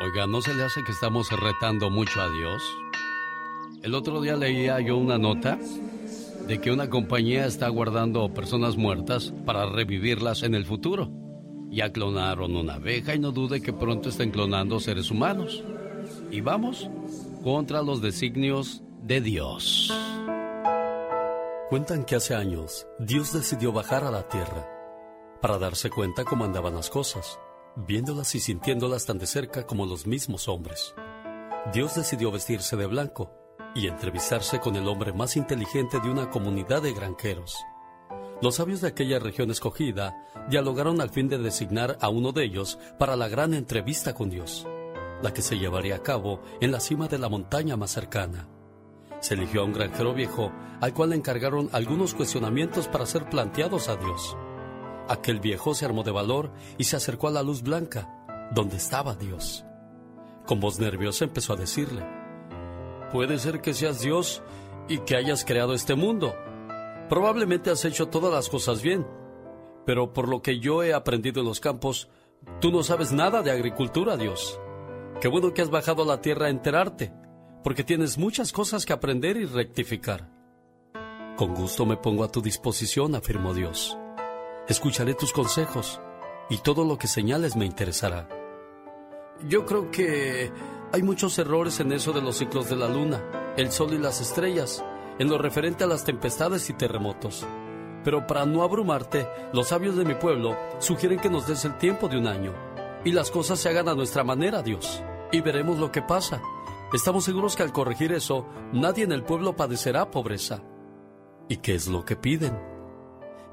Oiga, ¿no se le hace que estamos retando mucho a Dios? El otro día leía yo una nota de que una compañía está guardando personas muertas para revivirlas en el futuro. Ya clonaron una abeja y no dude que pronto estén clonando seres humanos. Y vamos contra los designios de Dios. Cuentan que hace años Dios decidió bajar a la tierra para darse cuenta cómo andaban las cosas viéndolas y sintiéndolas tan de cerca como los mismos hombres. Dios decidió vestirse de blanco y entrevistarse con el hombre más inteligente de una comunidad de granjeros. Los sabios de aquella región escogida dialogaron al fin de designar a uno de ellos para la gran entrevista con Dios, la que se llevaría a cabo en la cima de la montaña más cercana. Se eligió a un granjero viejo al cual le encargaron algunos cuestionamientos para ser planteados a Dios. Aquel viejo se armó de valor y se acercó a la luz blanca, donde estaba Dios. Con voz nerviosa empezó a decirle, Puede ser que seas Dios y que hayas creado este mundo. Probablemente has hecho todas las cosas bien, pero por lo que yo he aprendido en los campos, tú no sabes nada de agricultura, Dios. Qué bueno que has bajado a la tierra a enterarte, porque tienes muchas cosas que aprender y rectificar. Con gusto me pongo a tu disposición, afirmó Dios. Escucharé tus consejos y todo lo que señales me interesará. Yo creo que hay muchos errores en eso de los ciclos de la luna, el sol y las estrellas, en lo referente a las tempestades y terremotos. Pero para no abrumarte, los sabios de mi pueblo sugieren que nos des el tiempo de un año y las cosas se hagan a nuestra manera, Dios, y veremos lo que pasa. Estamos seguros que al corregir eso, nadie en el pueblo padecerá pobreza. ¿Y qué es lo que piden?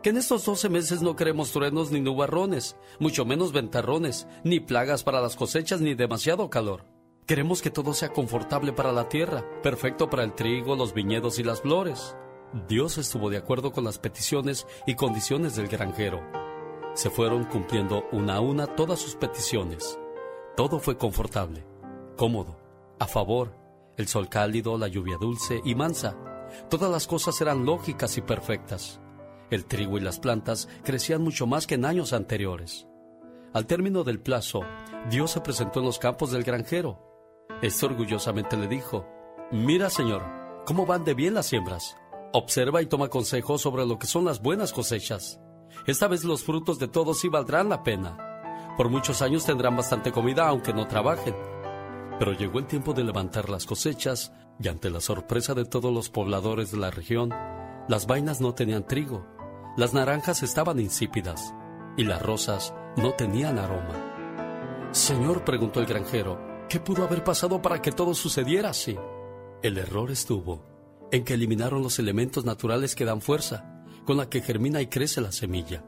Que en estos 12 meses no queremos truenos ni nubarrones, mucho menos ventarrones, ni plagas para las cosechas ni demasiado calor. Queremos que todo sea confortable para la tierra, perfecto para el trigo, los viñedos y las flores. Dios estuvo de acuerdo con las peticiones y condiciones del granjero. Se fueron cumpliendo una a una todas sus peticiones. Todo fue confortable, cómodo, a favor, el sol cálido, la lluvia dulce y mansa. Todas las cosas eran lógicas y perfectas. El trigo y las plantas crecían mucho más que en años anteriores. Al término del plazo, Dios se presentó en los campos del granjero. Este orgullosamente le dijo, Mira, Señor, cómo van de bien las siembras. Observa y toma consejos sobre lo que son las buenas cosechas. Esta vez los frutos de todos sí valdrán la pena. Por muchos años tendrán bastante comida aunque no trabajen. Pero llegó el tiempo de levantar las cosechas y ante la sorpresa de todos los pobladores de la región, las vainas no tenían trigo las naranjas estaban insípidas y las rosas no tenían aroma. Señor, preguntó el granjero, ¿qué pudo haber pasado para que todo sucediera así? El error estuvo en que eliminaron los elementos naturales que dan fuerza, con la que germina y crece la semilla.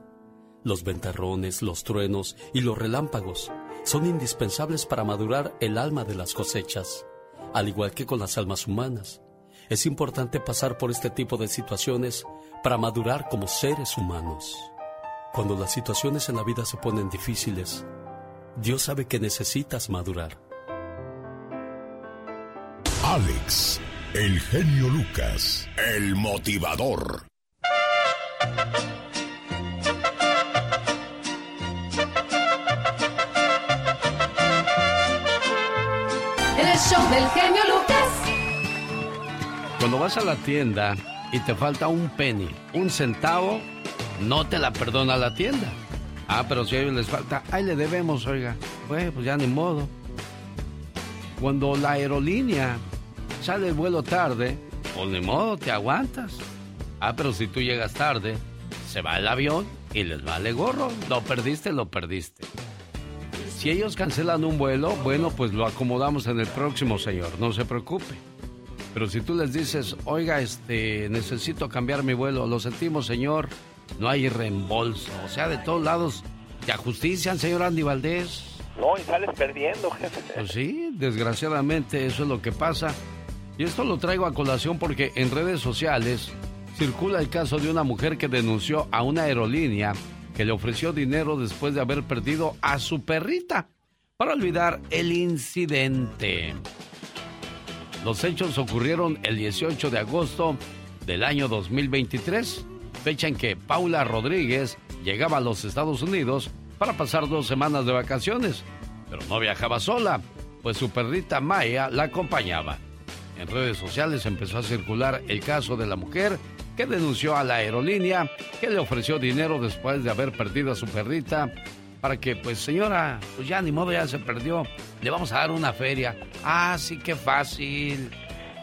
Los ventarrones, los truenos y los relámpagos son indispensables para madurar el alma de las cosechas, al igual que con las almas humanas. Es importante pasar por este tipo de situaciones para madurar como seres humanos. Cuando las situaciones en la vida se ponen difíciles, Dios sabe que necesitas madurar. Alex, el genio Lucas, el motivador. El show del genio Lucas. Cuando vas a la tienda y te falta un penny, un centavo, no te la perdona la tienda. Ah, pero si a ellos les falta, ahí le debemos, oiga. Pues, pues ya ni modo. cuando la aerolínea sale el vuelo tarde, pues ni modo, te aguantas. Ah, pero si tú llegas tarde, se va el avión y les vale gorro. Lo perdiste, lo perdiste. Si ellos cancelan un vuelo, bueno, pues lo acomodamos en el próximo, señor, no se preocupe. Pero si tú les dices, oiga, este, necesito cambiar mi vuelo, lo sentimos, señor, no hay reembolso. O sea, de todos lados te ajustician, señor Andy Valdés. No, y sales perdiendo, jefe. Pues sí, desgraciadamente eso es lo que pasa. Y esto lo traigo a colación porque en redes sociales circula el caso de una mujer que denunció a una aerolínea que le ofreció dinero después de haber perdido a su perrita para olvidar el incidente. Los hechos ocurrieron el 18 de agosto del año 2023, fecha en que Paula Rodríguez llegaba a los Estados Unidos para pasar dos semanas de vacaciones, pero no viajaba sola, pues su perrita Maya la acompañaba. En redes sociales empezó a circular el caso de la mujer que denunció a la aerolínea que le ofreció dinero después de haber perdido a su perrita para que, pues señora, pues ya ni modo, ya se perdió, le vamos a dar una feria. Ah, sí, qué fácil.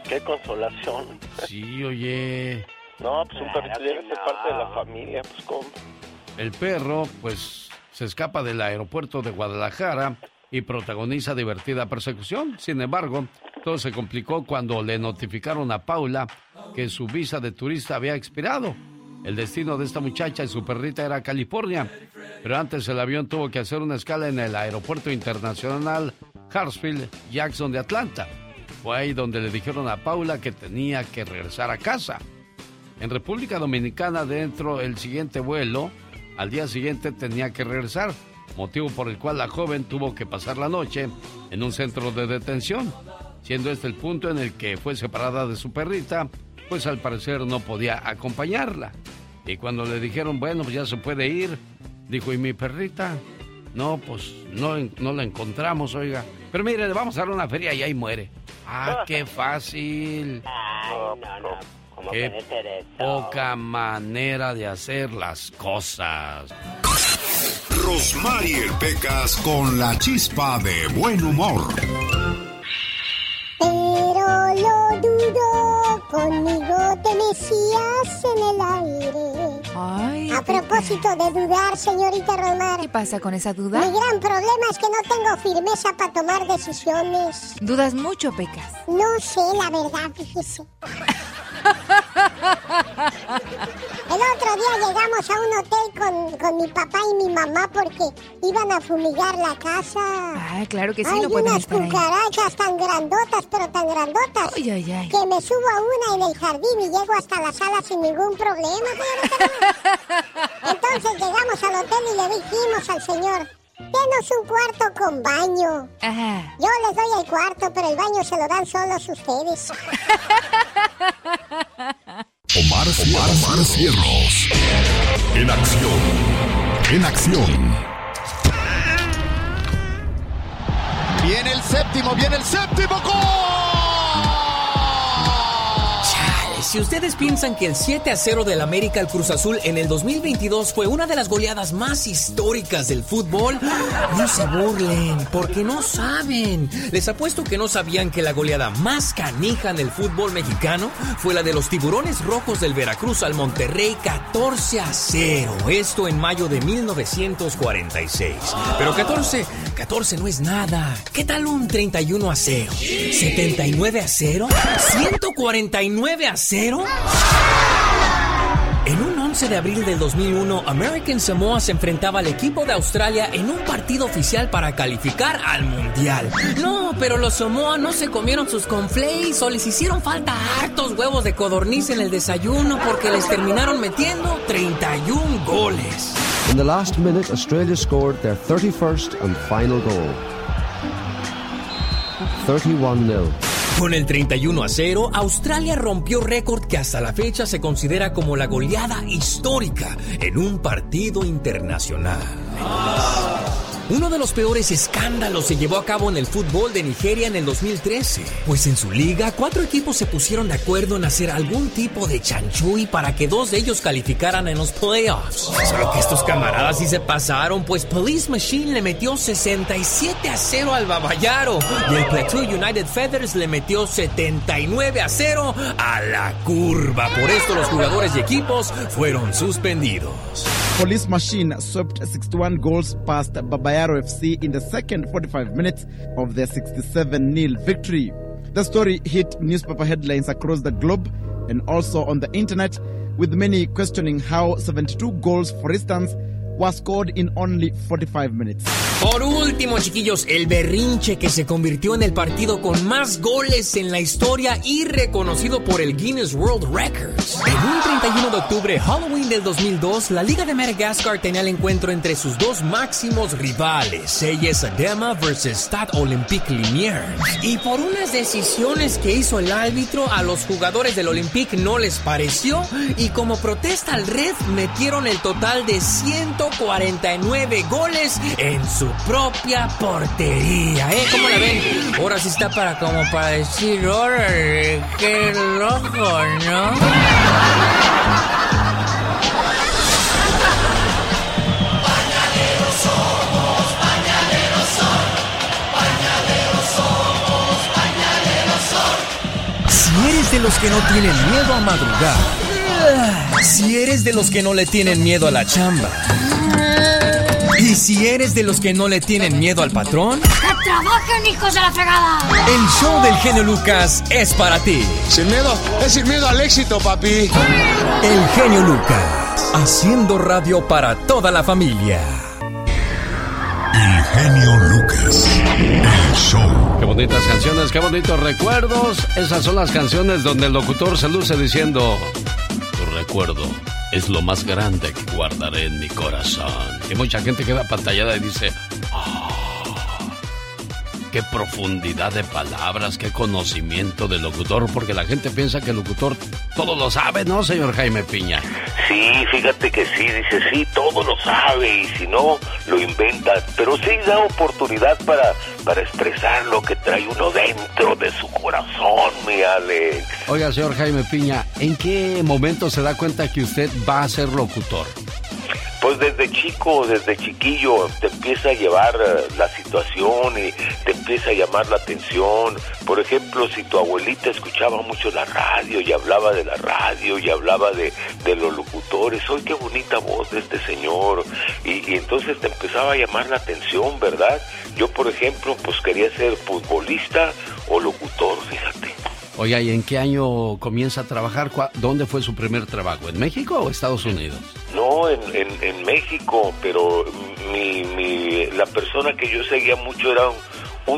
Qué consolación. Sí, oye. No, pues un perrito debe ser parte de la familia, pues cómo. El perro, pues, se escapa del aeropuerto de Guadalajara y protagoniza divertida persecución. Sin embargo, todo se complicó cuando le notificaron a Paula que su visa de turista había expirado. El destino de esta muchacha y su perrita era California, pero antes el avión tuvo que hacer una escala en el aeropuerto internacional Hartsfield Jackson de Atlanta. Fue ahí donde le dijeron a Paula que tenía que regresar a casa. En República Dominicana, dentro del siguiente vuelo, al día siguiente tenía que regresar, motivo por el cual la joven tuvo que pasar la noche en un centro de detención, siendo este el punto en el que fue separada de su perrita, pues al parecer no podía acompañarla. Y cuando le dijeron, bueno, pues ya se puede ir, dijo, ¿y mi perrita? No, pues no, no la encontramos, oiga. Pero mire, le vamos a dar una feria y ahí muere. Ah, qué fácil. Ay, no, no. ¿Cómo Qué puede ser eso? poca manera de hacer las cosas. Rosmarie Pecas con la chispa de buen humor. Pero lo dudo, conmigo te decías en el aire. Ay, A propósito de dudar, señorita Romar. ¿qué pasa con esa Mi duda? gran problema es que no tengo firmeza para tomar decisiones. Dudas mucho, Pecas. No sé la verdad, fíjese. El otro día llegamos a un hotel con, con mi papá y mi mamá porque iban a fumigar la casa. Ah, claro que sí, Hay no pueden unas estar ahí. cucarachas tan grandotas, pero tan grandotas, Ay, ay, ay. que me subo a una en el jardín y llego hasta la sala sin ningún problema. Entonces llegamos al hotel y le dijimos al señor, denos un cuarto con baño. Ajá. Yo les doy el cuarto, pero el baño se lo dan solos ustedes. Omar, Omar, Omar Cierros. En acción. En acción. Viene el séptimo, viene el séptimo Chale, si ustedes piensan que el 7 a 0 del América al Cruz Azul en el 2022 fue una de las goleadas más históricas del fútbol, no se burlen, porque no saben. Les apuesto que no sabían que la goleada más canija en el fútbol mexicano fue la de los tiburones rojos del Veracruz al Monterrey 14 a 0. Esto en mayo de 1946. Pero 14, 14 no es nada. ¿Qué tal un 31 a 0? ¿79 a 0? ¿149 a 0? En un 11 de abril del 2001, American Samoa se enfrentaba al equipo de Australia en un partido oficial para calificar al Mundial. No, pero los Samoa no se comieron sus conflays o les hicieron falta hartos huevos de codorniz en el desayuno porque les terminaron metiendo 31 goles. In the last minute, Australia scored their 31st and final goal. 31 0. Con el 31 a 0, Australia rompió récord que hasta la fecha se considera como la goleada histórica en un partido internacional. Uno de los peores escándalos se llevó a cabo en el fútbol de Nigeria en el 2013, pues en su liga cuatro equipos se pusieron de acuerdo en hacer algún tipo de chanchuy para que dos de ellos calificaran en los playoffs. Solo que estos camaradas sí se pasaron, pues Police Machine le metió 67 a 0 al Babayaro y el Plateau United Feathers le metió 79 a 0 a la curva. Por esto los jugadores y equipos fueron suspendidos. Police Machine swept 61 goals past Babayaro FC in the second 45 minutes of their 67 0 victory. The story hit newspaper headlines across the globe and also on the internet, with many questioning how 72 goals, for instance, was scored in only 45 minutes. Por último, chiquillos, el berrinche que se convirtió en el partido con más goles en la historia y reconocido por el Guinness World Records. En un 31 de octubre, Halloween del 2002, la Liga de Madagascar tenía el encuentro entre sus dos máximos rivales, Seyes Adema versus Stade Olympique Liniers. Y por unas decisiones que hizo el árbitro, a los jugadores del Olympique no les pareció y como protesta al red metieron el total de 149 goles en su propia portería, ¿eh? ¿Cómo la ven? Ahora sí está para como para decir, órale, qué loco, ¿no? Eres de los que no tienen miedo a madrugar, si eres de los que no le tienen miedo a la chamba, y si eres de los que no le tienen miedo al patrón, ¡Que trabajen, hijos de la fregada! el show del genio Lucas es para ti. Sin miedo, es sin miedo al éxito, papi. El genio Lucas, haciendo radio para toda la familia. El genio Lucas. El show. Qué bonitas canciones, qué bonitos recuerdos. Esas son las canciones donde el locutor se luce diciendo, recuerdo es lo más grande que guardaré en mi corazón. Y mucha gente queda pantallada y dice, "Ah, qué profundidad de palabras, qué conocimiento del locutor, porque la gente piensa que el locutor todo lo sabe, ¿no, señor Jaime Piña? Sí, fíjate que sí, dice sí, todo lo sabe y si no, lo inventa, pero sí da oportunidad para, para expresar lo que trae uno dentro de su corazón, mi Alex. Oiga, señor Jaime Piña, ¿en qué momento se da cuenta que usted va a ser locutor? Pues desde chico, desde chiquillo, te empieza a llevar eh, la situación y te empieza a llamar la atención. Por ejemplo, si tu abuelita escuchaba mucho la radio y hablaba de la radio y hablaba de, de los locutores, ¡ay, qué bonita voz de este señor! Y, y entonces te empezaba a llamar la atención, ¿verdad? Yo, por ejemplo, pues quería ser futbolista o locutor, fíjate. Oiga, ¿y en qué año comienza a trabajar? ¿Cuá- ¿Dónde fue su primer trabajo? ¿En México o Estados Unidos? No, en, en, en México, pero mi, mi, la persona que yo seguía mucho era un,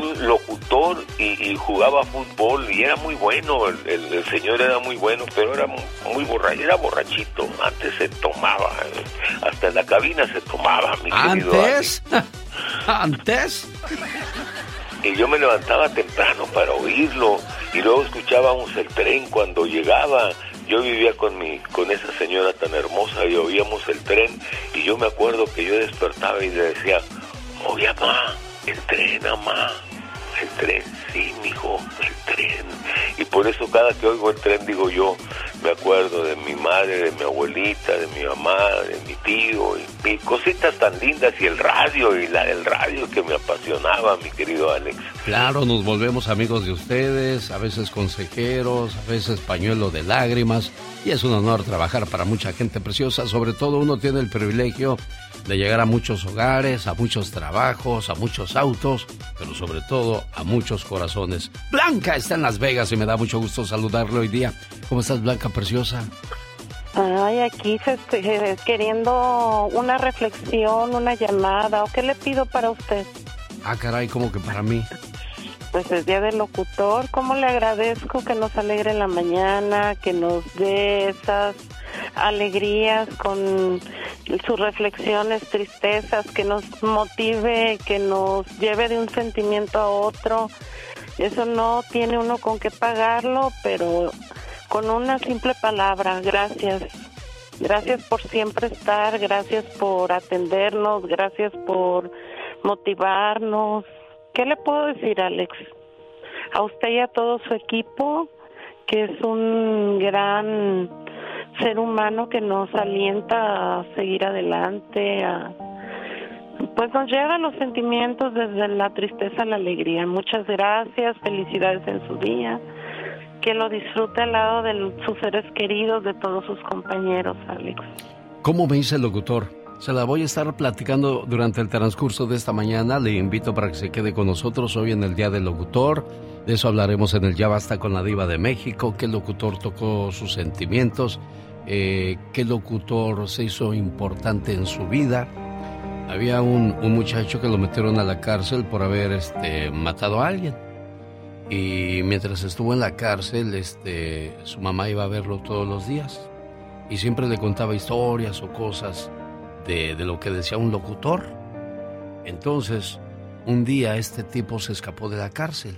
un locutor y, y jugaba fútbol y era muy bueno, el, el- el señor era muy bueno, pero era mu- muy borracho, era borrachito, antes se tomaba, eh, hasta en la cabina se tomaba, mi querido ¿Antes? ¿Antes? Y yo me levantaba temprano para oírlo y luego escuchábamos el tren cuando llegaba. Yo vivía con mi con esa señora tan hermosa y oíamos el tren y yo me acuerdo que yo despertaba y le decía, "Oye, mamá, el tren, mamá." El tren, sí, mijo, el tren. Y por eso cada que oigo el tren digo yo, me acuerdo de mi madre, de mi abuelita, de mi mamá, de mi tío, y, cositas tan lindas, y el radio, y la del radio que me apasionaba, mi querido Alex. Claro, nos volvemos amigos de ustedes, a veces consejeros, a veces pañuelo de lágrimas, y es un honor trabajar para mucha gente preciosa. Sobre todo uno tiene el privilegio de llegar a muchos hogares, a muchos trabajos, a muchos autos, pero sobre todo a muchos corazones. Blanca está en Las Vegas y me da mucho gusto saludarle hoy día. ¿Cómo estás, Blanca Preciosa? Ay, aquí se- se- queriendo una reflexión, una llamada, ¿o qué le pido para usted? Ah, caray, como que para mí. Pues es día del locutor, ¿cómo le agradezco que nos alegre en la mañana, que nos dé esas alegrías con sus reflexiones, tristezas, que nos motive, que nos lleve de un sentimiento a otro. Eso no tiene uno con qué pagarlo, pero con una simple palabra, gracias. Gracias por siempre estar, gracias por atendernos, gracias por motivarnos. ¿Qué le puedo decir, Alex? A usted y a todo su equipo, que es un gran ser humano que nos alienta a seguir adelante, a, pues nos lleva los sentimientos desde la tristeza a la alegría. Muchas gracias, felicidades en su día, que lo disfrute al lado de sus seres queridos, de todos sus compañeros, Alex. ¿Cómo me dice el locutor? Se la voy a estar platicando durante el transcurso de esta mañana. Le invito para que se quede con nosotros hoy en el Día del Locutor. De eso hablaremos en el Ya Basta con la Diva de México. ¿Qué locutor tocó sus sentimientos? Eh, ¿Qué locutor se hizo importante en su vida? Había un, muchacho que lo metieron a la cárcel por haber este, matado a alguien. Y mientras estuvo en la cárcel, este, su mamá iba a verlo todos los días. Y siempre le contaba historias o cosas de, de lo que decía un locutor. Entonces, un día este tipo se escapó de la cárcel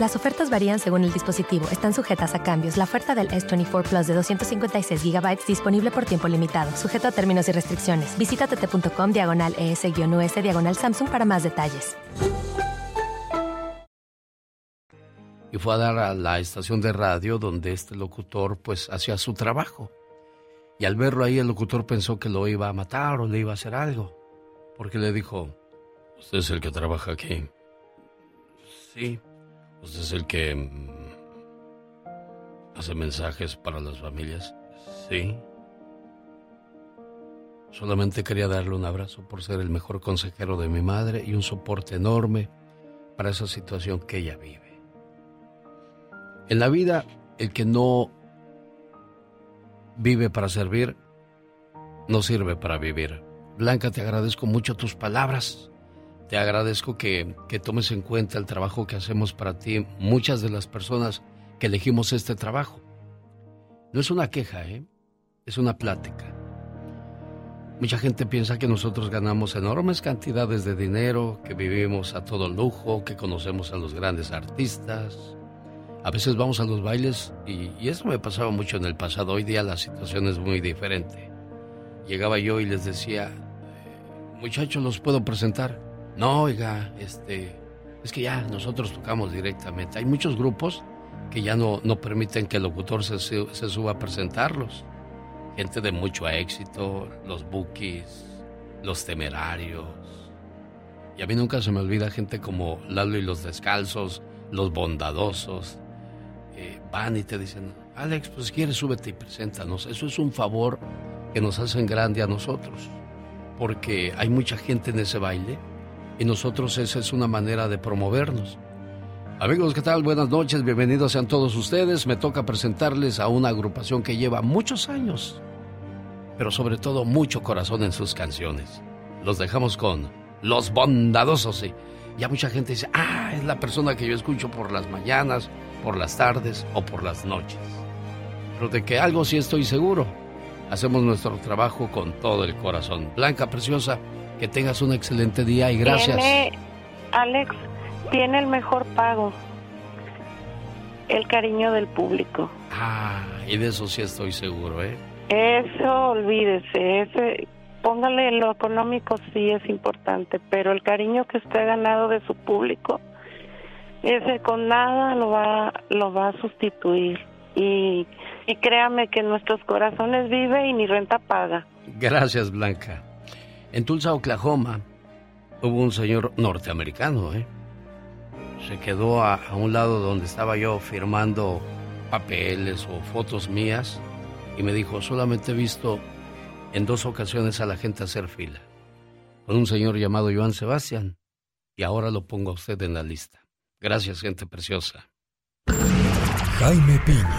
Las ofertas varían según el dispositivo. Están sujetas a cambios. La oferta del S24 Plus de 256 GB disponible por tiempo limitado, sujeto a términos y restricciones. Visita tt.com diagonal ES-US diagonal Samsung para más detalles. Y fue a dar a la estación de radio donde este locutor pues hacía su trabajo. Y al verlo ahí el locutor pensó que lo iba a matar o le iba a hacer algo. Porque le dijo, ¿usted es el que trabaja aquí? Sí. ¿Usted es el que mm, hace mensajes para las familias? Sí. Solamente quería darle un abrazo por ser el mejor consejero de mi madre y un soporte enorme para esa situación que ella vive. En la vida, el que no vive para servir, no sirve para vivir. Blanca, te agradezco mucho tus palabras. Te agradezco que, tomes en cuenta el trabajo que hacemos para ti, muchas de las personas que elegimos este trabajo. No es una queja, ¿eh? es una plática. Mucha gente piensa que nosotros ganamos enormes cantidades de dinero, que vivimos a todo lujo, que conocemos a los grandes artistas. A veces vamos a los bailes y, y eso me pasaba mucho en el pasado. Hoy día la situación es muy diferente. Llegaba yo y les decía, eh, muchachos, los puedo presentar. No, oiga, este, es que ya nosotros tocamos directamente. Hay muchos grupos que ya no, no permiten que el locutor se, se suba a presentarlos. Gente de mucho éxito, los bookies, los temerarios. Y a mí nunca se me olvida gente como Lalo y los descalzos, los bondadosos. Eh, van y te dicen, Alex, pues si quieres súbete y preséntanos. Eso es un favor que nos hacen grande a nosotros. Porque hay mucha gente en ese baile y nosotros esa es una manera de promovernos. Amigos, ¿qué tal? Buenas noches, bienvenidos sean todos ustedes. Me toca presentarles a una agrupación que lleva muchos años, pero sobre todo mucho corazón en sus canciones. Los dejamos con Los Bondadosos. Y ya mucha gente dice, ah, es la persona que yo escucho por las mañanas, por las tardes o por las noches. Pero de que algo sí estoy seguro. Hacemos nuestro trabajo con todo el corazón. Blanca, preciosa, que tengas un excelente día y gracias. Tiene, Alex, tiene el mejor pago. El cariño del público. Ah, y de eso sí estoy seguro, ¿eh? Eso, olvídese. Ese, póngale lo económico sí es importante, pero el cariño que usted ha ganado de su público, ese con nada lo va, lo va a sustituir. Y, y créame que en nuestros corazones vive y ni renta paga. Gracias, Blanca. En Tulsa, Oklahoma, hubo un señor norteamericano, ¿eh? Se quedó a, a un lado donde estaba yo firmando papeles o fotos mías y me dijo, solamente he visto en dos ocasiones a la gente hacer fila, con un señor llamado Joan Sebastián, y ahora lo pongo a usted en la lista. Gracias, gente preciosa. Jaime Piña,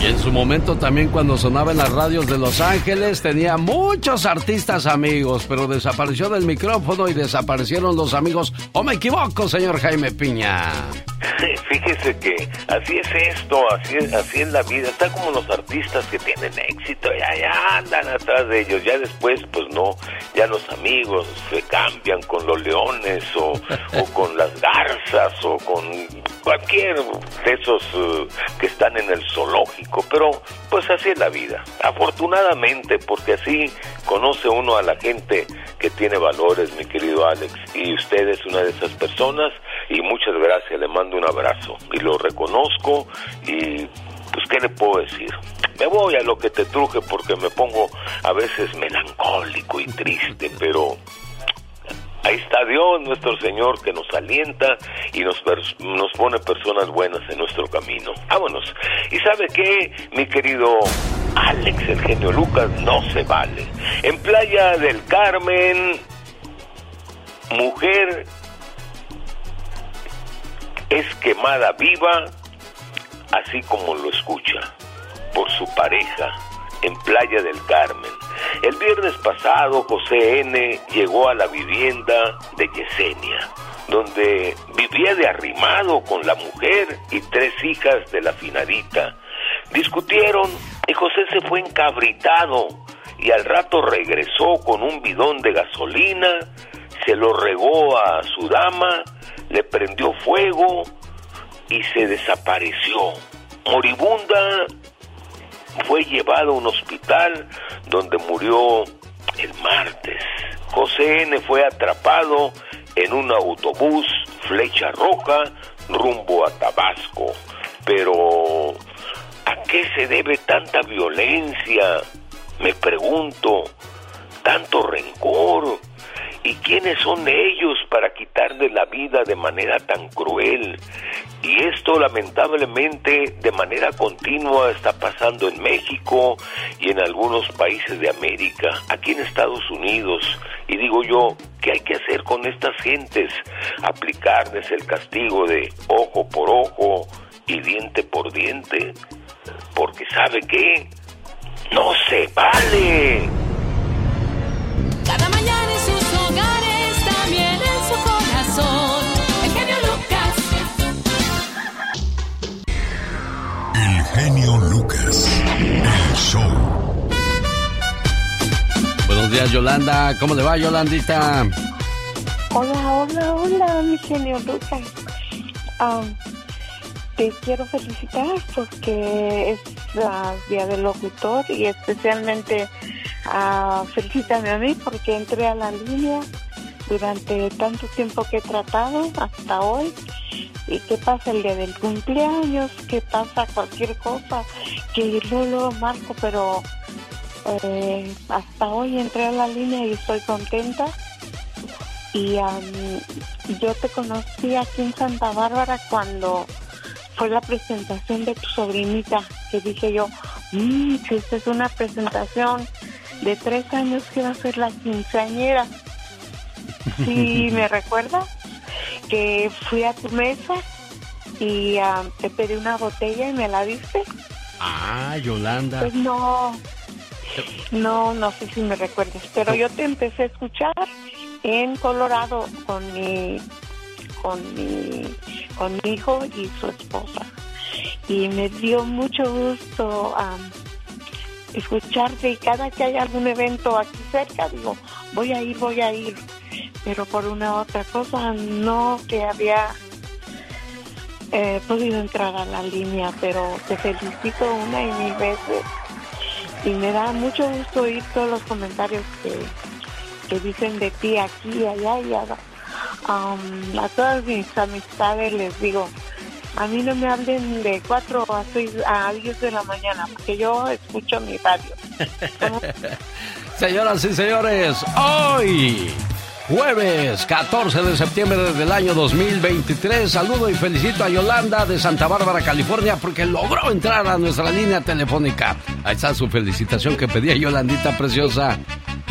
Y en su momento también cuando sonaba en las radios de Los Ángeles tenía muchos artistas amigos, pero desapareció del micrófono y desaparecieron los amigos. ¿O me equivoco, señor Jaime Piña? Fíjese que así es esto, así es, la vida. Está como los artistas que tienen éxito, ya, ya andan atrás de ellos. Ya después, pues no, ya los amigos se cambian con los leones o, o con las garzas o con cualquier de esos eh, que están en el zoológico. Pero pues así es la vida. Afortunadamente, porque así conoce uno a la gente que tiene valores, mi querido Alex. Y usted es una de esas personas y muchas gracias. Le mando un abrazo y lo reconozco y pues qué le puedo decir. Me voy a lo que te truje porque me pongo a veces melancólico y triste, pero Ahí está Dios, nuestro Señor, que nos alienta y nos, nos pone personas buenas en nuestro camino. Vámonos. ¿Y sabe qué, mi querido Alex, el genio Lucas, no se vale? En Playa del Carmen, mujer es quemada viva, así como lo escucha, por su pareja en Playa del Carmen. El viernes pasado José N. llegó a la vivienda de Yesenia, donde vivía de arrimado con la mujer y tres hijas de la finadita. Discutieron y José se fue encabritado y al rato regresó con un bidón de gasolina, se lo regó a su dama, le prendió fuego y se desapareció. Moribunda fue llevado a un hospital donde murió el martes. José N. fue atrapado en un autobús flecha roja rumbo a Tabasco. Pero, ¿a qué se debe tanta violencia? Me pregunto, tanto rencor. ¿Y quiénes son ellos para quitarle la vida de manera tan cruel? Y esto lamentablemente de manera continua está pasando en México y en algunos países de América, aquí en Estados Unidos. Y digo yo, ¿qué hay que hacer con estas gentes? Aplicarles el castigo de ojo por ojo y diente por diente. Porque ¿sabe qué? No se vale. Genio Lucas. El show. Buenos días, Yolanda. ¿Cómo le va, Yolandita? Hola, hola, hola, mi genio Lucas. Am, te quiero felicitar porque es la Día del Locutor y especialmente ah, felicítame a mí porque entré a la línea durante tanto tiempo que he tratado hasta hoy. ¿Y qué pasa el día del cumpleaños? ¿Qué pasa cualquier cosa? Que luego luego marco, pero eh, hasta hoy entré a la línea y estoy contenta. Y am, yo te conocí aquí en Santa Bárbara cuando fue la presentación de tu sobrinita, que dije yo, mmm, esta es una presentación de tres años que va a ser la quinceañera. Sí, ¿me recuerdas? Que fui a tu mesa y am, te pedí una botella y me la diste. Ah, Yolanda. Pues no, no, no sé si me recuerdas, pero yo te empecé a escuchar en Colorado con mi, con mi, con mi hijo y su esposa. Y me dio mucho gusto am, escucharte y cada que hay algún evento aquí cerca, digo, voy a ir, voy a ir. Pero por una otra cosa no te había he podido entrar a la línea, pero te felicito una y mil veces. Y me da mucho gusto oír todos los comentarios que, que dicen de ti aquí allá y allá. Um, a todas mis amistades les digo, a mí no me hablen de 4 a 6 a 10 de la mañana, porque yo escucho mi radio. Señoras y señores, hoy, jueves 14 de septiembre del año 2023, saludo y felicito a Yolanda de Santa Bárbara, California, porque logró entrar a nuestra línea telefónica. Ahí está su felicitación que pedía Yolandita preciosa.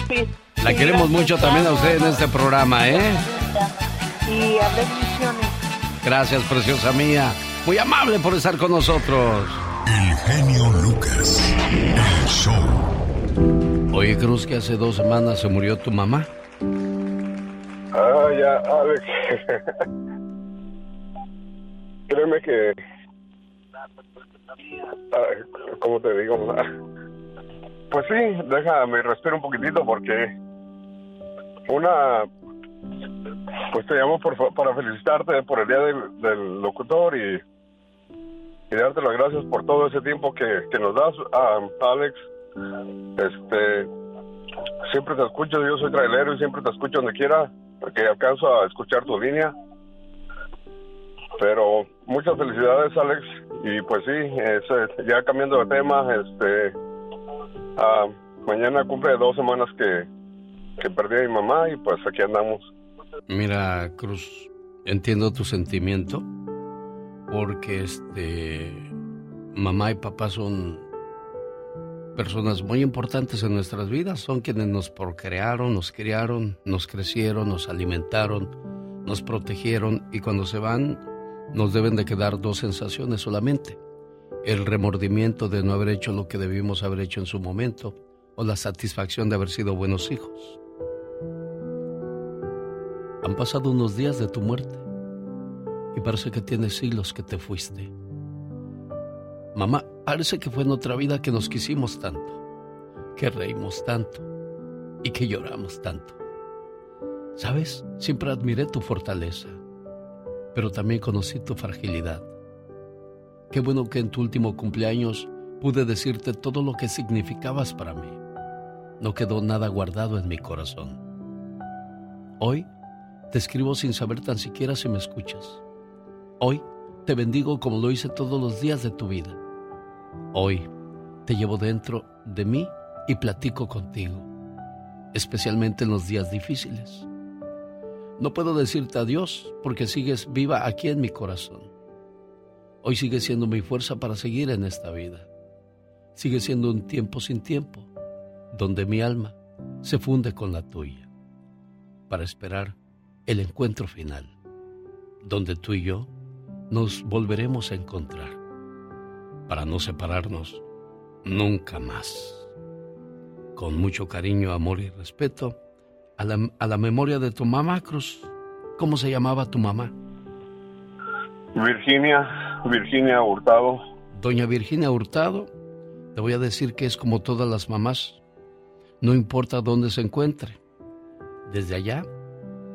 Sí, La sí, queremos gracias. mucho también a usted en este programa, ¿eh? Y a bendiciones. Gracias, preciosa mía. Muy amable por estar con nosotros. El genio Lucas. El show. Oye, Cruz, que hace dos semanas se murió tu mamá. Ah, ya, Alex. Créeme que. Ah, ¿Cómo te digo? Pues sí, déjame respirar un poquitito porque. Una. Pues te llamo por, para felicitarte por el día del, del locutor y. Y darte las gracias por todo ese tiempo que, que nos das, ah, Alex. Este. Siempre te escucho, yo soy trailero y siempre te escucho donde quiera, porque alcanzo a escuchar tu línea. Pero muchas felicidades, Alex. Y pues sí, ya cambiando de tema, este, ah, mañana cumple dos semanas que, que perdí a mi mamá y pues aquí andamos. Mira, Cruz, entiendo tu sentimiento porque este mamá y papá son personas muy importantes en nuestras vidas, son quienes nos procrearon, nos criaron, nos crecieron, nos alimentaron, nos protegieron y cuando se van nos deben de quedar dos sensaciones solamente. El remordimiento de no haber hecho lo que debimos haber hecho en su momento o la satisfacción de haber sido buenos hijos. Han pasado unos días de tu muerte y parece que tienes siglos que te fuiste. Mamá, parece que fue en otra vida que nos quisimos tanto, que reímos tanto y que lloramos tanto. ¿Sabes? Siempre admiré tu fortaleza, pero también conocí tu fragilidad. Qué bueno que en tu último cumpleaños pude decirte todo lo que significabas para mí. No quedó nada guardado en mi corazón. Hoy te escribo sin saber tan siquiera si me escuchas. Hoy te bendigo como lo hice todos los días de tu vida. Hoy te llevo dentro de mí y platico contigo, especialmente en los días difíciles. No puedo decirte adiós porque sigues viva aquí en mi corazón. Hoy sigue siendo mi fuerza para seguir en esta vida. Sigue siendo un tiempo sin tiempo, donde mi alma se funde con la tuya, para esperar el encuentro final, donde tú y yo nos volveremos a encontrar, para no separarnos nunca más. Con mucho cariño, amor y respeto, a la, a la memoria de tu mamá, Cruz. ¿Cómo se llamaba tu mamá? Virginia, Virginia Hurtado. Doña Virginia Hurtado, te voy a decir que es como todas las mamás. No importa dónde se encuentre, desde allá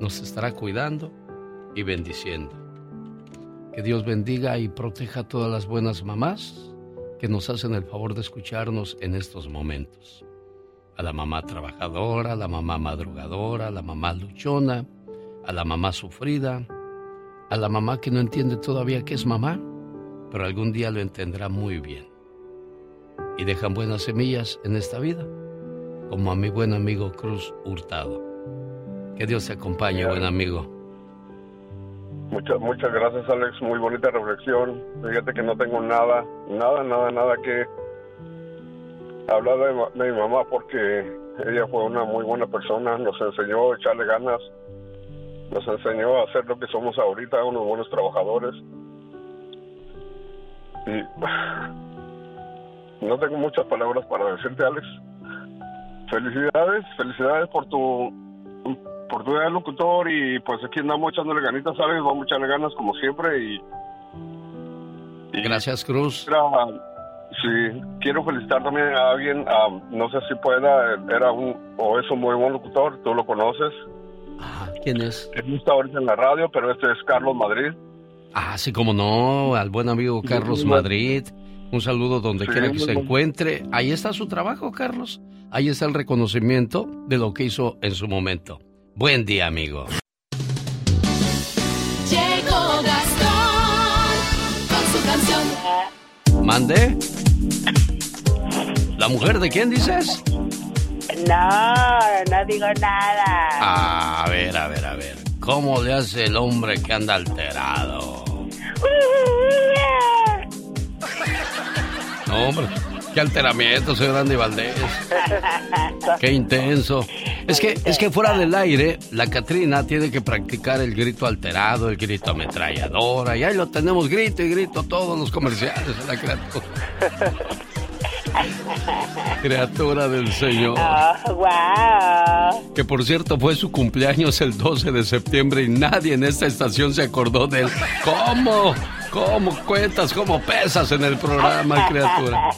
nos estará cuidando y bendiciendo. Que Dios bendiga y proteja a todas las buenas mamás que nos hacen el favor de escucharnos en estos momentos. A la mamá trabajadora, a la mamá madrugadora, a la mamá luchona, a la mamá sufrida, a la mamá que no entiende todavía qué es mamá, pero algún día lo entenderá muy bien. Y dejan buenas semillas en esta vida, como a mi buen amigo Cruz Hurtado. Que Dios te acompañe, buen amigo. Muchas, muchas gracias, Alex. Muy bonita reflexión. Fíjate que no tengo nada, nada, nada, nada que hablar de, de mi mamá porque ella fue una muy buena persona. Nos enseñó a echarle ganas. Nos enseñó a hacer lo que somos ahorita, unos buenos trabajadores. Y no tengo muchas palabras para decirte, Alex. Felicidades, felicidades por tu por tu locutor y pues aquí andamos echándole ganitas, ¿sabes? Vamos a echarle ganas como siempre y... Gracias, Cruz. Era, sí, quiero felicitar también a alguien, ah, no sé si pueda, era un, o es un muy buen locutor, tú lo conoces. ¿Quién es? Él está ahorita en la radio, pero este es Carlos Madrid. Ah, sí, como no, al buen amigo Carlos Madrid. Un saludo donde quiera que se encuentre. Ahí está su trabajo, Carlos. Ahí está el reconocimiento de lo que hizo en su momento. Buen día, amigo. Llegó Gastón con su canción. ¿Mande? ¿La mujer de quién dices? No, no digo nada. A ver, a ver, a ver. ¿Cómo le hace el hombre que anda alterado? No, hombre, qué alteramiento, señor Andy Valdés. Qué intenso. Es que, es que fuera del aire, la Catrina tiene que practicar el grito alterado, el grito ametralladora, y ahí lo tenemos grito y grito todos los comerciales la criatura. Criatura del Señor. wow. Que por cierto fue su cumpleaños el 12 de septiembre y nadie en esta estación se acordó de él. ¿Cómo? ¿Cómo cuentas? ¿Cómo pesas en el programa, criatura?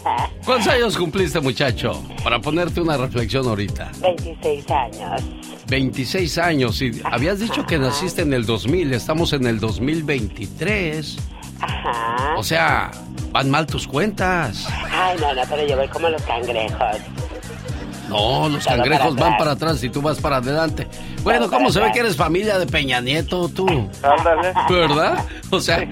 ¿Cuántos años cumpliste, muchacho? Para ponerte una reflexión ahorita. 26 años. 26 años y habías dicho que naciste en el 2000, estamos en el 2023. Ajá. O sea, van mal tus cuentas. Ay, no, no, pero yo voy como los cangrejos. No, los Todo cangrejos para van para atrás y tú vas para adelante. Bueno, ¿cómo se ve que eres familia de Peña Nieto tú? Ándale. ¿Verdad? O sea,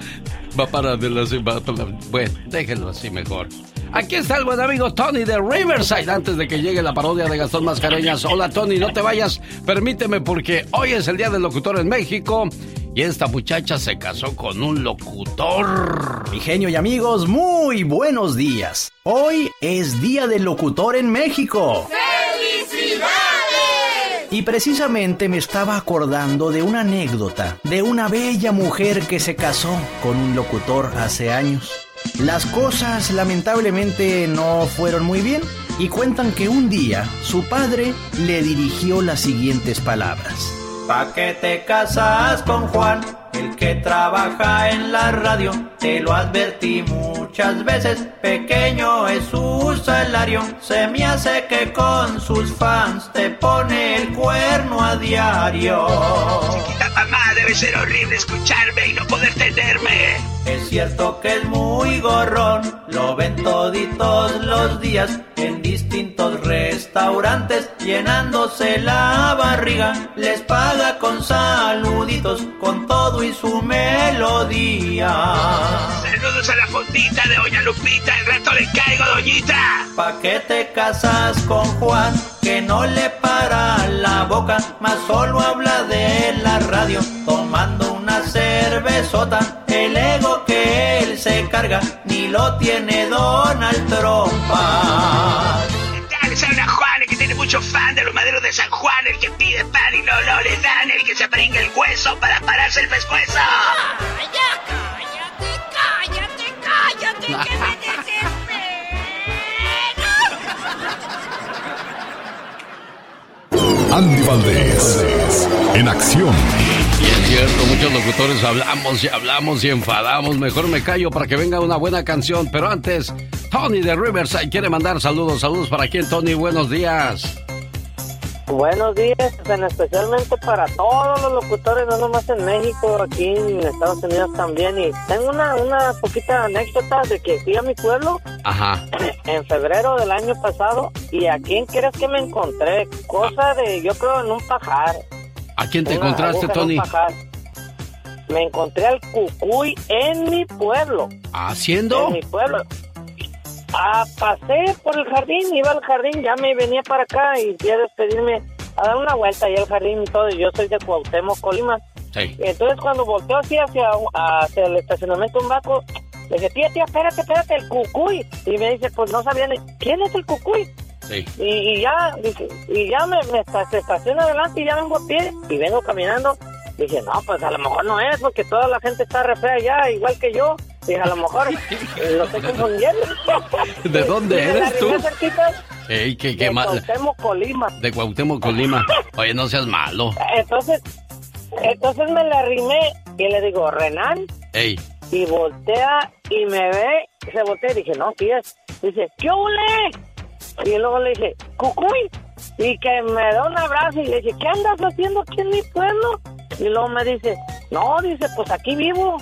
va para adelante, va para Bueno, déjenlo así mejor. Aquí está el buen amigo Tony de Riverside antes de que llegue la parodia de Gastón Mascareñas. Hola Tony, no te vayas, permíteme porque hoy es el Día del Locutor en México y esta muchacha se casó con un locutor. Mi genio y amigos, muy buenos días. Hoy es Día del Locutor en México. Y precisamente me estaba acordando de una anécdota de una bella mujer que se casó con un locutor hace años. Las cosas lamentablemente no fueron muy bien y cuentan que un día su padre le dirigió las siguientes palabras. ¿Pa' qué te casas con Juan? El que trabaja en la radio, te lo advertí muchas veces, pequeño es su salario, se me hace que con sus fans te pone el cuerno a diario. Mamá, debe ser horrible escucharme y no poder tenerme. Es cierto que es muy gorrón, lo ven toditos los días en distintos restaurantes, llenándose la barriga, les paga con saluditos, con todo y su melodía. Saludos a la fondita de Doña Lupita, el rato le caigo, doñita. ¿Pa' qué te casas con Juan? Que no le para la boca, más solo habla de la radio, tomando una cervezota. El ego que él se carga, ni lo tiene Donald Trump. Dale, a Juan, el que tiene mucho fan de los maderos de San Juan, el que pide pan y no lo le dan, el que se pringa el hueso para pararse el pescuezo. Me Andy Valdés, en acción. Y es cierto, muchos locutores hablamos y hablamos y enfadamos. Mejor me callo para que venga una buena canción. Pero antes, Tony de Riverside quiere mandar saludos. Saludos para quién, Tony. Buenos días. Buenos días, en especialmente para todos los locutores, no nomás en México, aquí en Estados Unidos también. Y tengo una, una poquita anécdota de que fui a mi pueblo Ajá. en febrero del año pasado y a quién crees que me encontré, cosa de, yo creo, en un pajar. ¿A quién te Una encontraste, aguja en un Tony? pajar. Me encontré al cucuy en mi pueblo. ¿Haciendo? En mi pueblo. Ah, pasé por el jardín, iba al jardín, ya me venía para acá y fui a despedirme, a dar una vuelta ahí al jardín y todo. y Yo soy de Cuauhtémoc, Colima. Sí. Entonces cuando volteo así hacia, hacia el estacionamiento un vaco, le dije, tía, tía, espérate, espérate, el cucuy. Y me dice, pues no sabía ni, ¿quién es el cucuy? Sí. Y, y ya, y ya me, me se estaciona adelante y ya vengo a pie y vengo caminando. Dije, no, pues a lo mejor no es, porque toda la gente está re fea ya, igual que yo. Dije, a lo mejor eh, lo estoy confundiendo. ¿De dónde eres tú? cerquita Ey, qué, qué de mal. Cuauhtémoc, Colima. De Cuauhtémoc, Colima. Oye, no seas malo. Entonces, entonces me le arrimé y le digo, Renan, Ey, y voltea y me ve, se voltea y dije, no, tía, dice, ¿qué ole? Y luego le dije, cucuy, y que me da un abrazo y le dije, ¿qué andas haciendo aquí en mi pueblo? Y luego me dice, no, dice, pues aquí vivo.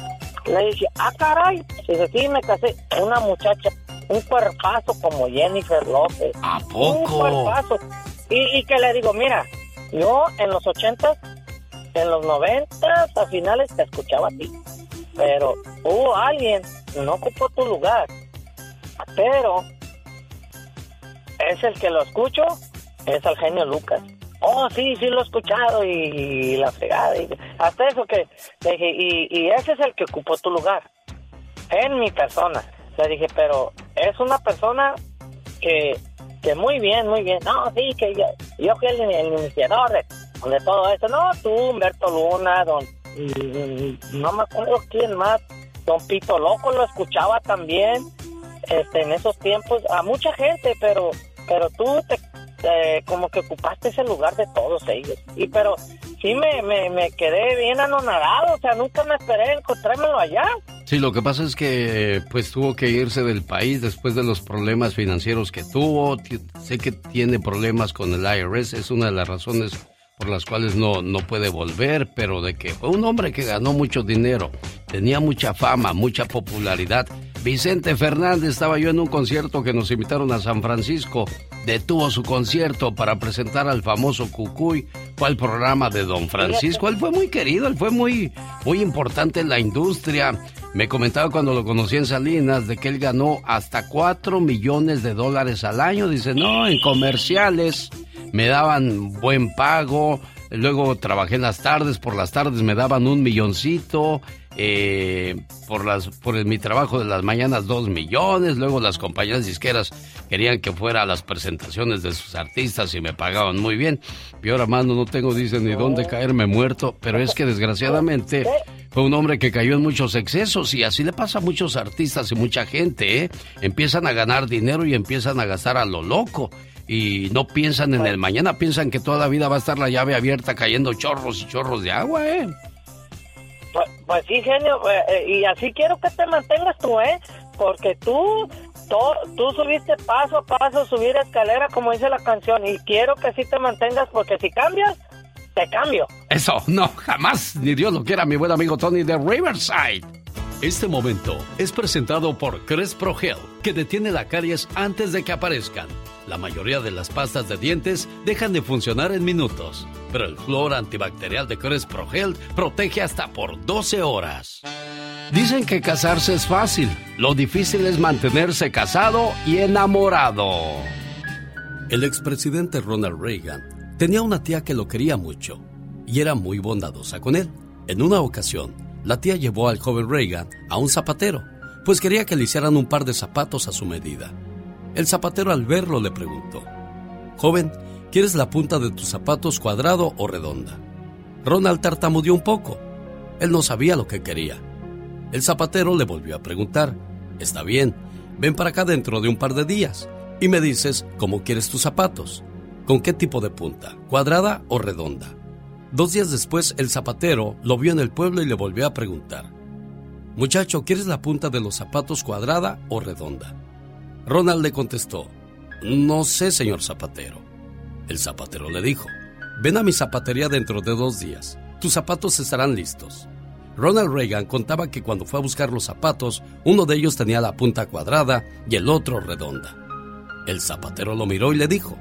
Le dije, ah, caray. Dice, sí, me casé. Una muchacha, un cuerpazo como Jennifer López. ¿A Un cuerpazo. Y, y que le digo, mira, yo en los ochentas, en los noventas, a finales te escuchaba a ti. Pero hubo alguien, no ocupó tu lugar. Pero es el que lo escucho, es el genio Lucas. Oh, sí, sí lo he escuchado y, la fregada. y- hasta eso que le dije, y, y ese es el que ocupó tu lugar. En mi persona. Le dije, pero es una persona que, que muy bien, muy bien. No, sí, que yo, yo fui el, iniciador de, todo eso. No, tú, Humberto Luna, don, no me acuerdo quién más, don Pito Loco lo escuchaba también este, en esos tiempos a mucha gente, pero pero tú te, eh, como que ocupaste ese lugar de todos ellos. Y pero sí me, me, me quedé bien anonadado, o sea, nunca me esperé encontrármelo allá. Sí, lo que pasa es que pues tuvo que irse del país después de los problemas financieros que tuvo. Sé que tiene problemas con el IRS, es una de las razones por las cuales no, no puede volver, pero de que fue un hombre que ganó mucho dinero, tenía mucha fama, mucha popularidad. Vicente Fernández estaba yo en un concierto que nos invitaron a San Francisco, detuvo su concierto para presentar al famoso Cucuy, fue al programa de Don Francisco, él fue muy querido, él fue muy, muy importante en la industria. Me comentaba cuando lo conocí en Salinas de que él ganó hasta 4 millones de dólares al año. Dice, no, en comerciales me daban buen pago. Luego trabajé en las tardes, por las tardes me daban un milloncito. Eh, por las por mi trabajo de las mañanas dos millones. Luego las compañías disqueras querían que fuera a las presentaciones de sus artistas y me pagaban muy bien. Y ahora, mano, no tengo, dicen, ni dónde caerme muerto. Pero es que desgraciadamente fue un hombre que cayó en muchos excesos y así le pasa a muchos artistas y mucha gente, ¿eh? Empiezan a ganar dinero y empiezan a gastar a lo loco. Y no piensan en el mañana, piensan que toda la vida va a estar la llave abierta cayendo chorros y chorros de agua, ¿eh? Pues, pues sí, genio, eh, eh, y así quiero que te mantengas tú, ¿eh? Porque tú, to- tú subiste paso a paso, subir escalera, como dice la canción, y quiero que sí te mantengas, porque si cambias, te cambio. Eso, no, jamás, ni Dios lo quiera, mi buen amigo Tony de Riverside. Este momento es presentado por Crespro Gel, que detiene la caries antes de que aparezcan. La mayoría de las pastas de dientes dejan de funcionar en minutos, pero el flor antibacterial de Crespro Gel protege hasta por 12 horas. Dicen que casarse es fácil, lo difícil es mantenerse casado y enamorado. El expresidente Ronald Reagan tenía una tía que lo quería mucho y era muy bondadosa con él. En una ocasión, la tía llevó al joven Reagan a un zapatero, pues quería que le hicieran un par de zapatos a su medida. El zapatero al verlo le preguntó, Joven, ¿quieres la punta de tus zapatos cuadrado o redonda? Ronald tartamudeó un poco. Él no sabía lo que quería. El zapatero le volvió a preguntar, Está bien, ven para acá dentro de un par de días y me dices cómo quieres tus zapatos. ¿Con qué tipo de punta? ¿Cuadrada o redonda? Dos días después, el zapatero lo vio en el pueblo y le volvió a preguntar. Muchacho, ¿quieres la punta de los zapatos cuadrada o redonda? Ronald le contestó, No sé, señor zapatero. El zapatero le dijo, Ven a mi zapatería dentro de dos días. Tus zapatos estarán listos. Ronald Reagan contaba que cuando fue a buscar los zapatos, uno de ellos tenía la punta cuadrada y el otro redonda. El zapatero lo miró y le dijo,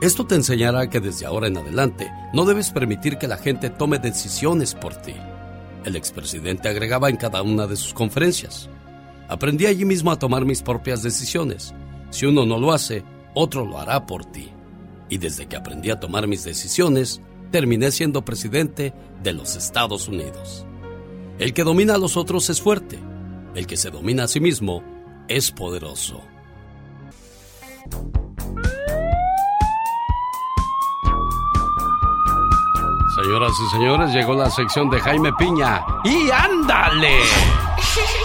esto te enseñará que desde ahora en adelante no debes permitir que la gente tome decisiones por ti. El expresidente agregaba en cada una de sus conferencias. Aprendí allí mismo a tomar mis propias decisiones. Si uno no lo hace, otro lo hará por ti. Y desde que aprendí a tomar mis decisiones, terminé siendo presidente de los Estados Unidos. El que domina a los otros es fuerte. El que se domina a sí mismo es poderoso. Señoras y señores, llegó la sección de Jaime Piña. ¡Y ándale!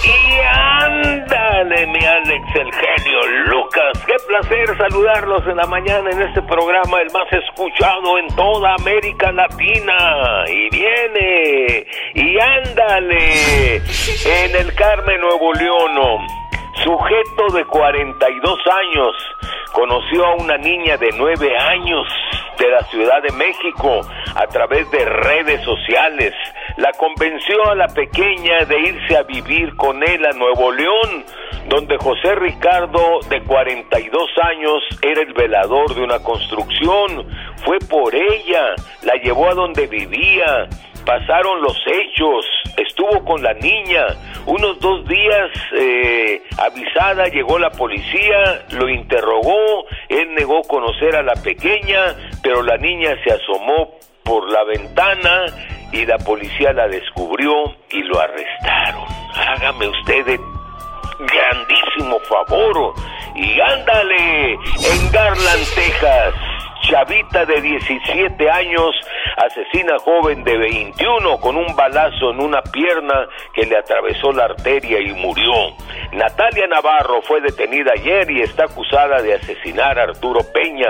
Y ándale, mi Alex, el genio Lucas. Qué placer saludarlos en la mañana en este programa, el más escuchado en toda América Latina. Y viene, y ándale, en el Carmen Nuevo León. Sujeto de 42 años conoció a una niña de 9 años de la Ciudad de México a través de redes sociales. La convenció a la pequeña de irse a vivir con él a Nuevo León, donde José Ricardo, de 42 años, era el velador de una construcción. Fue por ella, la llevó a donde vivía, pasaron los hechos, estuvo con la niña, unos dos días eh, avisada llegó la policía, lo interrogó, él negó conocer a la pequeña, pero la niña se asomó por la ventana y la policía la descubrió y lo arrestaron. Hágame usted grandísimo favor y ándale en Garland, Texas. Chavita de 17 años asesina a joven de 21 con un balazo en una pierna que le atravesó la arteria y murió. Natalia Navarro fue detenida ayer y está acusada de asesinar a Arturo Peña.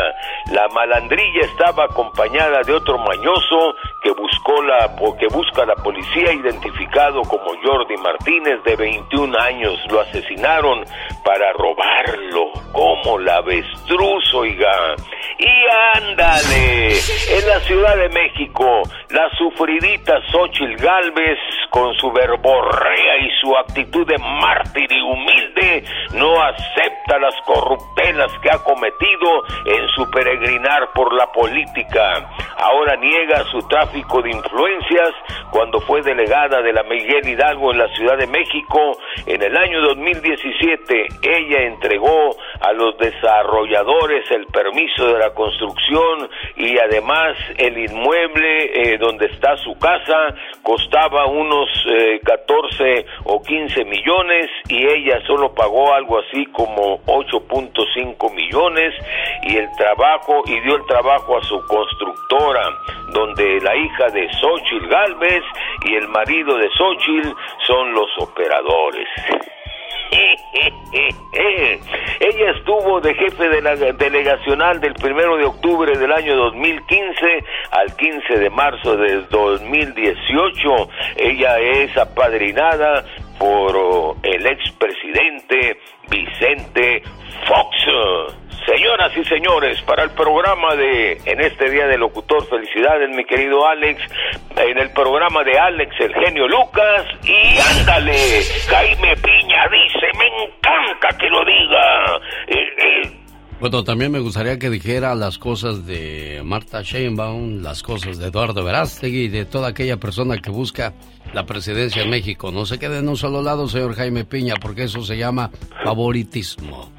La malandrilla estaba acompañada de otro mañoso que buscó la que busca la policía identificado como Jordi Martínez de 21 años. Lo asesinaron para robarlo como la avestruz, oiga. Y ándale, en la Ciudad de México, la sufridita Xochil Galvez, con su verborrea y su actitud de mártir y humilde, no acepta las corruptelas que ha cometido en su peregrinar por la política. Ahora niega su tráfico de influencias cuando fue delegada de la Miguel Hidalgo en la Ciudad de México. En el año 2017, ella entregó a los desarrolladores el permiso de la construcción y además el inmueble eh, donde está su casa costaba unos eh, 14 o 15 millones y ella solo pagó algo así como 8.5 millones y el trabajo y dio el trabajo a su constructora donde la hija de Xochitl Galvez y el marido de Xochitl son los operadores. Ella estuvo de jefe de la delegacional del primero de octubre del año 2015 al 15 de marzo del 2018. Ella es apadrinada por oh, el expresidente Vicente Fox. Señoras y señores, para el programa de en este día de locutor, felicidades mi querido Alex, en el programa de Alex el genio Lucas y ándale, Jaime Piña dice, me encanta que lo diga. Bueno, también me gustaría que dijera las cosas de Marta Sheinbaum, las cosas de Eduardo Verástegui y de toda aquella persona que busca la presidencia en México. No se quede en un solo lado, señor Jaime Piña, porque eso se llama favoritismo.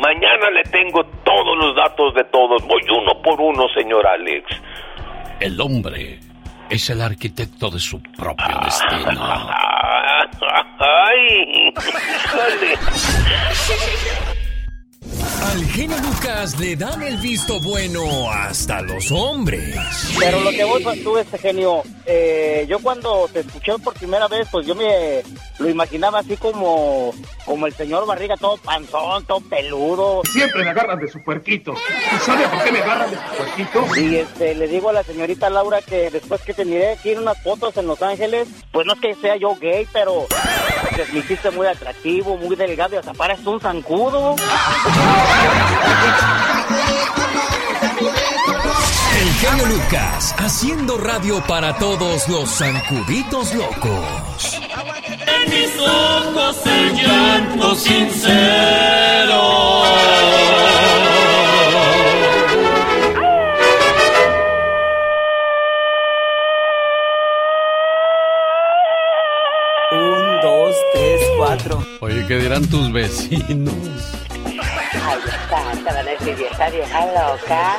Mañana le tengo todos los datos de todos. Voy uno por uno, señor Alex. El hombre es el arquitecto de su propio destino. Ay. Al genio Lucas le dan el visto bueno hasta los hombres. Pero lo que voy con tú, este genio, eh, yo cuando te escuché por primera vez, pues yo me lo imaginaba así como, como el señor Barriga, todo panzón, todo peludo. Siempre me agarran de su puerquito. ¿Y sabe por qué me agarran de su puerquito? Y este, le digo a la señorita Laura que después que te miré, tiene unas fotos en Los Ángeles, pues no es que sea yo gay, pero pues, me hiciste muy atractivo, muy delgado y hasta pareces un zancudo. El genio Lucas, haciendo radio para todos los zancuditos locos. En mis ojos el llanto sincero. Un, dos, tres, cuatro. Oye, ¿qué dirán tus vecinos? Ay, está, van a decir, "Y esta vieja loca.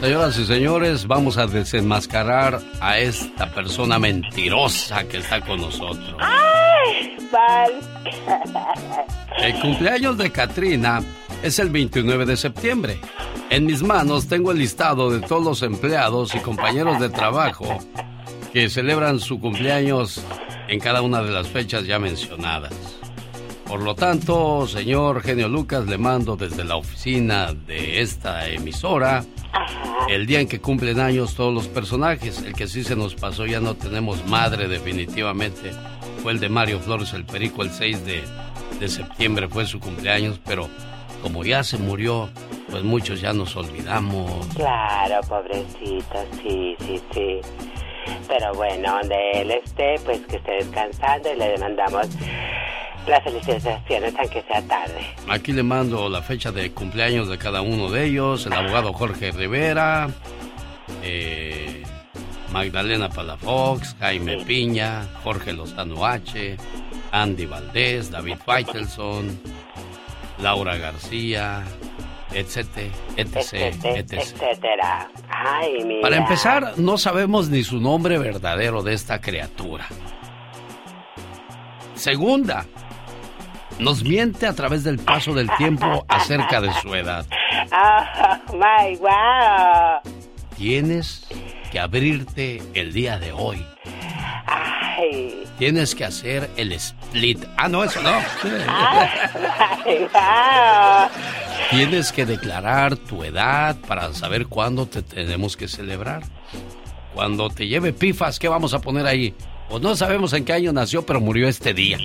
Señoras y señores, vamos a desenmascarar a esta persona mentirosa que está con nosotros. Ay, Val. El cumpleaños de Katrina es el 29 de septiembre. En mis manos tengo el listado de todos los empleados y compañeros de trabajo que celebran su cumpleaños en cada una de las fechas ya mencionadas. Por lo tanto, señor Genio Lucas, le mando desde la oficina de esta emisora el día en que cumplen años todos los personajes. El que sí se nos pasó, ya no tenemos madre definitivamente. fue el de Mario Flores el Perico el 6 de, de septiembre, fue su cumpleaños, pero como ya se murió, pues muchos ya nos olvidamos. Claro, pobrecito, sí, sí, sí. Pero bueno, donde él esté, pues que esté descansando y le mandamos las felicitaciones aunque sea tarde. Aquí le mando la fecha de cumpleaños de cada uno de ellos, el abogado Jorge Rivera, eh, Magdalena Palafox, Jaime Piña, Jorge Lozano H, Andy Valdés, David Faitelson, Laura García, etcétera, etc, etc. Etcétera. Ay, mira. Para empezar, no sabemos ni su nombre verdadero de esta criatura. Segunda, nos miente a través del paso del tiempo acerca de su edad. Oh, my wow. Tienes que abrirte el día de hoy. Ay. Tienes que hacer el split. Ah, no, eso no. Ay, wow. Tienes que declarar tu edad para saber cuándo te tenemos que celebrar. Cuando te lleve pifas, ¿qué vamos a poner ahí? Pues no sabemos en qué año nació, pero murió este día.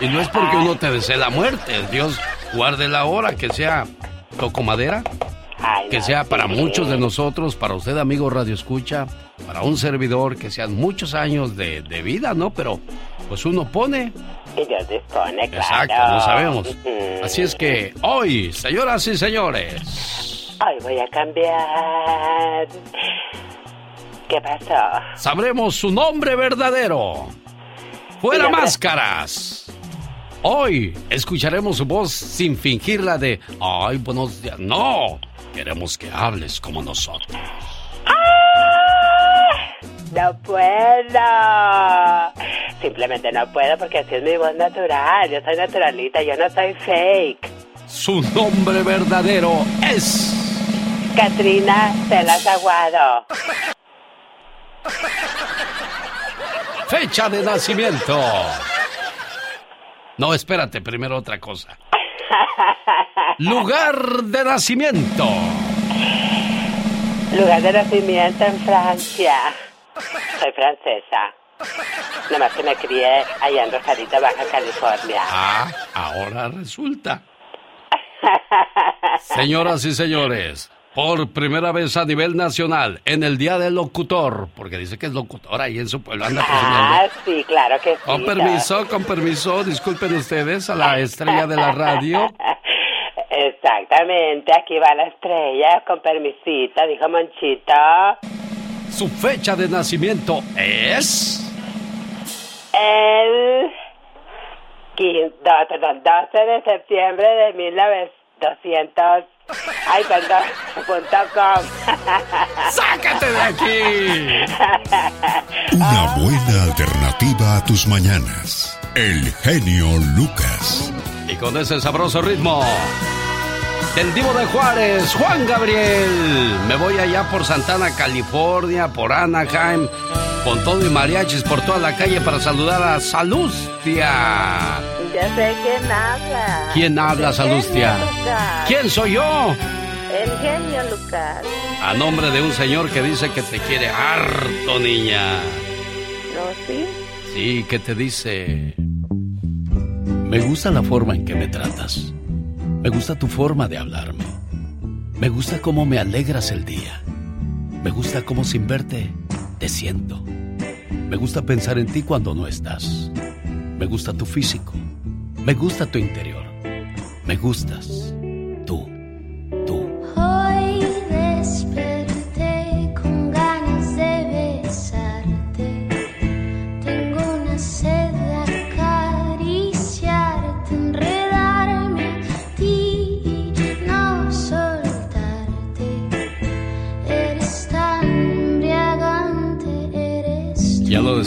Y no es porque uno te desee la muerte. Dios guarde la hora, que sea toco madera. Que sea para muchos de nosotros, para usted, amigo Radio Escucha, para un servidor, que sean muchos años de, de vida, ¿no? Pero pues uno pone Y Dios dispone, claro. Exacto, no sabemos. Así es que hoy, señoras y señores, Hoy voy a cambiar. ¿Qué pasó? sabremos su nombre verdadero. Fuera máscaras. Hoy escucharemos su voz sin fingirla de, ay, buenos días. No, queremos que hables como nosotros. No puedo. Simplemente no puedo porque así es mi voz natural. Yo soy naturalita, yo no soy fake. Su nombre verdadero es... Katrina Celas Aguado. Fecha de nacimiento. No, espérate, primero otra cosa. Lugar de nacimiento. Lugar de nacimiento en Francia. Soy francesa. Nomás que me crié allá en Rosarito, Baja California. Ah, ahora resulta. Señoras y señores, por primera vez a nivel nacional, en el Día del Locutor, porque dice que es locutor ahí en su pueblo, anda Ah, sí, claro que sí. Con permiso, con permiso, disculpen ustedes a la estrella de la radio. Exactamente, aquí va la estrella, con permisito, dijo Monchito. Su fecha de nacimiento es... El 15, do- perdón, 12 de septiembre de 1900. Ay, com. ¡Sácate de aquí! Una buena alternativa a tus mañanas. El genio Lucas. Y con ese sabroso ritmo del Divo de Juárez, Juan Gabriel. Me voy allá por Santana, California, por Anaheim, con todo y mariachis por toda la calle para saludar a Salustia. Ya sé quién habla. ¿Quién habla, El Salustia? genio. ¿Quién soy yo? El genio Lucas. A nombre de un señor que dice que te quiere harto, niña. ¿No, sí? Sí, que te dice... Me gusta la forma en que me tratas. Me gusta tu forma de hablarme. Me gusta cómo me alegras el día. Me gusta cómo sin verte te siento. Me gusta pensar en ti cuando no estás. Me gusta tu físico. Me gusta tu interior. Me gustas.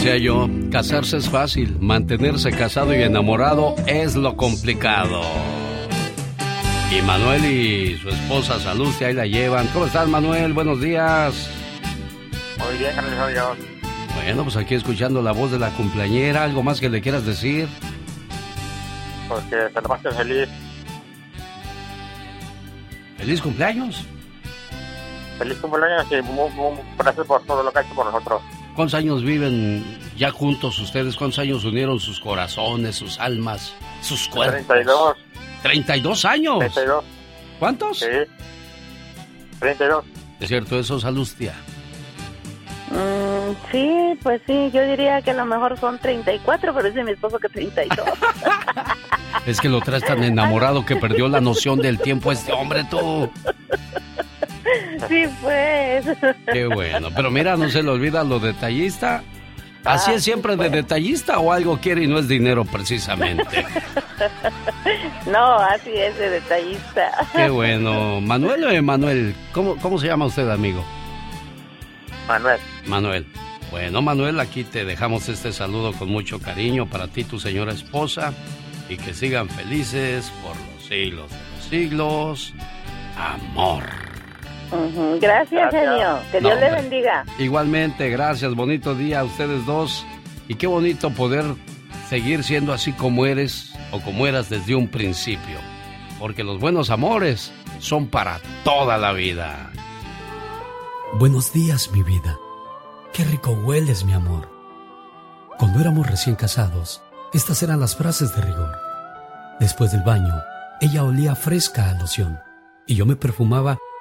Decía yo, casarse es fácil, mantenerse casado y enamorado es lo complicado. Y Manuel y su esposa Salucia ahí la llevan. ¿Cómo estás, Manuel? Buenos días. Muy bien, gracias a Dios. Bueno, pues aquí escuchando la voz de la cumpleañera. ¿Algo más que le quieras decir? Pues que te la pases feliz. ¡Feliz cumpleaños! Feliz cumpleaños y mu- mu- gracias por todo lo que ha hecho por nosotros. ¿Cuántos años viven ya juntos ustedes? ¿Cuántos años unieron sus corazones, sus almas, sus cuerpos? 32. 32 años. 32. ¿Cuántos? Sí. 32. Es cierto eso, Salustia. Mm, sí, pues sí, yo diría que a lo mejor son 34, pero dice mi esposo que 32. Es que lo traes tan enamorado que perdió la noción del tiempo este hombre, tú. sí, pues. Qué bueno. Pero mira, no se le olvida lo detallista. ¿Así Ah, es siempre de detallista o algo quiere y no es dinero precisamente? no, así es de detallista. Qué bueno. Manuel o Emanuel, ¿cómo, ¿cómo se llama usted, amigo? Manuel. Manuel. Bueno, Manuel, aquí te dejamos este saludo con mucho cariño para ti, tu señora esposa, y que sigan felices por los siglos de los siglos. Amor. Gracias, Gracias. genio. Que No, Dios le bendiga. Igualmente, gracias, bonito día a ustedes dos. Y qué bonito poder seguir siendo así como eres o como eras desde un principio. Porque los buenos amores son para toda la vida. Buenos días, mi vida. Qué rico hueles, mi amor. Cuando éramos recién casados, estas eran las frases de rigor. Después del baño, ella olía fresca a loción y yo me perfumaba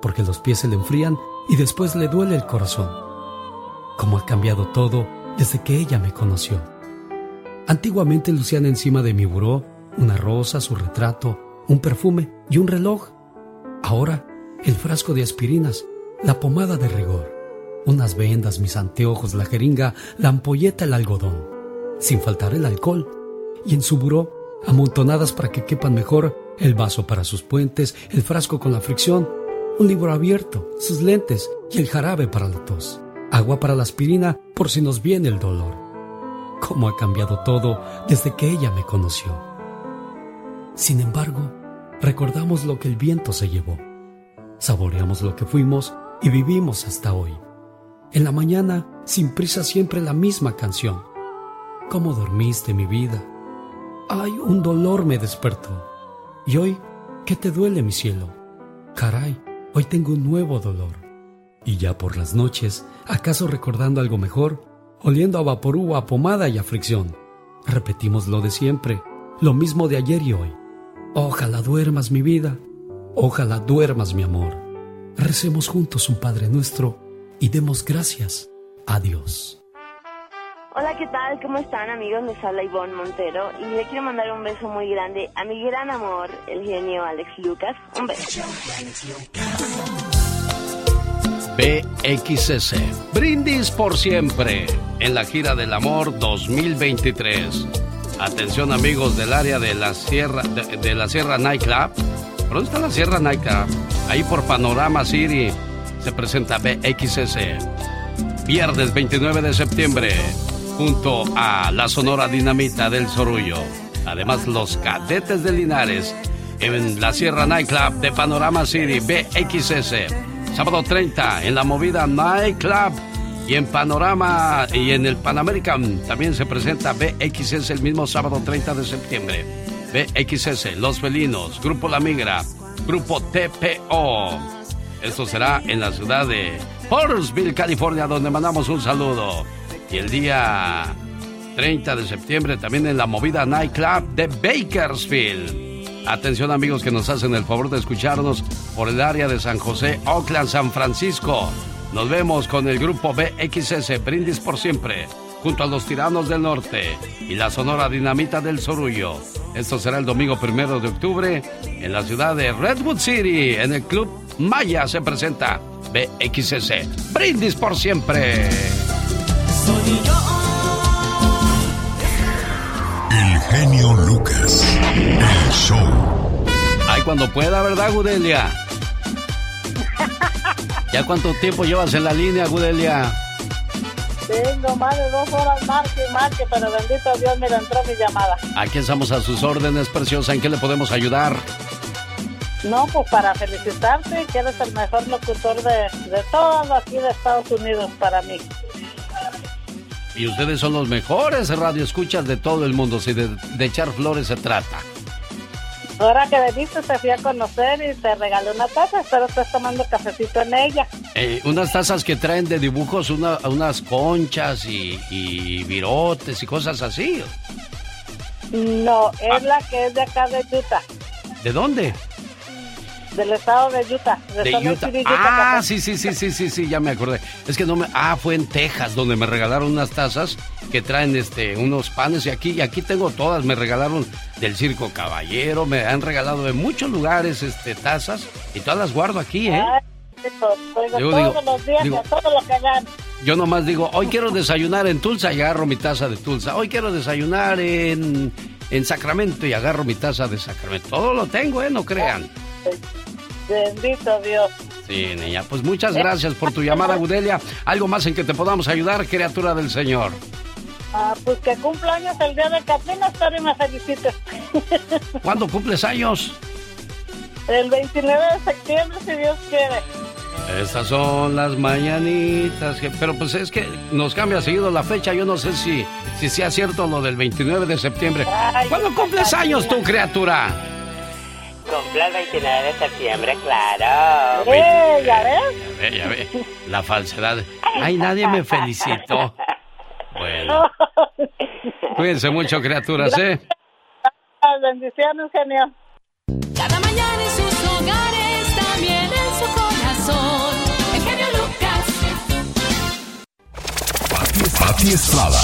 porque los pies se le enfrían y después le duele el corazón. Cómo ha cambiado todo desde que ella me conoció. Antiguamente lucían encima de mi buró una rosa, su retrato, un perfume y un reloj. Ahora, el frasco de aspirinas, la pomada de rigor, unas vendas, mis anteojos, la jeringa, la ampolleta, el algodón, sin faltar el alcohol, y en su buró, amontonadas para que quepan mejor, el vaso para sus puentes, el frasco con la fricción, un libro abierto, sus lentes y el jarabe para la tos, agua para la aspirina por si nos viene el dolor. Cómo ha cambiado todo desde que ella me conoció. Sin embargo, recordamos lo que el viento se llevó. Saboreamos lo que fuimos y vivimos hasta hoy. En la mañana, sin prisa, siempre la misma canción. ¿Cómo dormiste, mi vida? Ay, un dolor me despertó. Y hoy, ¿qué te duele, mi cielo? Caray, hoy tengo un nuevo dolor. Y ya por las noches, ¿acaso recordando algo mejor? Oliendo a vaporú, a pomada y a fricción. Repetimos lo de siempre, lo mismo de ayer y hoy. Ojalá duermas, mi vida. Ojalá duermas, mi amor. Recemos juntos un Padre nuestro y demos gracias a Dios. Hola, ¿qué tal? ¿Cómo están, amigos? Les habla Ivonne Montero y le quiero mandar un beso muy grande a mi gran amor, el genio Alex Lucas. Un beso. BXS. Brindis por siempre. En la gira del amor 2023. Atención amigos del área de la Sierra, de, la Sierra Nightclub. ¿Por dónde está la Sierra Nightclub? Ahí por Panorama City se presenta BXS. Viernes 29 de septiembre. Junto a la Sonora Dinamita del Sorullo. Además los cadetes de Linares. En la Sierra Nightclub de Panorama City. BXS. Sábado 30 en la movida Nightclub y en Panorama y en el Pan American también se presenta BXS el mismo sábado 30 de septiembre. BXS, Los Felinos, Grupo La Migra, Grupo TPO. Esto será en la ciudad de Forestville, California, donde mandamos un saludo. Y el día 30 de septiembre también en la movida Nightclub de Bakersfield. Atención amigos que nos hacen el favor de escucharnos por el área de San José, Oakland, San Francisco. Nos vemos con el grupo BXS Brindis por Siempre, junto a los Tiranos del Norte y la Sonora Dinamita del Sorullo. Esto será el domingo primero de octubre en la ciudad de Redwood City, en el Club Maya se presenta BXS Brindis por Siempre. El genio Lucas. El show. Ay, cuando pueda, ¿verdad, Gudelia? ¿Ya cuánto tiempo llevas en la línea, Gudelia? Tengo más de dos horas marque y marque, pero bendito Dios, mira, entró mi llamada. Aquí estamos a sus órdenes, preciosa. ¿En qué le podemos ayudar? No, pues para felicitarte, que eres el mejor locutor de, de todo aquí de Estados Unidos para mí. Y ustedes son los mejores radioescuchas de todo el mundo, si de, de echar flores se trata. Ahora que veniste te fui a conocer y te regalé una taza, espero estés tomando cafecito en ella. Eh, unas tazas que traen de dibujos, una- unas conchas y, y virotes y cosas así. No, es la que es de acá de Utah, ¿De dónde? Del estado de Utah. De Utah. City, Ah, Utah. sí, sí, sí, sí, sí, sí, ya me acordé. Es que no me. Ah, fue en Texas donde me regalaron unas tazas que traen este unos panes y aquí y aquí tengo todas. Me regalaron del Circo Caballero, me han regalado de muchos lugares este tazas y todas las guardo aquí, ¿eh? Ay, eso, oigo Digo, todos digo, los días digo- a todo lo que dan. Yo nomás digo, hoy quiero desayunar en Tulsa y agarro mi taza de Tulsa. Hoy quiero desayunar en, en Sacramento y agarro mi taza de Sacramento. Todo lo tengo, ¿eh? No crean. Bendito Dios. Sí, niña. Pues muchas gracias por tu llamada, Gudelia. ¿Algo más en que te podamos ayudar, criatura del Señor? Ah, pues que cumpleaños el día de Catrina, espero y me felicites. ¿Cuándo cumples años? el 29 de septiembre, si Dios quiere. Estas son las mañanitas. que- pero pues es que nos cambia seguido la fecha. Yo no sé si, si sea cierto lo del 29 de septiembre. ¿Cuándo cumples años tú, criatura? Cumple el 29 de septiembre, claro. ¡Eh, ya ves! Ya ve, ya ve. La falsedad. Ay, nadie me felicitó. Bueno, cuídense mucho, criaturas, ¿eh? Bendiciones, genio. Cada mañana en sus hogares, también en su corazón. El genio Lucas. Pati Estrada.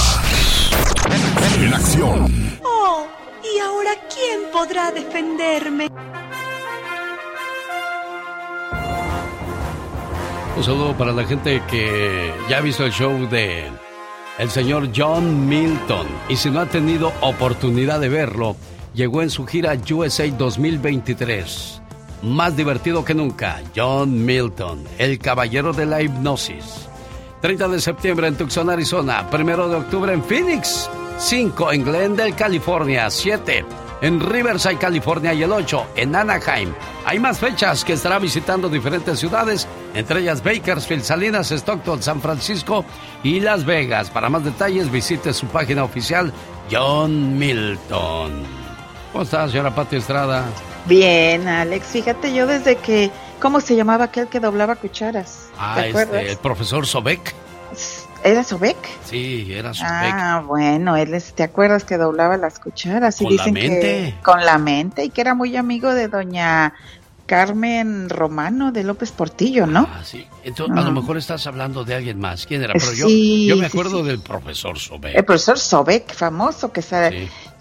En acción. Oh, ¿y ahora quién podrá defenderme? Un saludo para la gente que ya ha visto el show de el señor John Milton. Y si no ha tenido oportunidad de verlo, llegó en su gira USA 2023. Más divertido que nunca, John Milton, el caballero de la hipnosis. 30 de septiembre en Tucson, Arizona. 1 de octubre en Phoenix. 5 en Glendale, California. 7 en Riverside, California. Y el 8 en Anaheim. Hay más fechas que estará visitando diferentes ciudades, entre ellas Bakersfield, Salinas, Stockton, San Francisco y Las Vegas. Para más detalles visite su página oficial John Milton. ¿Cómo está, señora Pati Estrada? Bien, Alex, fíjate yo desde que, ¿cómo se llamaba aquel que doblaba cucharas? Ah, este, el profesor Sobek. ¿Era Sobek? Sí, era Sobek. Ah, bueno, él es, ¿te acuerdas que doblaba las cucharas? Y Con la dicen mente. que con la mente y que era muy amigo de doña Carmen Romano de López Portillo, ¿no? Ah, sí. Entonces, a lo Ah. mejor estás hablando de alguien más. ¿Quién era? Pero yo, Sí, yo me sí, acuerdo del profesor Sobek. El profesor Sobek, famoso, que, sa-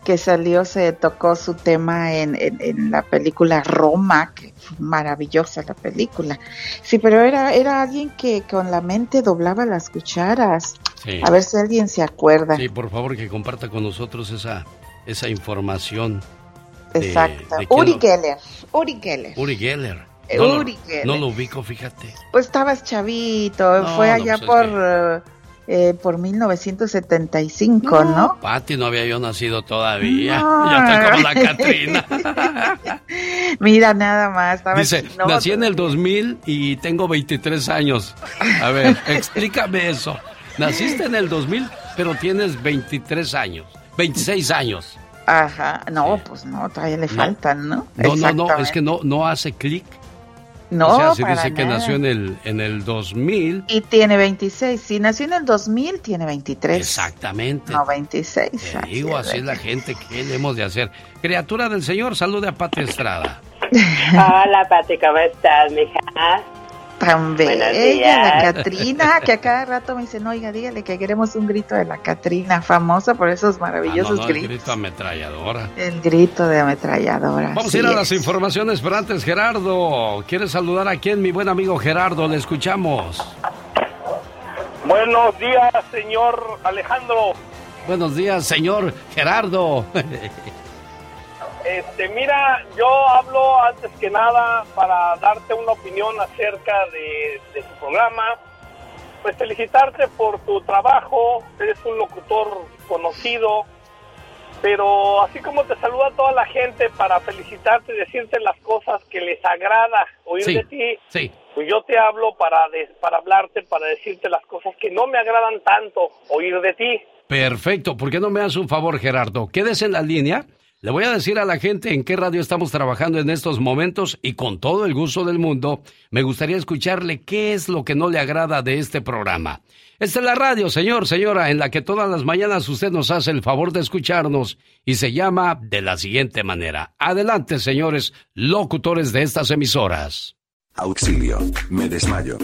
que salió, se tocó su tema en, en- en la película Roma, que fue maravillosa la película. Sí, pero era, era alguien que con la mente doblaba las cucharas. Sí. A ver si alguien se acuerda. Sí, por favor, que comparta con nosotros esa, esa información. de- Exacto. de Uri lo- Geller. Uri Geller. Uri Geller. Eh, No, lo- Uri Geller. no lo ubico, fíjate. Pues estabas chavito, No, fue allá pues es por, eh, por 1975, ¿no? Pati, no había yo nacido todavía. No. Ya está como la Catrina. Mira, nada más. Estaba Dice, no, nací en el 2000 y tengo 23 años. A ver, explícame eso. Naciste en el 2000, pero tienes 23 años. 26 años. Ajá, no, pues no, todavía le faltan, ¿no? No, no, no, es que no, no hace clic. No, o sea, si para dice que nada. nació en el, en el 2000, Y tiene 26. Si nació en el 2000, tiene 23. exactamente. No, 26. Te así digo, es, así es la gente, ¿qué le hemos de hacer? Criatura del Señor, salude a Pati Estrada. Hola, Pati, ¿cómo estás, mija? Tan bella la. Catrina, que a cada rato me dicen, oiga, dígale que queremos un grito de la Catrina, famosa por esos Ah, no, maravillosos el gritos. grito ametralladora. El grito de ametralladora. Vamos a ir a es. las informaciones, pero antes, Gerardo, ¿quieres saludar a quién? Mi buen amigo Gerardo, le escuchamos. Buenos días, señor Alejandro. Buenos días, señor Gerardo. Este, mira, yo hablo antes que nada para darte una opinión acerca de, de tu programa. pues felicitarte por tu trabajo, eres un locutor conocido, pero así como te saluda toda la gente para felicitarte y decirte las cosas que les agrada oír Sí, de ti, sí. pues yo te hablo para, de- para hablarte, para decirte las cosas que no me agradan tanto oír de ti. Perfecto. ¿Por qué no me hace un favor, Gerardo? Quédese en la línea. Le voy a decir a la gente en qué radio estamos trabajando en estos momentos y con todo el gusto del mundo, me gustaría escucharle qué es lo que no le agrada de este programa. Esta es la radio, señor, señora, en la que todas las mañanas usted nos hace el favor de escucharnos y se llama de la siguiente manera. Adelante, señores locutores de estas emisoras. Auxilio, me desmayo.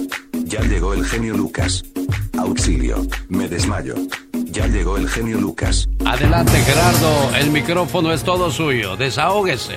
Ya llegó el genio Lucas. Auxilio, me desmayo. Ya llegó el genio Lucas. Adelante, Gerardo, el micrófono es todo suyo. Desahógese.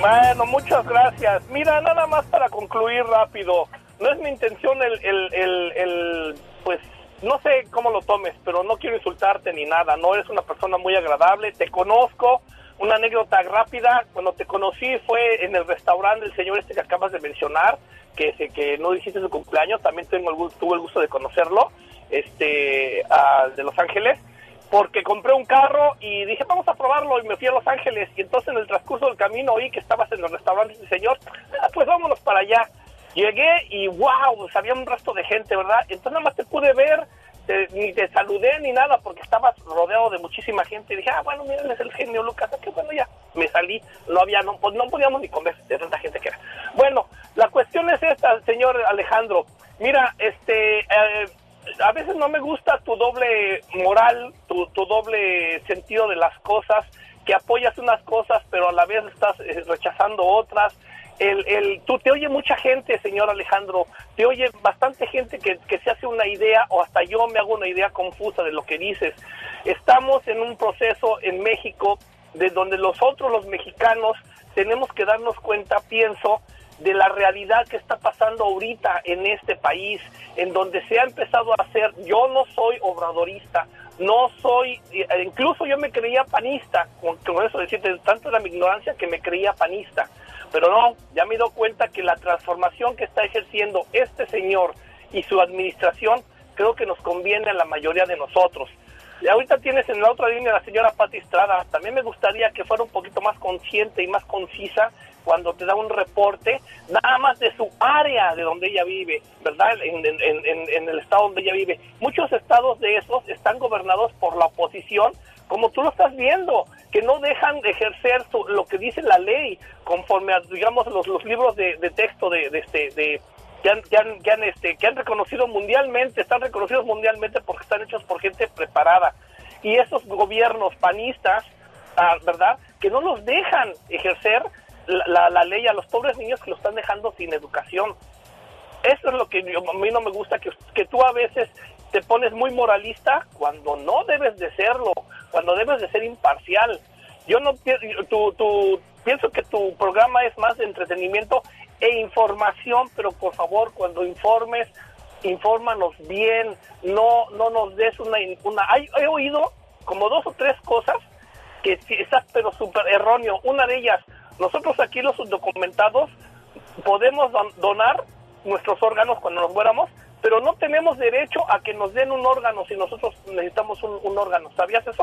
Bueno, muchas gracias. Mira, nada más para concluir rápido. No es mi intención el, el, el, el, pues, no sé cómo lo tomes, pero no quiero insultarte ni nada. No eres una persona muy agradable. Te conozco. Una anécdota rápida. Cuando te conocí fue en el restaurante del señor este que acabas de mencionar, que, se- que no dijiste su cumpleaños. También tengo el, tuve el gusto de conocerlo, este, ah, de Los Ángeles porque compré un carro y dije, vamos a probarlo, y me fui a Los Ángeles, y entonces en el transcurso del camino oí que estabas en los restaurantes y señor, "Ah, pues vámonos para allá. Llegué y wow, pues había un resto de gente, ¿verdad? Entonces nada más te pude ver, te- ni te saludé ni nada, porque estabas rodeado de muchísima gente, y dije, ah, bueno, mira, él es el genio Lucas, ah, qué bueno, ya, me salí, no había, no, pues no podíamos ni comer de tanta gente que era. Bueno, la cuestión es esta, señor Alejandro, mira, este... eh, a veces no me gusta tu doble moral, tu, tu doble sentido de las cosas, que apoyas unas cosas pero a la vez estás eh, rechazando otras. El, el, tú te oye mucha gente, señor Alejandro, te oye bastante gente que, que se hace una idea o hasta yo me hago una idea confusa de lo que dices. Estamos en un proceso en México de donde nosotros los mexicanos tenemos que darnos cuenta, pienso, de la realidad que está pasando ahorita en este país, en donde se ha empezado a hacer, yo no soy obradorista, no soy, eh, incluso yo me creía panista, con, con eso decirte, tanto era mi ignorancia que me creía panista, pero no, ya me he dado cuenta que la transformación que está ejerciendo este señor y su administración, creo que nos conviene a la mayoría de nosotros. Y ahorita tienes en la otra línea la señora Pati Estrada. También me gustaría que fuera un poquito más consciente y más concisa cuando te da un reporte, nada más de su área de donde ella vive, ¿verdad? En, el estado donde ella vive. Muchos estados de esos están gobernados por la oposición, como tú lo estás viendo, que no dejan de ejercer su- lo que dice la ley, conforme a, digamos, los, libros de, texto de, de este... De, que han, este, que han reconocido mundialmente, están reconocidos mundialmente porque están hechos por gente preparada. Y esos gobiernos panistas, ah, ¿verdad? Que no los dejan ejercer la, la- la ley a los pobres niños que los están dejando sin educación. Eso es lo que yo- a mí no me gusta, que, que tú a veces te pones muy moralista cuando no debes de serlo, cuando debes de ser imparcial. Yo no tu, tu- pienso que tu programa es más de entretenimiento e información, pero por favor, cuando informes, infórmanos bien, no no nos des una... una he oído como dos o tres cosas que sí estás pero súper erróneo. Una de ellas, nosotros aquí los documentados podemos don- donar nuestros órganos cuando nos muéramos, pero no tenemos derecho a que nos den un órgano si nosotros necesitamos un órgano. ¿Sabías eso?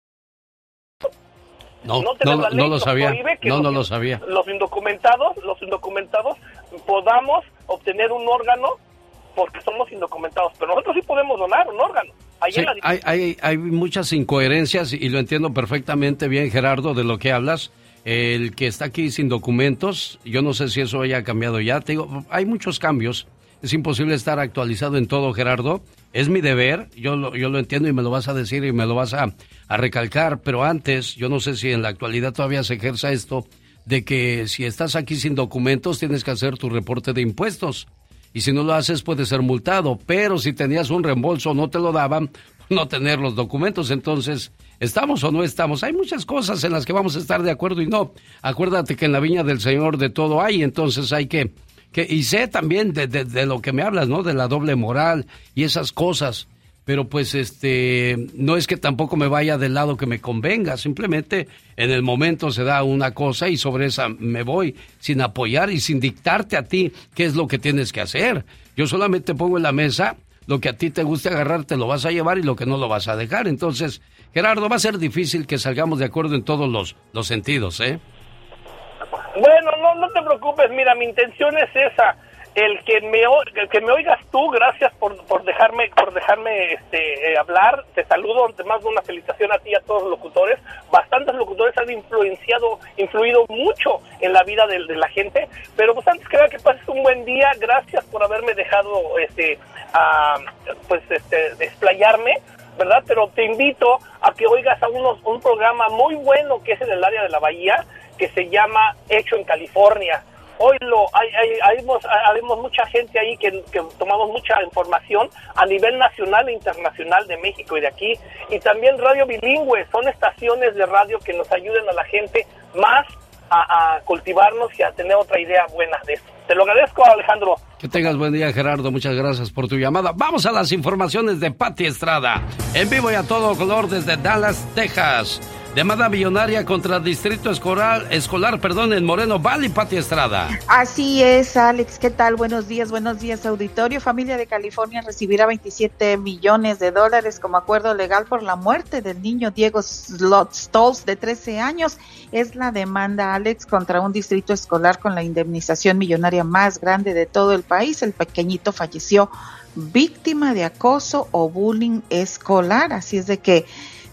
No, no, no ley lo sabía. que No, los- no lo sabía. Los indocumentados, los indocumentados podamos obtener un órgano porque somos indocumentados, pero nosotros sí podemos donar un órgano. Ahí Sí, en la hay, hay, hay muchas incoherencias y lo entiendo perfectamente bien, Gerardo, de lo que hablas. El que está aquí sin documentos, yo no sé si eso haya cambiado ya. Te digo, hay muchos cambios. Es imposible estar actualizado en todo, Gerardo. Es mi deber, yo lo, yo lo entiendo y me lo vas a decir y me lo vas a, a recalcar, pero antes, yo no sé si en la actualidad todavía se ejerza esto, de que si estás aquí sin documentos tienes que hacer tu reporte de impuestos. Y si no lo haces puedes ser multado, pero si tenías un reembolso no te lo daban, no tener los documentos. Entonces, ¿estamos o no estamos? Hay muchas cosas en las que vamos a estar de acuerdo y no. Acuérdate que en la viña del Señor de todo hay, entonces hay que... que y sé también de, de- lo que me hablas, ¿no? De la doble moral y esas cosas. Pero pues este, no es que tampoco me vaya del lado que me convenga, simplemente en el momento se da una cosa y sobre esa me voy sin apoyar y sin dictarte a ti qué es lo que tienes que hacer. Yo solamente pongo en la mesa lo que a ti te guste agarrar, te lo vas a llevar y lo que no lo vas a dejar. Entonces, Gerardo, va a ser difícil que salgamos de acuerdo en todos los, los sentidos, ¿eh? Bueno, no, no te preocupes, mira, mi intención es esa, el que me, el que me oigas tú, gracias por, por dejarme, por dejarme este, eh, hablar, te saludo, además de una felicitación a ti y a todos los locutores, bastantes locutores han influenciado, influido mucho en la vida de, de la gente, pero pues antes que nada que pases un buen día, gracias por haberme dejado, este, pues, este, desplayarme, ¿verdad? Pero te invito a que oigas a unos, un programa muy bueno que es en el área de la Bahía, que se llama Hecho en California. Hoy lo, hay, hay, habemos mucha gente ahí que, que tomamos mucha información a nivel nacional e internacional de México y de aquí. Y también radio bilingüe, son estaciones de radio que nos ayuden a la gente más a, a cultivarnos y a tener otra idea buena de esto. Te lo agradezco, Alejandro. Que tengas buen día, Gerardo. Muchas gracias por tu llamada. Vamos a las informaciones de Patti Estrada. En vivo y a todo color desde Dallas, Texas. Demanda millonaria contra Distrito Escolar, escolar perdón, en Moreno Valley, Patti Estrada. Así es, Alex. ¿Qué tal? Buenos días, buenos días, auditorio. Familia de California recibirá 27 millones de dólares como acuerdo legal por la muerte del niño Diego Stolz, de 13 años. Es la demanda, Alex, contra un distrito escolar con la indemnización millonaria más grande de todo el país. El pequeñito falleció víctima de acoso o bullying escolar. Así es de que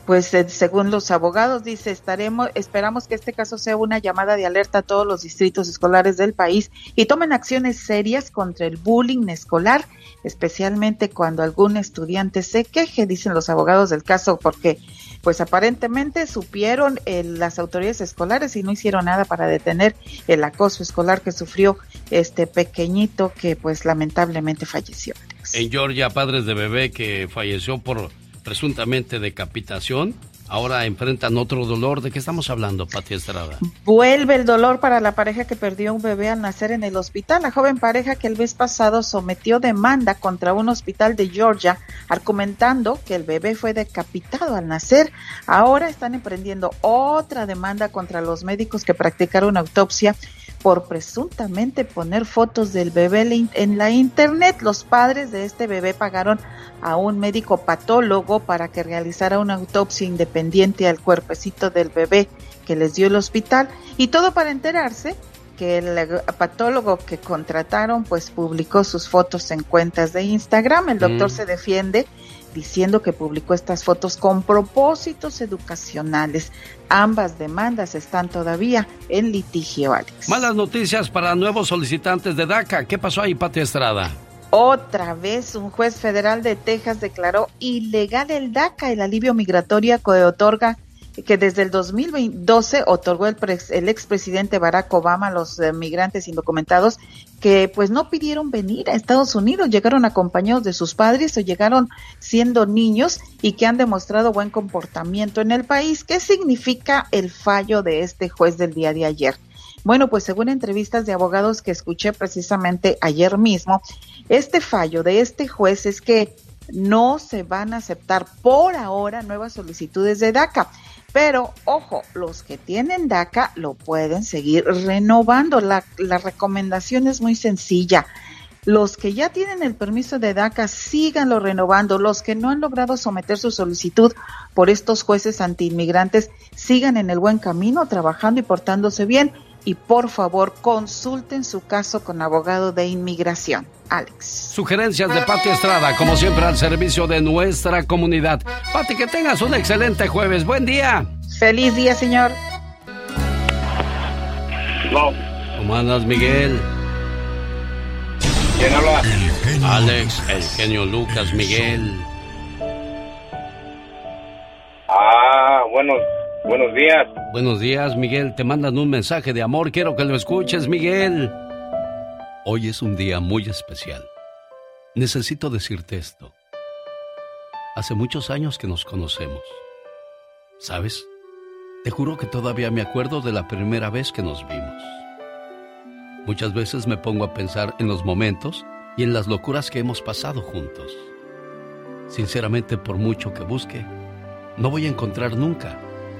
pues eh, según los abogados dice estaremos esperamos que este caso sea una llamada de alerta a todos los distritos escolares del país y tomen acciones serias contra el bullying escolar especialmente cuando algún estudiante se queje dicen los abogados del caso porque pues aparentemente supieron eh, las autoridades escolares y no hicieron nada para detener el acoso escolar que sufrió este pequeñito que pues lamentablemente falleció. En Georgia, padres de bebé que falleció por presuntamente decapitación, ahora enfrentan otro dolor. ¿De qué estamos hablando, Pati Estrada? Vuelve el dolor para la pareja que perdió un bebé al nacer en el hospital. La joven pareja que el mes pasado sometió demanda contra un hospital de Georgia, argumentando que el bebé fue decapitado al nacer. Ahora están emprendiendo otra demanda contra los médicos que practicaron autopsia por presuntamente poner fotos del bebé en- la internet. Los padres de este bebé pagaron a un médico patólogo para que realizara una autopsia independiente al cuerpecito del bebé que les dio el hospital y todo para enterarse que el patólogo que contrataron pues publicó sus fotos en cuentas de Instagram. El doctor Mm. se defiende diciendo que publicó estas fotos con propósitos educacionales. Ambas demandas están todavía en litigio, Alex. Malas noticias para nuevos solicitantes de DACA. ¿Qué pasó ahí, Pati Estrada? Otra vez un juez federal de Texas declaró ilegal el DACA, el alivio migratorio que otorga que desde el 2012 otorgó el, el expresidente Barack Obama a los eh, migrantes indocumentados que pues no pidieron venir a Estados Unidos, llegaron acompañados de sus padres o llegaron siendo niños y que han demostrado buen comportamiento en el país. ¿Qué significa el fallo de este juez del día de ayer? Bueno, pues según entrevistas de abogados que escuché precisamente ayer mismo, este fallo de este juez es que no se van a aceptar por ahora nuevas solicitudes de DACA. Pero, ojo, los que tienen DACA lo pueden seguir renovando. La, recomendación es muy sencilla. Los que ya tienen el permiso de DACA, síganlo renovando. Los que no han logrado someter su solicitud por estos jueces antiinmigrantes, sigan en el buen camino, trabajando y portándose bien. Y por favor consulten su caso con abogado de inmigración. Alex. Sugerencias de Pati Estrada, como siempre al servicio de nuestra comunidad. Pati, que tengas un excelente jueves. Buen día. Feliz día, señor. ¿Cómo andas, Miguel? ¿Quién habla? Alex, el genio Lucas, Miguel. Ah, buenos, buenos días. Buenos días, Miguel. Te mandan un mensaje de amor. Quiero que lo escuches, Miguel. Hoy es un día muy especial. Necesito decirte esto. Hace muchos años que nos conocemos. ¿Sabes? Te juro que todavía me acuerdo de la primera vez que nos vimos. Muchas veces me pongo a pensar en los momentos y en las locuras que hemos pasado juntos. Sinceramente, por mucho que busque, no voy a encontrar nunca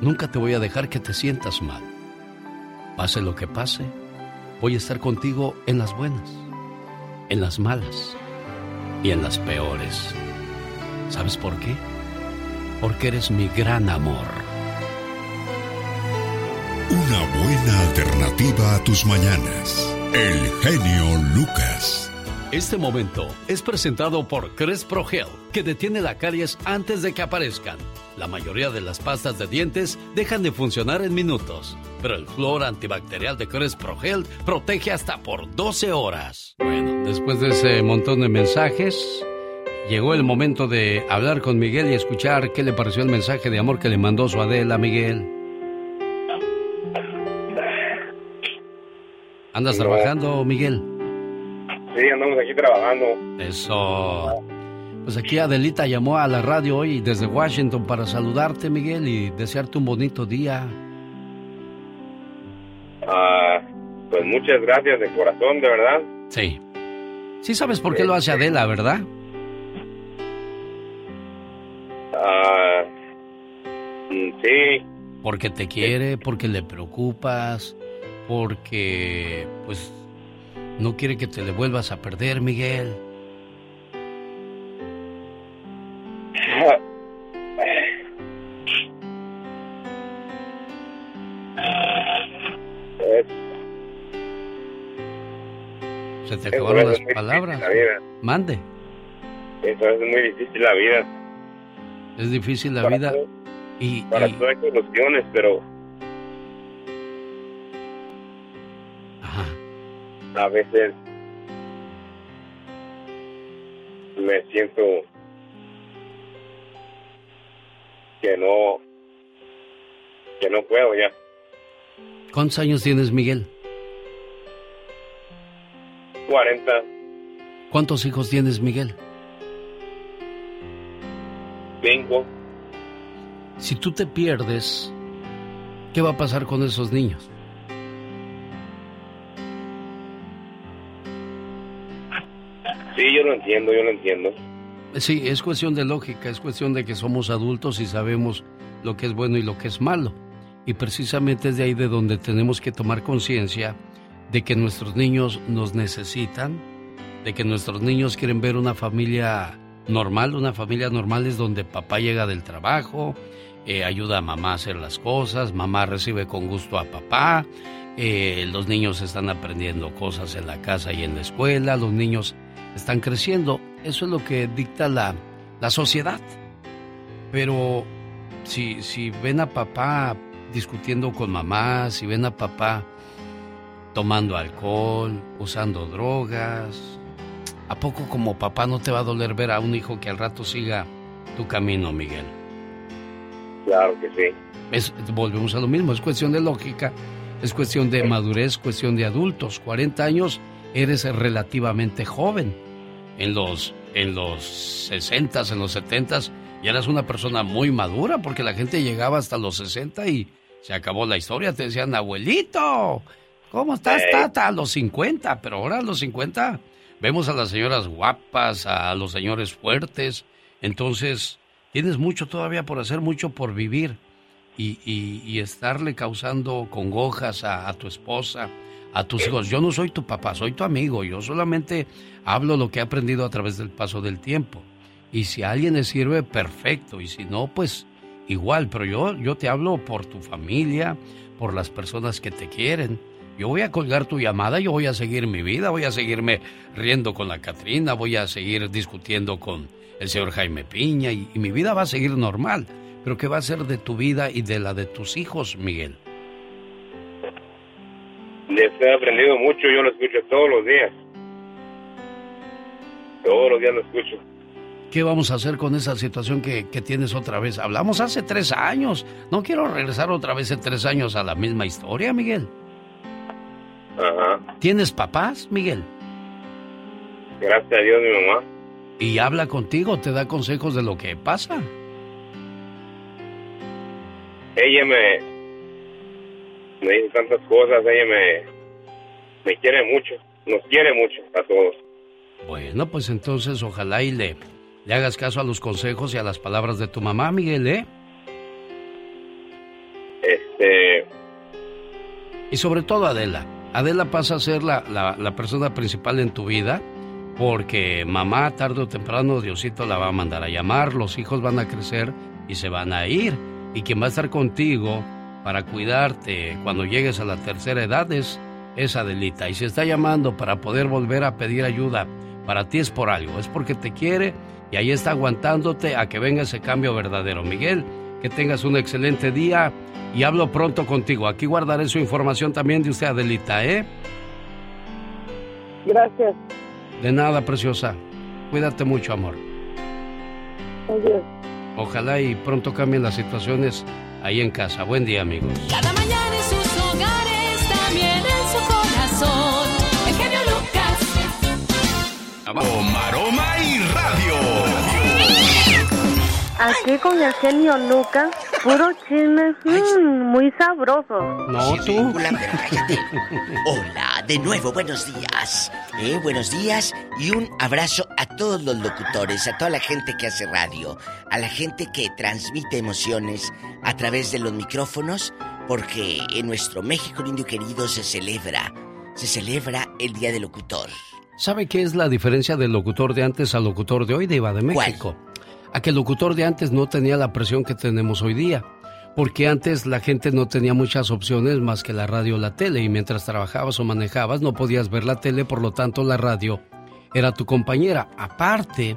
nunca te voy a dejar que te sientas mal. Pase lo que pase, voy a estar contigo en las buenas, en las malas y en las peores. ¿Sabes por qué? Porque eres mi gran amor. Una buena alternativa a tus mañanas. El genio Lucas. Este momento es presentado por Crespro Gel, que detiene la caries antes de que aparezcan. La mayoría de las pastas de dientes dejan de funcionar en minutos, pero el flor antibacterial de Crespro Gel protege hasta por 12 horas. Bueno, después de ese montón de mensajes, llegó el momento de hablar con Miguel y escuchar qué le pareció el mensaje de amor que le mandó su Adela, Miguel. ¿Andas trabajando, Miguel? Sí, andamos aquí trabajando. Eso. Pues aquí Adelita llamó a la radio hoy desde Washington para saludarte, Miguel, y desearte un bonito día. Ah, pues muchas gracias de corazón, de verdad. Sí. Sí sabes por qué lo hace Adela, ¿verdad? Ah, sí, Porque te quiere, porque le preocupas, porque pues no quiere que te le vuelvas a perder, Miguel. Se te acabaron las palabras. difícil la vida. Mande. eso es muy difícil la vida. Es difícil la Para vida. todo- Y, Para y- todo hay soluciones, pero a veces me siento que no que no puedo ya. ¿cuántos años tienes, Miguel? 40, ¿Cuántos hijos tienes, Miguel? 5, Si tú te pierdes, ¿qué va a pasar con esos niños? Sí, yo lo entiendo, yo lo entiendo. Sí, es cuestión de lógica, es cuestión de que somos adultos y sabemos lo que es bueno y lo que es malo. Y precisamente es de ahí de donde tenemos que tomar conciencia de que nuestros niños nos necesitan, de que nuestros niños quieren ver una familia normal, una familia normal es donde papá llega del trabajo, eh, ayuda a mamá a hacer las cosas, mamá recibe con gusto a papá, eh, los niños están aprendiendo cosas en la casa y en la escuela, los niños están creciendo, eso es lo que dicta la, la sociedad. Pero si, si ven a papá discutiendo con mamá, si ven a papá tomando alcohol, usando drogas, ¿a poco como papá no te va a doler ver a un hijo que al rato siga tu camino, Miguel? Claro que sí. Es, volvemos a lo mismo, es cuestión de lógica, es cuestión de madurez, cuestión de adultos. 40 años eres relativamente joven. En los, en los 60, en los 70 ya eras una persona muy madura porque la gente llegaba hasta los 60 y se acabó la historia. Te decían, abuelito, ¿cómo estás, tata? A los 50, pero ahora a los 50 vemos a las señoras guapas, a los señores fuertes. Entonces, tienes mucho todavía por hacer, mucho por vivir. Y, y- y estarle causando congojas a, a tu esposa, a tus hijos. Yo no soy tu papá, soy tu amigo. Yo solamente hablo lo que he aprendido a través del paso del tiempo. Y si a alguien le sirve, perfecto. Y si no, pues igual. Pero yo, yo te hablo por tu familia, por las personas que te quieren. Yo voy a colgar tu llamada, yo voy a seguir mi vida, voy a seguirme riendo con la Catrina, voy a seguir discutiendo con el señor Jaime Piña y, y mi vida va a seguir normal. Pero ¿qué va a ser de tu vida y de la de tus hijos, Miguel? Usted he aprendido mucho, yo lo escucho todos los días. Todos los días lo escucho. ¿Qué vamos a hacer con esa situación que, que tienes otra vez? Hablamos hace tres años. No quiero regresar otra vez en tres años a la misma historia, Miguel. Ajá. ¿Tienes papás, Miguel? Gracias a Dios, mi mamá. Y habla contigo, te da consejos de lo que pasa. Ella me, me dice tantas cosas, ella me, me quiere mucho, nos quiere mucho a todos. Bueno, pues entonces ojalá y le, le hagas caso a los consejos y a las palabras de tu mamá, Miguel, ¿eh? Este, Y sobre todo Adela. Adela pasa a ser la, la- la persona principal en tu vida porque mamá tarde o temprano Diosito la va a mandar a llamar, los hijos van a crecer y se van a ir. Y quien va a estar contigo para cuidarte cuando llegues a la tercera edad es, es Adelita. Y si está llamando para poder volver a pedir ayuda, para ti es por algo, es porque te quiere y ahí está aguantándote a que venga ese cambio verdadero. Miguel, que tengas un excelente día y hablo pronto contigo. Aquí guardaré su información también de usted, Adelita, ¿eh? Gracias. De nada, preciosa. Cuídate mucho, amor. Adiós. Ojalá y pronto cambien las situaciones ahí en casa. Buen día, amigos. Cada mañana en sus hogares, también en su corazón. El genio Lucas. Omar, Oma y Radio. Aquí con el genio Lucas, puro chisme, mm, muy sabroso. No, Sí, ridícula, pero cállate. Hola, de nuevo, buenos días. Eh, buenos días y un abrazo a todos los locutores, a toda la gente que hace radio, a la gente que transmite emociones a través de los micrófonos, porque en nuestro México lindo y querido se celebra, se celebra el Día del Locutor. ¿Sabe qué es la diferencia del locutor de antes al locutor de hoy, de Iba de México? A que el locutor de antes no tenía la presión que tenemos hoy día. Porque antes la gente no tenía muchas opciones más que la radio o la tele. Y mientras trabajabas o manejabas no podías ver la tele, por lo tanto la radio era tu compañera. Aparte,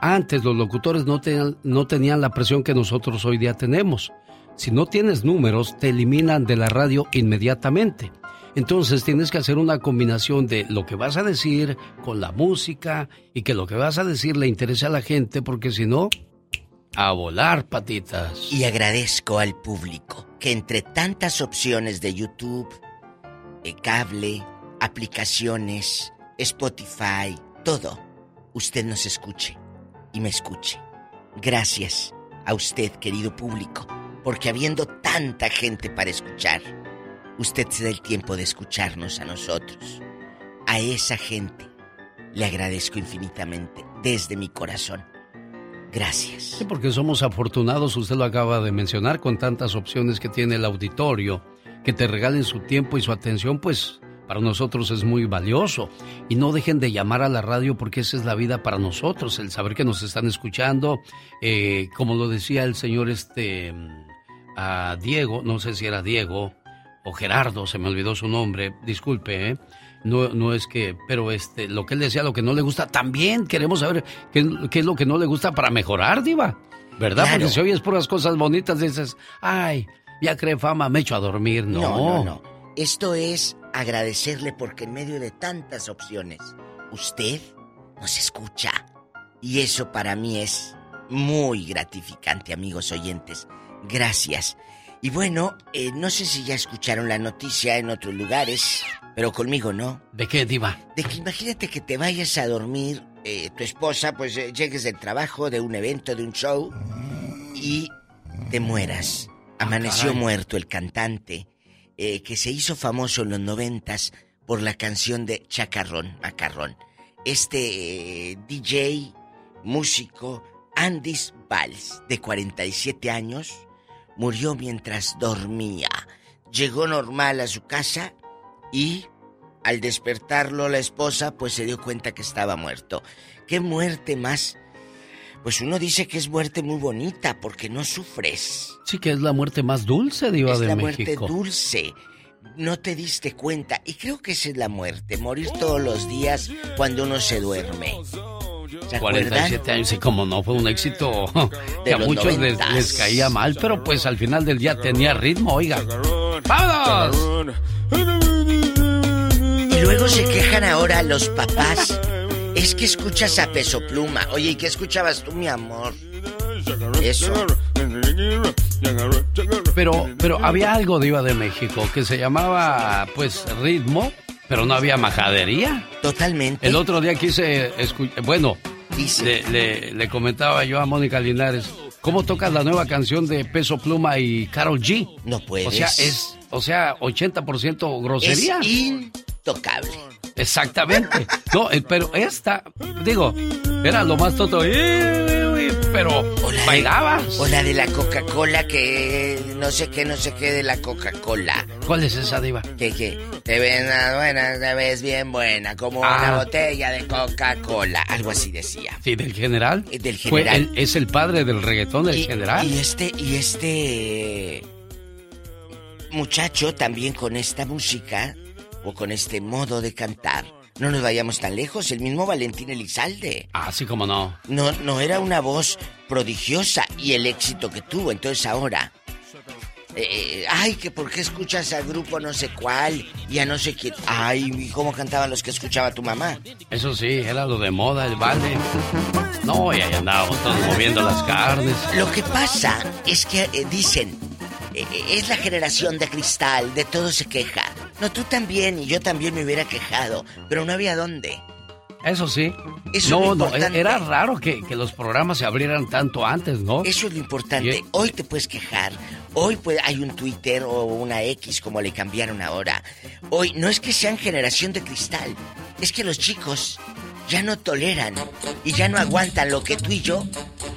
antes los locutores no tenían, no tenían la presión que nosotros hoy día tenemos. Si no tienes números, te eliminan de la radio inmediatamente. Entonces tienes que hacer una combinación de lo que vas a decir con la música y que lo que vas a decir le interese a la gente, porque si no, a volar patitas. Y agradezco al público que entre tantas opciones de YouTube, eh, cable, aplicaciones, Spotify, todo, usted nos escuche y me escuche. Gracias a usted, querido público, porque habiendo tanta gente para escuchar, usted se da el tiempo de escucharnos a nosotros. A esa gente le agradezco infinitamente desde mi corazón. Gracias. Sí, porque somos afortunados, usted lo acaba de mencionar, con tantas opciones que tiene el auditorio, que te regalen su tiempo y su atención, pues para nosotros es muy valioso. Y no dejen de llamar a la radio porque esa es la vida para nosotros, el saber que nos están escuchando. Eh, como lo decía el señor este a Diego, no sé si era Diego o Gerardo, se me olvidó su nombre, disculpe, ¿eh? No, no es que, pero este, lo que él decía, lo que no le gusta, también queremos saber qué, qué es lo que no le gusta para mejorar, Diva. ¿Verdad? Claro. Porque si oyes puras cosas bonitas, dices, ay, ya cree fama, me echo a dormir. No, No, no, no. Esto es agradecerle porque en medio de tantas opciones, usted nos escucha. Y eso para mí es muy gratificante, amigos oyentes. Gracias. Y bueno, eh, no sé si ya escucharon la noticia en otros lugares, pero conmigo no. ¿De qué, Diva? De que imagínate que te vayas a dormir, eh, tu esposa, pues eh, llegues del trabajo, de un evento, de un show, y te mueras. Amaneció caray. muerto el cantante que se hizo famoso en los noventas por la canción de Chacarrón, Macarrón. Este DJ, músico, Andis Valls, de 47 años, murió mientras dormía. Llegó normal a su casa y al despertarlo la esposa pues se dio cuenta que estaba muerto. ¿Qué muerte más? Pues uno dice que es muerte muy bonita porque no sufres. Sí, que es la muerte más dulce, Diva es de la muerte dulce. No te diste cuenta. Y creo que esa es la muerte. Morir todos los días cuando uno se duerme. ¿Se acuerdan? 47 años y como no fue un éxito De que a muchos les, caía mal, pero pues al final del día tenía ritmo, oiga. ¡Vámonos! Y luego se quejan ahora los papás. Es que escuchas a Peso Pluma. Oye, ¿y qué escuchabas tú, mi amor? Eso. Pero, pero había algo Diva de México que se llamaba pues ritmo, pero no había majadería. Totalmente. El otro día quise escuchar, le, le- le comentaba yo a Mónica Linares, ¿cómo tocas la nueva canción de Peso Pluma y Carol G? No puedes. O sea, es, o sea, 80% grosería. Es intocable. Exactamente. No, eh, pero esta, digo, era lo más tonto. eh, Pero bailabas. O la de la Coca-Cola que no sé qué, no sé qué de la Coca-Cola. ¿Cuál es esa diva? Que, que te ah, buena, te ves bien buena, como Ah. una botella de Coca-Cola. Algo así decía. Sí, del general. Eh, del general. el- es el padre del reggaetón, el general. Y este, y este muchacho también con esta música o con este modo de cantar. No nos vayamos tan lejos, el mismo Valentín Elizalde. Así como no. No, no era una voz prodigiosa y el éxito que tuvo. Entonces ahora, eh, ay, que por qué escuchas al grupo no sé cuál y a no sé quién. Ay, ¿y cómo cantaban los que escuchaba tu mamá? Eso sí, era lo de moda, el balde. No, y ahí andábamos todos moviendo las carnes. Lo que pasa es que eh, dicen, es la generación de cristal, de todo se queja. No, tú también y yo también me hubiera quejado, pero no había dónde. Eso sí. Eso no, es lo no, importante. era raro que, que los programas se abrieran tanto antes, ¿no? Eso es lo importante. Hoy te puedes quejar. Hoy puede- hay un Twitter o una X como le cambiaron ahora. Hoy no es que sean generación de cristal, es que los chicos ya no toleran y ya no aguantan lo que tú y yo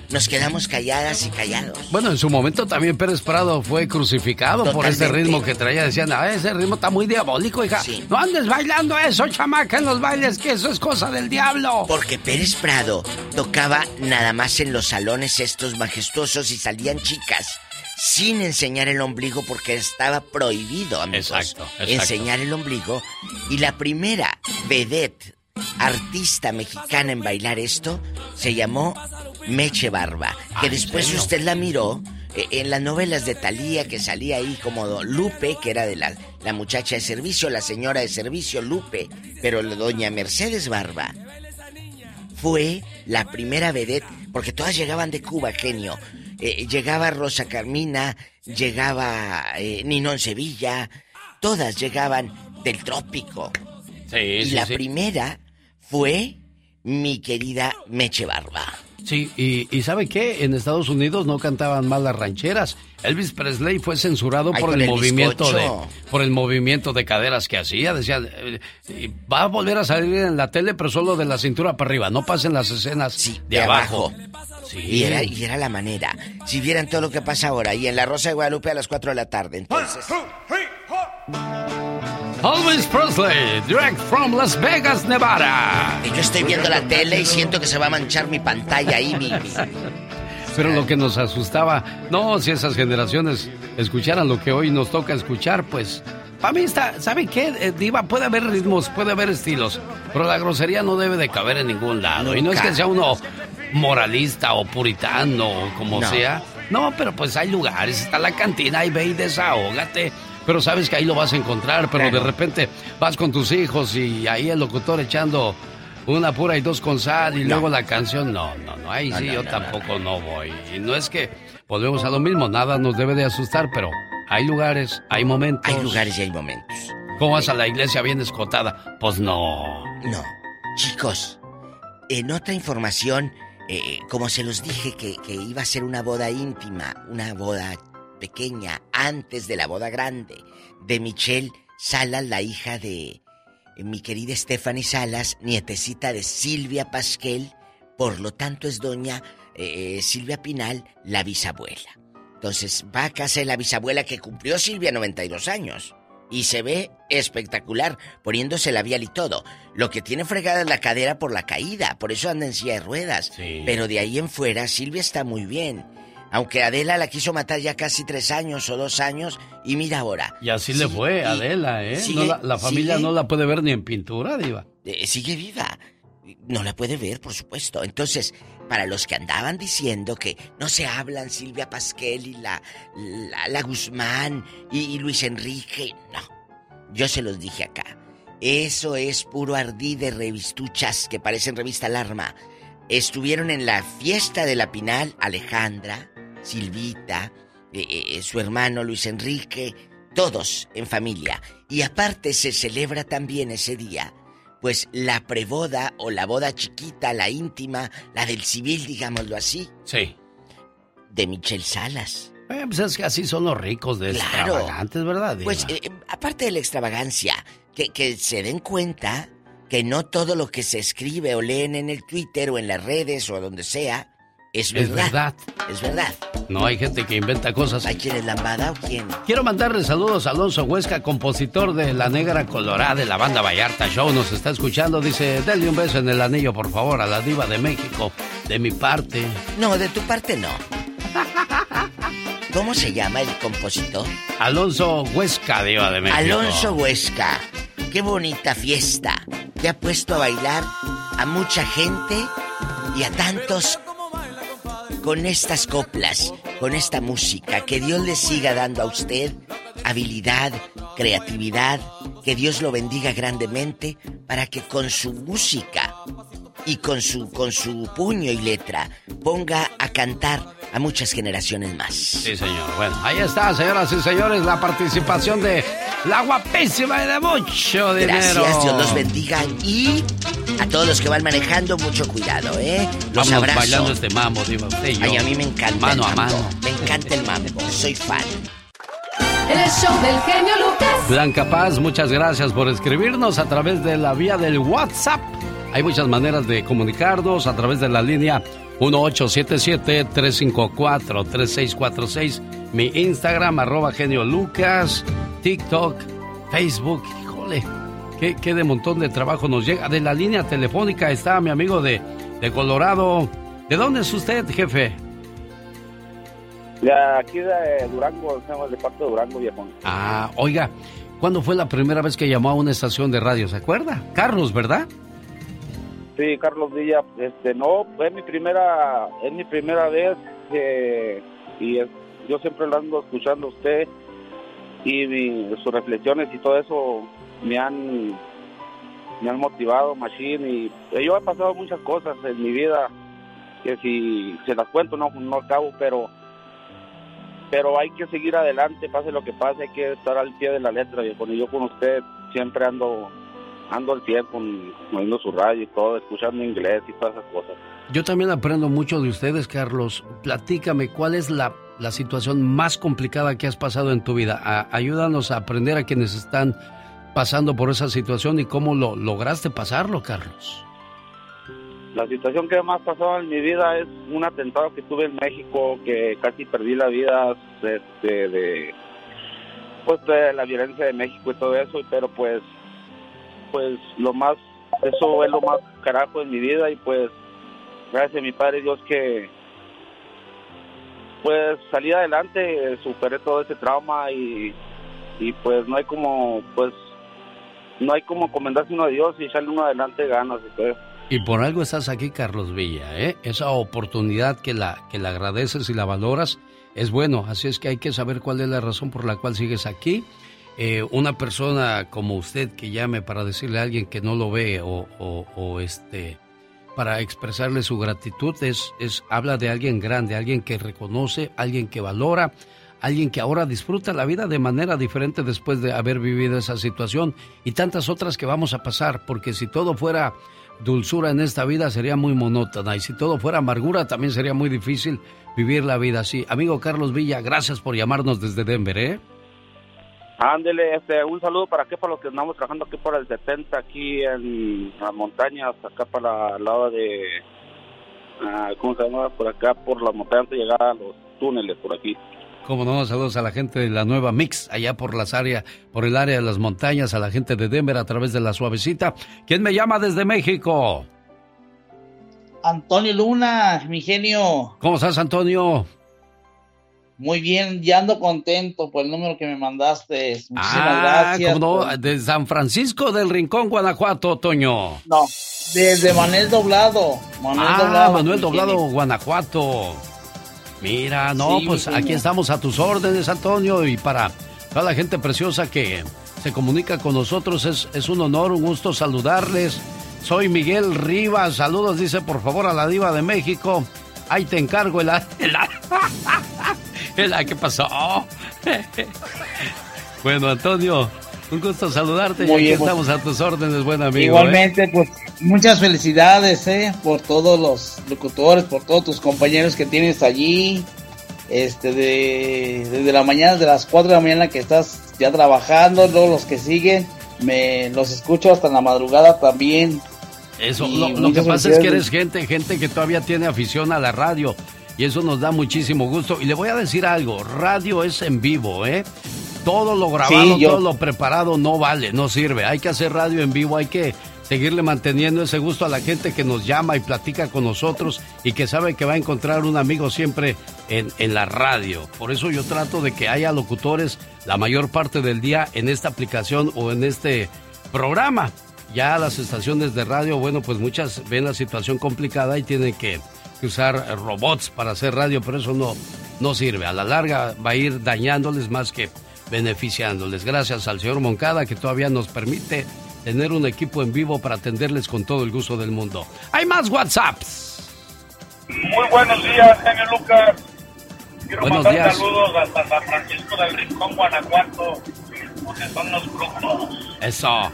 nos quedamos calladas y callados. Bueno, en su momento también Pérez Prado fue crucificado por ese ritmo que traía. Decían, ah, ese ritmo está muy diabólico, hija. No andes bailando eso, chamaca, en los bailes, que eso es cosa del diablo. Porque Pérez Prado tocaba nada más en los salones estos majestuosos y salían chicas sin enseñar el ombligo porque estaba prohibido, amigos. Exacto, exacto. Enseñar el ombligo. Y la primera vedette, artista mexicana en bailar esto, se llamó Meche Barba. Que ¿en después usted la miró eh, en las novelas de Talía que salía ahí como Lupe, que era de la, la muchacha de servicio, la señora de servicio Lupe, pero la doña Mercedes Barba fue la primera vedette, porque todas llegaban de Cuba, genio. Eh, llegaba Rosa Carmina, llegaba eh, Ninón Sevilla, todas llegaban del trópico. Sí, y sí, la sí. primera fue mi querida Meche Barba. Sí, y, y ¿sabe qué? En Estados Unidos no cantaban mal las rancheras. Elvis Presley fue censurado Ay, por el, el movimiento de por el movimiento de caderas que hacía. Decían, eh, va a volver a salir en la tele, pero solo de la cintura para arriba. No pasen las escenas de, de abajo. abajo. Sí. Y era, y era la manera. Si vieran todo lo que pasa ahora, y en la Rosa de Guadalupe a las 4 de la tarde, entonces. Elvis Presley, direct from Las Vegas, Nevada. Y yo estoy viendo la tele y siento que se va a manchar mi pantalla ahí, mi. mi- Pero lo que nos asustaba, no, si esas generaciones escucharan lo que hoy nos toca escuchar, pues, para mí está, ¿sabe qué, eh, Diva? Puede haber ritmos, puede haber estilos, pero la grosería no debe de caber en ningún lado. Y no es que sea uno moralista o puritano o como No. sea. No, pero pues hay lugares, está la cantina, y ve y desahógate. Pero sabes que ahí lo vas a encontrar, pero de repente vas con tus hijos y ahí el locutor echando una pura y dos con sal y luego la canción. No, no, no, ahí No, sí no, yo tampoco no, voy. Y no es que volvemos a lo mismo, nada nos debe de asustar, pero hay lugares, hay momentos. Hay lugares y hay momentos. ¿Cómo vas a la iglesia bien escotada? Pues no. No. Chicos, en otra información, eh, como se los dije que, que iba a ser una boda íntima, una boda pequeña, antes de la boda grande, de Michelle Salas, la hija de mi querida Stephanie Salas, nietecita de Silvia Pasquel, por lo tanto es doña eh, Silvia Pinal, la bisabuela. Entonces va a casa de la bisabuela que cumplió Silvia 92 años. Y se ve espectacular, poniéndose labial y todo. Lo que tiene fregada es la cadera por la caída, por eso anda en silla de ruedas. Pero de ahí en fuera, Silvia está muy bien. Aunque Adela la quiso matar ya casi tres años o dos años, y mira ahora. Y así le fue, Adela, ¿eh? la, familia no la puede ver ni en pintura, Diva. Eh, sigue viva. No la puede ver, por supuesto. Entonces, para los que andaban diciendo que no se hablan Silvia Pasquel y la, la, Guzmán y, Luis Enrique, no. Yo se los dije acá. Eso es puro ardí de revistuchas que parecen revista Alarma. Estuvieron en la fiesta de la Pinal Alejandra, Silvita, eh, eh, eh, su hermano Luis Enrique, todos en familia. Y aparte se celebra también ese día, pues la preboda o la boda chiquita, la íntima, la del civil, digámoslo así. Sí. De Michelle Salas. pues es que así son los ricos de extravagantes, ¿verdad? Pues aparte de la extravagancia, que, que se den cuenta que no todo lo que se escribe o leen en el Twitter o en las redes o donde sea es verdad. Es verdad. No hay gente que inventa cosas. ¿Hay quien es lambada o quién? Quiero mandarle saludos a Alonso Huesca, compositor de La Negra Colorada de la banda Vallarta Show. Nos está escuchando. Dice, denle un beso en el anillo, por favor, a la diva de México. De mi parte. No, de tu parte no. ¿Cómo se llama el compositor? Alonso Huesca, diva de México. Alonso Huesca. Qué bonita fiesta. Que ha puesto a bailar a mucha gente y a tantos con estas coplas, con esta música. Que Dios le siga dando a usted habilidad, creatividad, que Dios lo bendiga grandemente para que con su música y con su con su puño y letra ponga a cantar a muchas generaciones más. Sí, señor. Bueno, ahí está, señoras y señores, la participación de la guapísima y de mucho dinero. Gracias, Dios los bendiga y a todos los que van manejando, mucho cuidado, ¿eh? Los Vamos bailando este mambo. Ay, a mí me encanta Mano el a mano. Me encanta el mambo, soy fan. El show del genio Lucas. Blanca Paz, muchas gracias por escribirnos a través de la vía del WhatsApp. Hay muchas maneras de comunicarnos a través de la línea 1877-354-3646. Mi Instagram, arroba genio Lucas, TikTok, Facebook. Híjole, qué, qué, de montón de trabajo nos llega. De la línea telefónica está mi amigo de, de Colorado. ¿De dónde es usted, jefe? De aquí de Durango, estamos de parte de Durango, viejo. Ah, oiga, ¿cuándo fue la primera vez que llamó a una estación de radio? ¿Se acuerda? Carlos, ¿verdad? Sí, Carlos Villa, este, no, es mi primera, es mi primera vez eh, y es- yo siempre lo ando escuchando a usted y mi- sus reflexiones y todo eso me han, me han motivado, Machine, y yo he pasado muchas cosas en mi vida que si se las cuento no, no acabo, pero pero hay que seguir adelante, pase lo que pase, hay que estar al pie de la letra, viejo. Y yo con usted siempre ando ando al pie con oyendo su radio y todo, escuchando inglés y todas esas cosas. Yo también aprendo mucho de ustedes, Carlos. Platícame, ¿cuál es la, la situación más complicada que has pasado en tu vida? Ayúdanos a aprender a quienes están pasando por esa situación y cómo lo lograste pasarlo, Carlos. La situación que más pasó en mi vida es un atentado que tuve en México, que casi perdí la vida este, de, pues, de la violencia de México y todo eso, pero pues, pues lo más, eso es lo más carajo en mi vida y pues, gracias a mi Padre Dios que, pues salí adelante, superé todo ese trauma y, pues no hay como, pues, no hay como comendarse uno a Dios y echarle uno adelante ganas y todo eso. Y por algo estás aquí, Carlos Villa, ¿eh? Esa oportunidad que la, que la agradeces y la valoras es bueno. Así es que hay que saber cuál es la razón por la cual sigues aquí. Eh, una persona como usted que llame para decirle a alguien que no lo ve o, o- este para expresarle su gratitud es, es habla de alguien grande, alguien que reconoce, alguien que valora, alguien que ahora disfruta la vida de manera diferente después de haber vivido esa situación y tantas otras que vamos a pasar, porque si todo fuera dulzura en esta vida sería muy monótona y si todo fuera amargura también sería muy difícil vivir la vida así. Amigo Carlos Villa, gracias por llamarnos desde Denver, ¿eh? Ándele, este, un saludo para aquí, para los que andamos trabajando aquí por el 70, aquí en las montañas, acá para el lado de, ah, ¿cómo se llama? Por acá, por las montañas, llegar a los túneles por aquí. Como no, saludos a la gente de la nueva Mix, allá por las áreas, por el área de las montañas, a la gente de Denver a través de la suavecita. ¿Quién me llama desde México? Antonio Luna, mi genio. ¿Cómo estás, Antonio? Muy bien, ya ando contento por el número que me mandaste. Muchísimas ah, gracias. ¿cómo no? De San Francisco del Rincón, Guanajuato, Toño. No, desde Manuel Doblado. Manuel ah, Doblado, Manuel Doblado. Guanajuato. Mira, no, Sí, pues aquí estamos a tus órdenes, Antonio, y para toda la gente preciosa que se comunica con nosotros, es, es un honor, un gusto saludarles. Soy Miguel Rivas, saludos, dice por favor a la diva de México. Ahí te encargo el... el, el- ¿Qué pasó? bueno, Antonio, un gusto saludarte y aquí bien, estamos a tus órdenes, buen amigo. ¿eh? Igualmente, pues muchas felicidades, ¿eh? Por todos los locutores, por todos tus compañeros que tienes allí. Este, de, desde la mañana, de las 4 de la mañana que estás ya trabajando, luego los que siguen, me los escucho hasta la madrugada también. Eso, lo, lo que pasa es que eres gente, gente que todavía tiene afición a la radio. Y eso nos da muchísimo gusto. Y le voy a decir algo, radio es en vivo, ¿eh? Todo lo grabado, Sí, yo- todo lo preparado no vale, no sirve. Hay que hacer radio en vivo, hay que seguirle manteniendo ese gusto a la gente que nos llama y platica con nosotros y que sabe que va a encontrar un amigo siempre en, en la radio. Por eso yo trato de que haya locutores la mayor parte del día en esta aplicación o en este programa. Ya las estaciones de radio, bueno, pues muchas ven la situación complicada y tienen que, que usar robots para hacer radio, pero eso no, no sirve. A la larga va a ir dañándoles más que beneficiándoles. Gracias al señor Moncada que todavía nos permite tener un equipo en vivo para atenderles con todo el gusto del mundo. Hay más WhatsApps. Muy buenos días, genio Lucas. Quiero Buenos mandar días. saludos hasta San Francisco del Rincón, Guanajuato, donde son los brujos. Eso.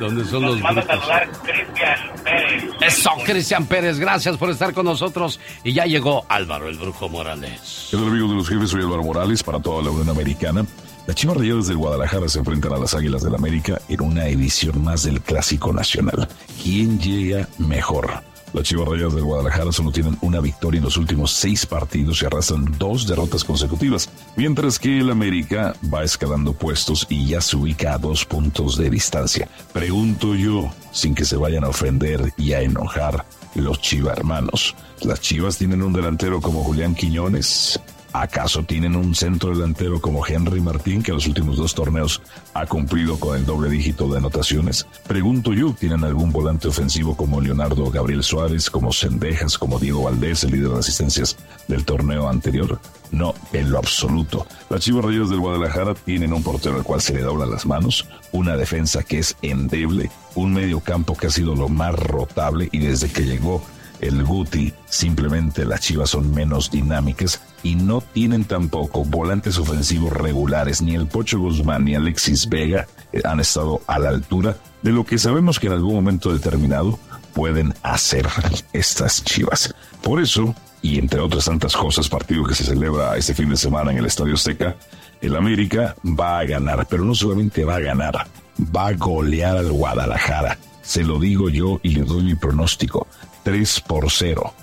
¿Dónde son Nos los manda a brujos? saludar Cristian Pérez. Eso, Cristian Pérez, gracias por estar con nosotros. Y ya llegó Álvaro, el brujo Morales. ¿Qué tal amigos de los jefes? Soy Álvaro Morales para toda la Unión Americana. Las Chivas Rayadas del Guadalajara se enfrentan a las Águilas del América en una edición más del Clásico Nacional. ¿Quién llega mejor? Las Chivas Rayadas del Guadalajara solo tienen una victoria en los últimos seis partidos y arrastran dos derrotas consecutivas, mientras que el América va escalando puestos y ya se ubica a dos puntos de distancia. Pregunto yo, sin que se vayan a ofender y a enojar los Chiva hermanos. Las Chivas tienen un delantero como Julián Quiñones. ¿Acaso tienen un centro delantero como Henry Martín que en los últimos dos torneos ha cumplido con el doble dígito de anotaciones? Pregunto yo, ¿tienen algún volante ofensivo como Leonardo Gabriel Suárez, como Sendejas, como Diego Valdés, el líder de asistencias del torneo anterior? No, en lo absoluto. Las Chivas Rayadas del Guadalajara tienen un portero al cual se le doblan las manos, una defensa que es endeble, un medio campo que ha sido lo más rotable y desde que llegó el Guti, simplemente las Chivas son menos dinámicas y no tienen tampoco volantes ofensivos regulares. Ni el Pocho Guzmán ni Alexis Vega eh, han estado a la altura de lo que sabemos que en algún momento determinado pueden hacer estas Chivas. Por eso, y entre otras tantas cosas, partido que se celebra este fin de semana en el Estadio Azteca, el América va a ganar, pero no solamente va a ganar, va a golear al Guadalajara. Se lo digo yo y le doy mi pronóstico. 3 por 0.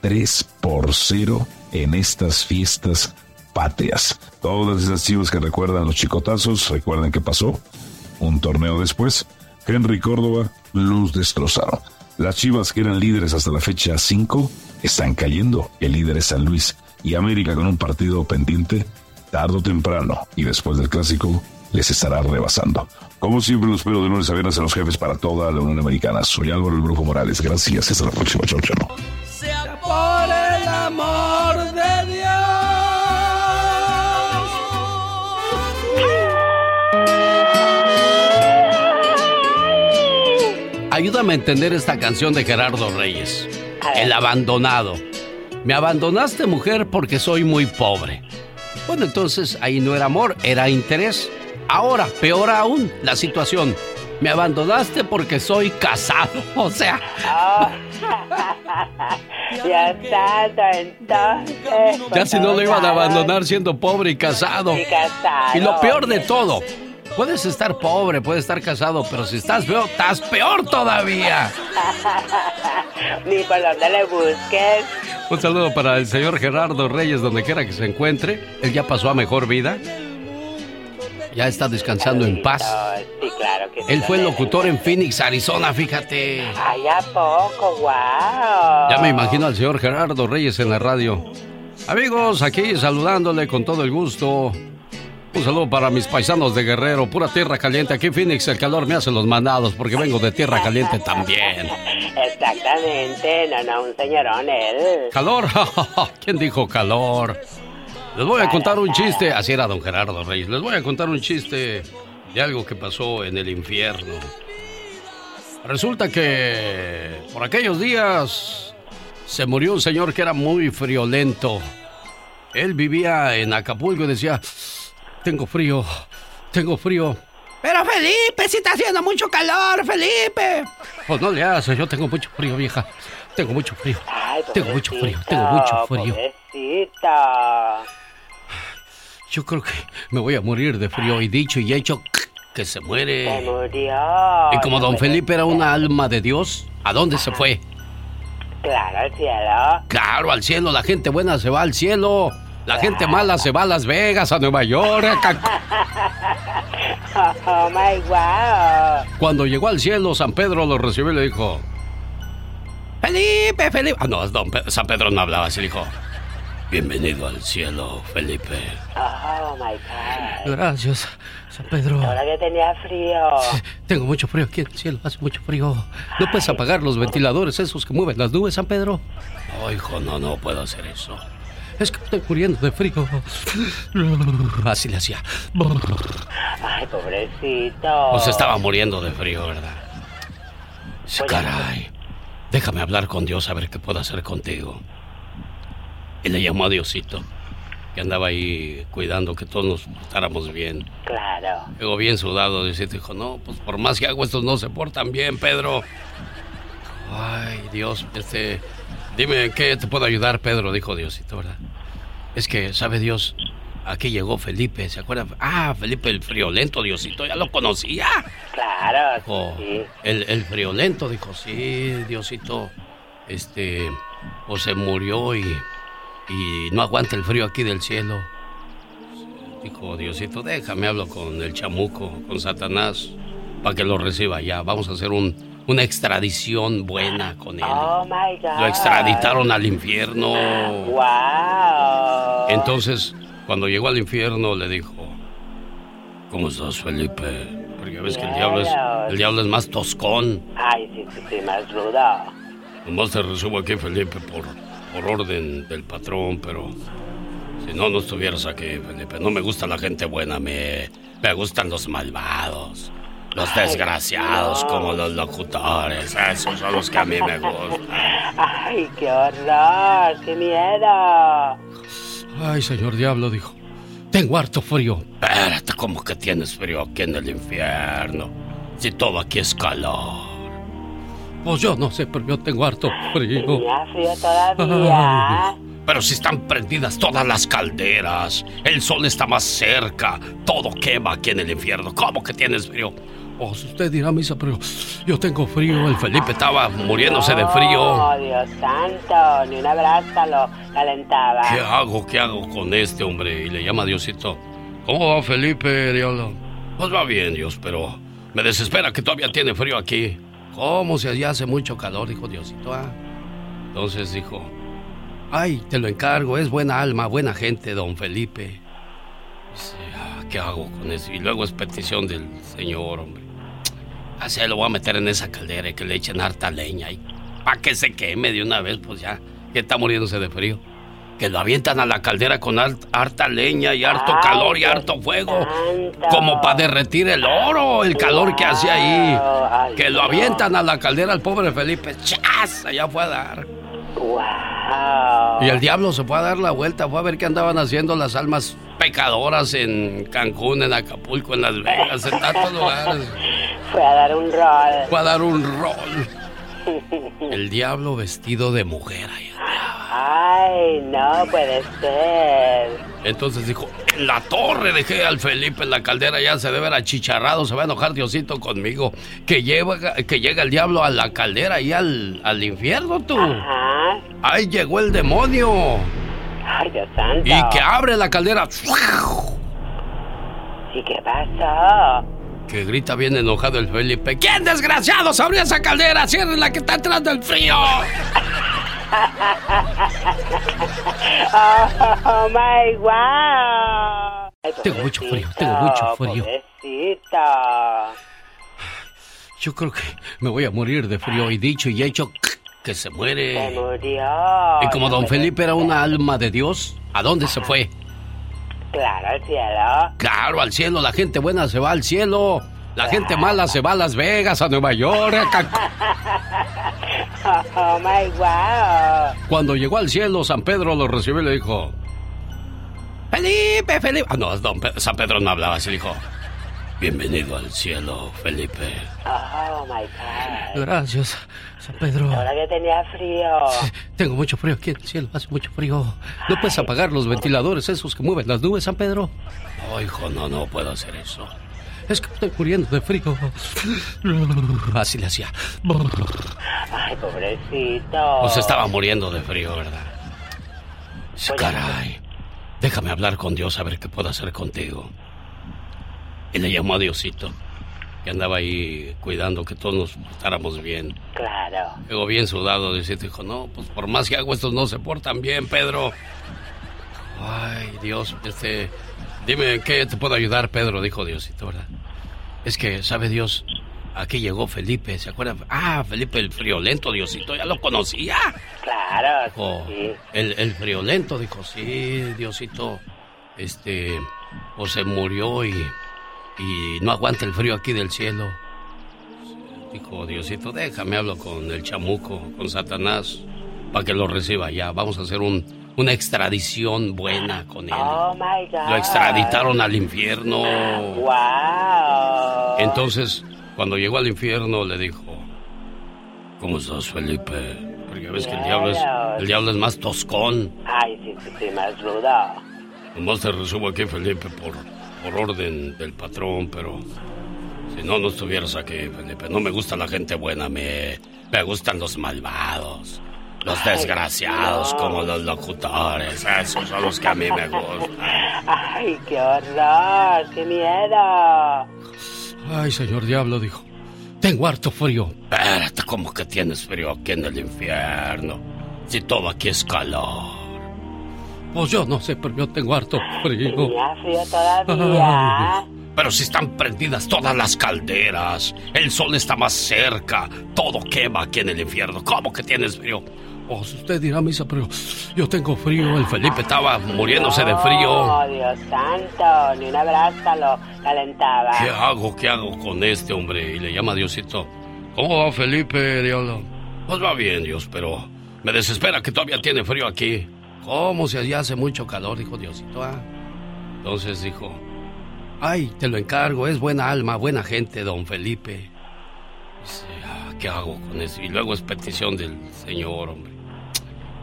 3 por 0 en estas fiestas patrias. Todas esas chivas que recuerdan los chicotazos, recuerden qué pasó. Un torneo después, Henry Córdoba los destrozaron. Las chivas que eran líderes hasta la fecha 5 están cayendo. El líder es San Luis y América con un partido pendiente, tarde o temprano y después del clásico, les estará rebasando. Como siempre, los espero de lunes a viernes a los jefes para toda la Unión Americana. Soy Álvaro el Brujo Morales. Gracias. Hasta la próxima. Chau, chau. Amor de Dios. Ayúdame a entender esta canción de Gerardo Reyes. El abandonado. Me abandonaste mujer porque soy muy pobre. Bueno, entonces ahí no era amor, era interés. Ahora, peor aún, la situación. Me abandonaste porque soy casado. O sea. Oh. ya santo, entonces. Ya si no lo iban a abandonar siendo pobre y casado. Y casado. Y lo peor de todo. Puedes estar pobre, puedes estar casado, pero si estás feo, estás peor todavía. Ni por donde le busques. Un saludo para el señor Gerardo Reyes, donde quiera que se encuentre. Él ya pasó a mejor vida. Ya está descansando en paz. Sí, claro que sí. Él fue el locutor en Phoenix, Arizona, fíjate. Ay, ¿a poco? ¡Wow! Ya me imagino al señor Gerardo Reyes en la radio. Amigos, aquí saludándole con todo el gusto. Un saludo para mis paisanos de Guerrero, pura tierra caliente. Aquí en Phoenix el calor me hace los mandados porque vengo de tierra caliente también. Exactamente, no, no, un señorón él. ¿Calor? ¿Quién dijo calor? Les voy a contar un chiste. Así era don Gerardo Reyes. Les voy a contar un chiste de algo que pasó en el infierno. Resulta que por aquellos días se murió un señor que era muy friolento. Él vivía en Acapulco y decía, tengo frío, tengo frío. Pero Felipe, si está haciendo mucho calor, Felipe. Pues no le haces, yo tengo mucho frío, vieja. Tengo mucho frío. tengo mucho frío, tengo mucho frío. Pobrecita. Yo creo que me voy a morir de frío. Y dicho y hecho, que se muere. Se murió. Y como don Felipe era una alma de Dios, ¿a dónde se fue? Claro, al cielo. Claro, al cielo. La gente buena se va al cielo. La gente mala se va a Las Vegas, a Nueva York. a Cancún. Oh my wow. Cuando llegó al cielo, San Pedro lo recibió y le dijo: Felipe, Felipe. Ah, no, don San Pedro no hablaba así, le dijo: Bienvenido al cielo, Felipe. Oh my God. Gracias, San Pedro. Ahora que tenía frío. Tengo mucho frío aquí en el cielo, hace mucho frío. ¿No puedes apagar los ventiladores esos que mueven las nubes, San Pedro? No, hijo, no, no puedo hacer eso. Es que estoy muriendo de frío. Así le hacía. Ay, pobrecito. O se estaba muriendo de frío, ¿verdad? Sí, Caray. Déjame hablar con Dios a ver qué puedo hacer contigo. Y le llamó a Diosito, que andaba ahí cuidando que todos nos portáramos bien. Claro. Llegó bien sudado, Diosito dijo, no, pues por más que hago estos no se portan bien, Pedro. Ay, Dios, este, dime, ¿en ¿qué te puedo ayudar, Pedro? Dijo Diosito, ¿verdad? Es que, ¿sabe Dios? Aquí llegó Felipe, ¿se acuerda? Ah, Felipe el friolento, Diosito, ya lo conocía. Claro. Dijo, sí. el, el friolento, dijo, sí, Diosito, este, o se murió y, y no aguanta el frío aquí del cielo. Dijo Diosito, déjame, hablo con el chamuco, con Satanás, para que lo reciba ya. Vamos a hacer un, una extradición buena con él. Oh my God. Lo extraditaron al infierno. Wow. Entonces, cuando llegó al infierno, le dijo, ¿cómo estás, Felipe? Porque ya ves que el diablo es, el diablo es más toscón. Ay, sí, sí, sí, más rudo. Nomás te resumo aquí, Felipe, por, por orden del patrón, pero si no, no estuvieras aquí, Felipe. No me gusta la gente buena, me, me gustan los malvados, los desgraciados como los locutores. Esos son los que a mí me gustan. Ay, qué horror, qué miedo. Ay, señor diablo, dijo. Tengo harto frío. Espérate, ¿cómo que tienes frío aquí en el infierno? Si todo aquí es calor. Pues yo no sé, pero yo tengo harto frío. ¿Tenía frío todavía? Ay, pero si están prendidas todas las calderas, el sol está más cerca, todo quema aquí en el infierno. ¿Cómo que tienes frío? Pues usted dirá, misa, pero yo tengo frío. El Felipe estaba muriéndose de frío. Oh, Dios santo, ni un abrazo lo calentaba. ¿Qué hago? ¿Qué hago con este hombre? Y le llama a Diosito. ¿Cómo va Felipe, diablo? Pues va bien, Dios, pero me desespera que todavía tiene frío aquí. ¿Cómo si allá hace mucho calor? Dijo Diosito. Ah. Entonces dijo, ay, te lo encargo, es buena alma, buena gente, don Felipe. Dice, ah, ¿qué hago con eso? Y luego es petición del Señor, hombre. Así lo voy a meter en esa caldera y que le echen harta leña y para que se queme de una vez, pues ya, que está muriéndose de frío. Que lo avientan a la caldera con har- harta leña y harto calor y harto fuego, como para derretir el oro, el calor que hace ahí. Que lo avientan a la caldera al pobre Felipe, ¡chas! Allá fue a dar. Y el diablo se fue a dar la vuelta, fue a ver qué andaban haciendo las almas pecadoras en Cancún, en Acapulco, en Las Vegas, en tantos lugares. Fue a dar un rol. Fue a dar un rol. El diablo vestido de mujer. Ay, Ay, no puede ser. Entonces dijo, en la torre dejé al Felipe en la caldera, ya se debe ver achicharrado, se va a enojar Diosito conmigo. Que, lleva, que llega el diablo a la caldera y al, al infierno, tú. Ajá. Ahí llegó el demonio. Ay, Dios santo. Y que abre la caldera. ¿Y qué pasó? Que grita bien enojado el Felipe. ¿Quién desgraciado se abrió esa caldera? Cierren la que está entrando el frío. oh, my wow. Tengo mucho frío, tengo mucho frío. Pobrecita. Yo creo que me voy a morir de frío. Y dicho y hecho, que se muere. Se murió. Y como don Felipe era una alma de Dios, ¿a dónde se fue? Claro, al cielo. Claro, al cielo. La gente buena se va al cielo. La gente mala se va a Las Vegas, a Nueva York. a Cancún. Oh, my wow. Cuando llegó al cielo, San Pedro lo recibió y le dijo: Felipe, Felipe. Ah, no, don San Pedro no hablaba así, le dijo: Bienvenido al cielo, Felipe. Oh, my God. Gracias, San Pedro. Ahora que tenía frío. Tengo mucho frío aquí en el cielo, hace mucho frío. ¿No puedes apagar los ventiladores esos que mueven las nubes, San Pedro? No, hijo, no, no puedo hacer eso. Es que estoy muriendo de frío. Así le hacía. Ay, pobrecito. Pues estaba muriendo de frío, ¿verdad? Caray. Déjame hablar con Dios a ver qué puedo hacer contigo. Y le llamó a Diosito, que andaba ahí cuidando que todos nos portáramos bien. Claro. Llegó bien sudado, Diosito dijo, no, pues por más que hago estos no se portan bien, Pedro. Ay, Dios, este... Dime, ¿en ¿qué te puedo ayudar, Pedro? Dijo Diosito, ¿verdad? Es que, ¿sabe Dios? Aquí llegó Felipe, ¿se acuerda? Ah, Felipe el friolento, Diosito, ya lo conocía. Claro. Dijo, el, el friolento, dijo, sí, Diosito, este, o se murió y, y no aguanta el frío aquí del cielo. Dijo Diosito, déjame, hablo con el chamuco, con Satanás, para que lo reciba ya. Vamos a hacer un, una extradición buena con él. Oh, my God. Lo extraditaron al infierno. Wow. Entonces, cuando llegó al infierno, le dijo, ¿cómo estás, Felipe? Porque ves que el diablo es, el diablo es más toscón. Ay, sí, sí, sí, más rudo. Nomás te resumo aquí, Felipe, por, por orden del patrón, pero si no, no estuvieras aquí, Felipe. No me gusta la gente buena, me, me gustan los malvados, los desgraciados, como los locutores. Esos son los que a mí me gustan. Ay, qué horror, qué miedo. Ay, señor diablo, dijo. Tengo harto frío. Espérate, ¿cómo que tienes frío aquí en el infierno? Si todo aquí es calor. Pues yo no sé, pero yo tengo harto frío. ¿Tenía frío todavía? Ay, pero si están prendidas todas las calderas, el sol está más cerca, todo quema aquí en el infierno. ¿Cómo que tienes frío? Pues usted dirá, misa, pero yo tengo frío. El Felipe estaba muriéndose de frío. Oh, Dios santo, ni un abrazo lo calentaba. ¿Qué hago? ¿Qué hago con este hombre? Y le llama a Diosito. ¿Cómo va Felipe, diablo? Pues va bien, Dios, pero me desespera que todavía tiene frío aquí. ¿Cómo si allá hace mucho calor? Dijo Diosito. Ah. Entonces dijo, ay, te lo encargo, es buena alma, buena gente, don Felipe. Dice, ah, ¿qué hago con eso? Y luego es petición del Señor, hombre.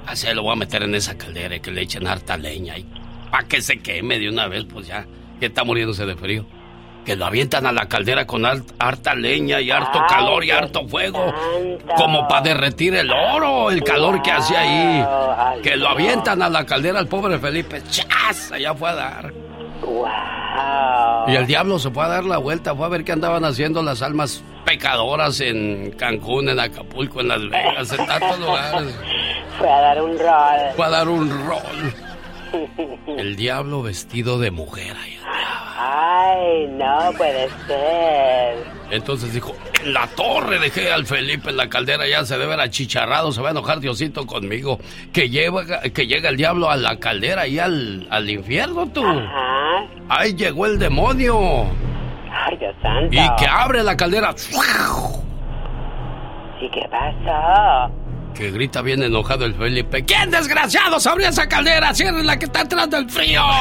Así lo voy a meter en esa caldera y que le echen harta leña y para que se queme de una vez, pues ya, que está muriéndose de frío. Que lo avientan a la caldera con har- harta leña y harto Ay, calor y harto fuego. Como para derretir el oro, el calor que hace ahí. Ay, Que lo avientan a la caldera al pobre Felipe. ¡Chas! Allá fue a dar. Wow. Y el diablo se fue a dar la vuelta, fue a ver qué andaban haciendo las almas pecadoras en Cancún, en Acapulco, en Las Vegas, en tantos lugares. Fue a dar un rol. Fue a dar un rol. El diablo vestido de mujer. ahí. Ay, no puede ser. Entonces dijo, en la torre dejé al Felipe en la caldera, ya se debe ver achicharrado, se va a enojar Diosito conmigo. Que, lleva, que llega el diablo a la caldera y al, al infierno, tú. Ajá. Ahí llegó el demonio. Ay, Dios santo. Y que abre la caldera. ¿Y qué pasó? Que grita bien enojado el Felipe. ¿Quién desgraciado se abrió esa caldera? Cierren la que está entrando el frío.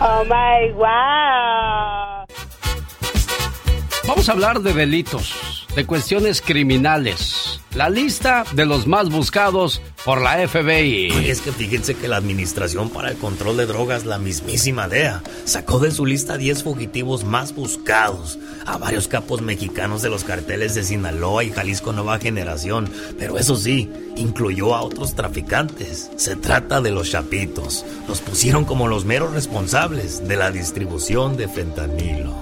oh my wow. Vamos a hablar de delitos, de cuestiones criminales. La lista de los más buscados por la FBI. Oye, es que fíjense que la Administración para el Control de Drogas, la mismísima DEA, sacó de su lista 10 fugitivos más buscados a varios capos mexicanos de los carteles de Sinaloa y Jalisco Nueva Generación. Pero eso sí, incluyó a otros traficantes. Se trata de los chapitos. Los pusieron como los meros responsables de la distribución de fentanilo.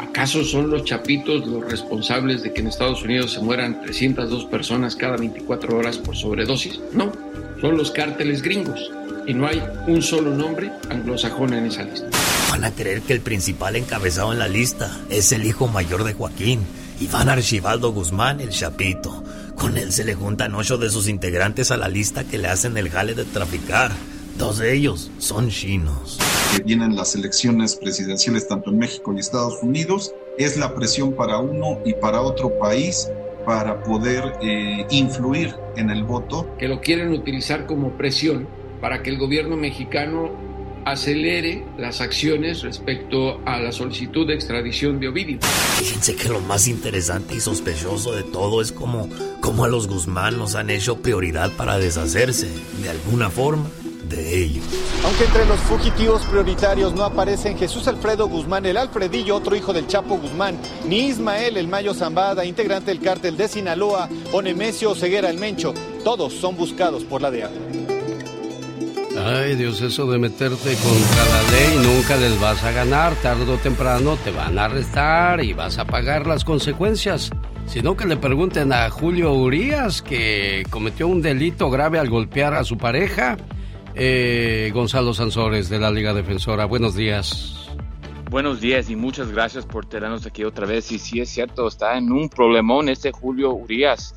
¿Acaso son los chapitos los responsables de que en Estados Unidos se mueran 302 personas cada 24 horas por sobredosis? No, son los cárteles gringos. Y no hay un solo nombre anglosajón en esa lista. Van a creer que el principal encabezado en la lista es el hijo mayor de Joaquín, Iván Archibaldo Guzmán, el Chapito. Con él se le juntan ocho de sus integrantes a la lista que le hacen el jale de traficar. Dos de ellos son chinos. Que vienen las elecciones presidenciales tanto en México y Estados Unidos, es la presión para uno y para otro país para poder eh, influir en el voto. Que lo quieren utilizar como presión para que el gobierno mexicano acelere las acciones respecto a la solicitud de extradición de Ovidio. Fíjense que lo más interesante y sospechoso de todo es como, como a los Guzmán nos han hecho prioridad para deshacerse, de alguna forma, de ellos. Aunque entre los fugitivos prioritarios no aparecen Jesús Alfredo Guzmán, el Alfredillo, otro hijo del Chapo Guzmán, ni Ismael, el Mayo Zambada, integrante del cártel de Sinaloa, o Nemesio Ceguera, el Mencho, todos son buscados por la DEA. Ay, Dios, eso de meterte contra la ley nunca les vas a ganar. Tarde o temprano te van a arrestar y vas a pagar las consecuencias. Sino que le pregunten a Julio Urias, que cometió un delito grave al golpear a su pareja. Eh, Gonzalo Sansores, de la Liga Defensora. Buenos días. Buenos días y muchas gracias por tenernos aquí otra vez. Y sí es cierto, está en un problemón este Julio Urias.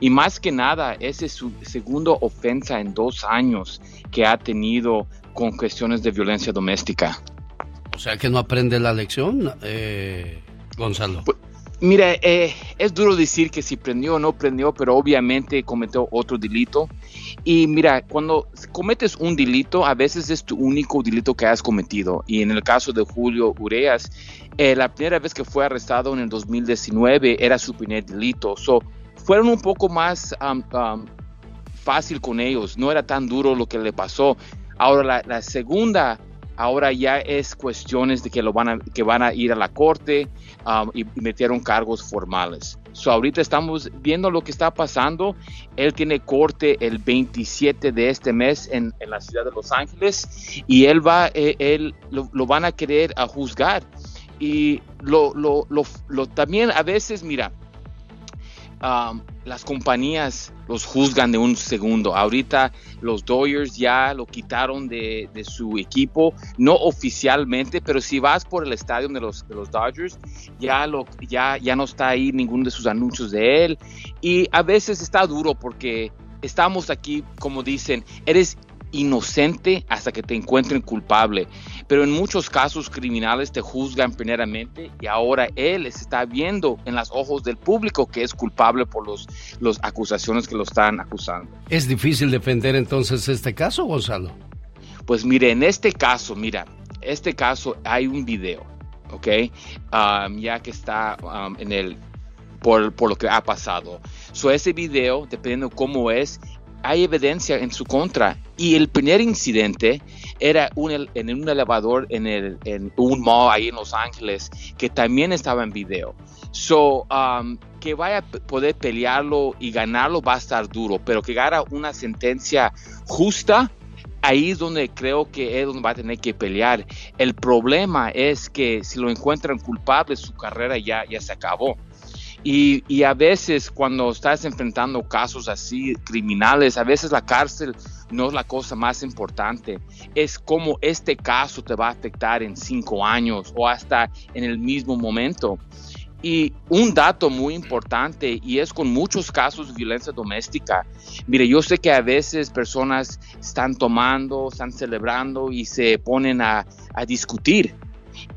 Y más que nada, esa es su segunda ofensa en dos años que ha tenido con cuestiones de violencia doméstica. O sea que no aprende la lección, eh, Gonzalo. Pues, mira, eh, es duro decir que si prendió o no prendió, pero obviamente cometió otro delito. Y mira, cuando cometes un delito, a veces es tu único delito que has cometido. Y en el caso de Julio Ureas, eh, la primera vez que fue arrestado en el 2019 era su primer delito. So, fueron un poco más um, fácil con ellos, no era tan duro lo que le pasó. Ahora la, segunda, ahora ya es cuestiones de que lo van a, que van a ir a la corte um, y, metieron cargos formales. So, ahorita estamos viendo lo que está pasando. Él tiene corte el 27 de este mes en, la ciudad de Los Ángeles y él va, eh, él lo, van a querer a juzgar. Y lo, lo, lo, también a veces, mira, Um, las compañías los juzgan de un segundo. Ahorita los Dodgers ya lo quitaron de, su equipo, no oficialmente, pero si vas por el estadio de los, Dodgers, ya, lo, ya no está ahí ninguno de sus anuncios de él. Y a veces está duro porque estamos aquí, como dicen, eres inocente hasta que te encuentren culpable. Pero en muchos casos criminales te juzgan primeramente y ahora él está viendo en los ojos del público que es culpable por las los acusaciones que lo están acusando. ¿Es difícil defender entonces este caso, Gonzalo? Pues mire, en este caso, mira, este caso hay un video, ¿ok? Um, ya que está um, en el, por, por, lo que ha pasado. So, ese video, dependiendo cómo es, hay evidencia en su contra. Y el primer incidente era en un elevador en, un mall ahí en Los Ángeles que también estaba en video. So, um, que vaya a poder pelearlo y ganarlo va a estar duro, pero que gane una sentencia justa, ahí es donde creo que él va a tener que pelear. El problema es que si lo encuentran culpable, su carrera ya, ya se acabó. Y, a veces cuando estás enfrentando casos así criminales, a veces la cárcel no es la cosa más importante. Es como este caso te va a afectar en cinco años o hasta en el mismo momento. Y un dato muy importante, y es con muchos casos de violencia doméstica. Mire, yo sé que a veces personas están tomando, están celebrando y se ponen a, a discutir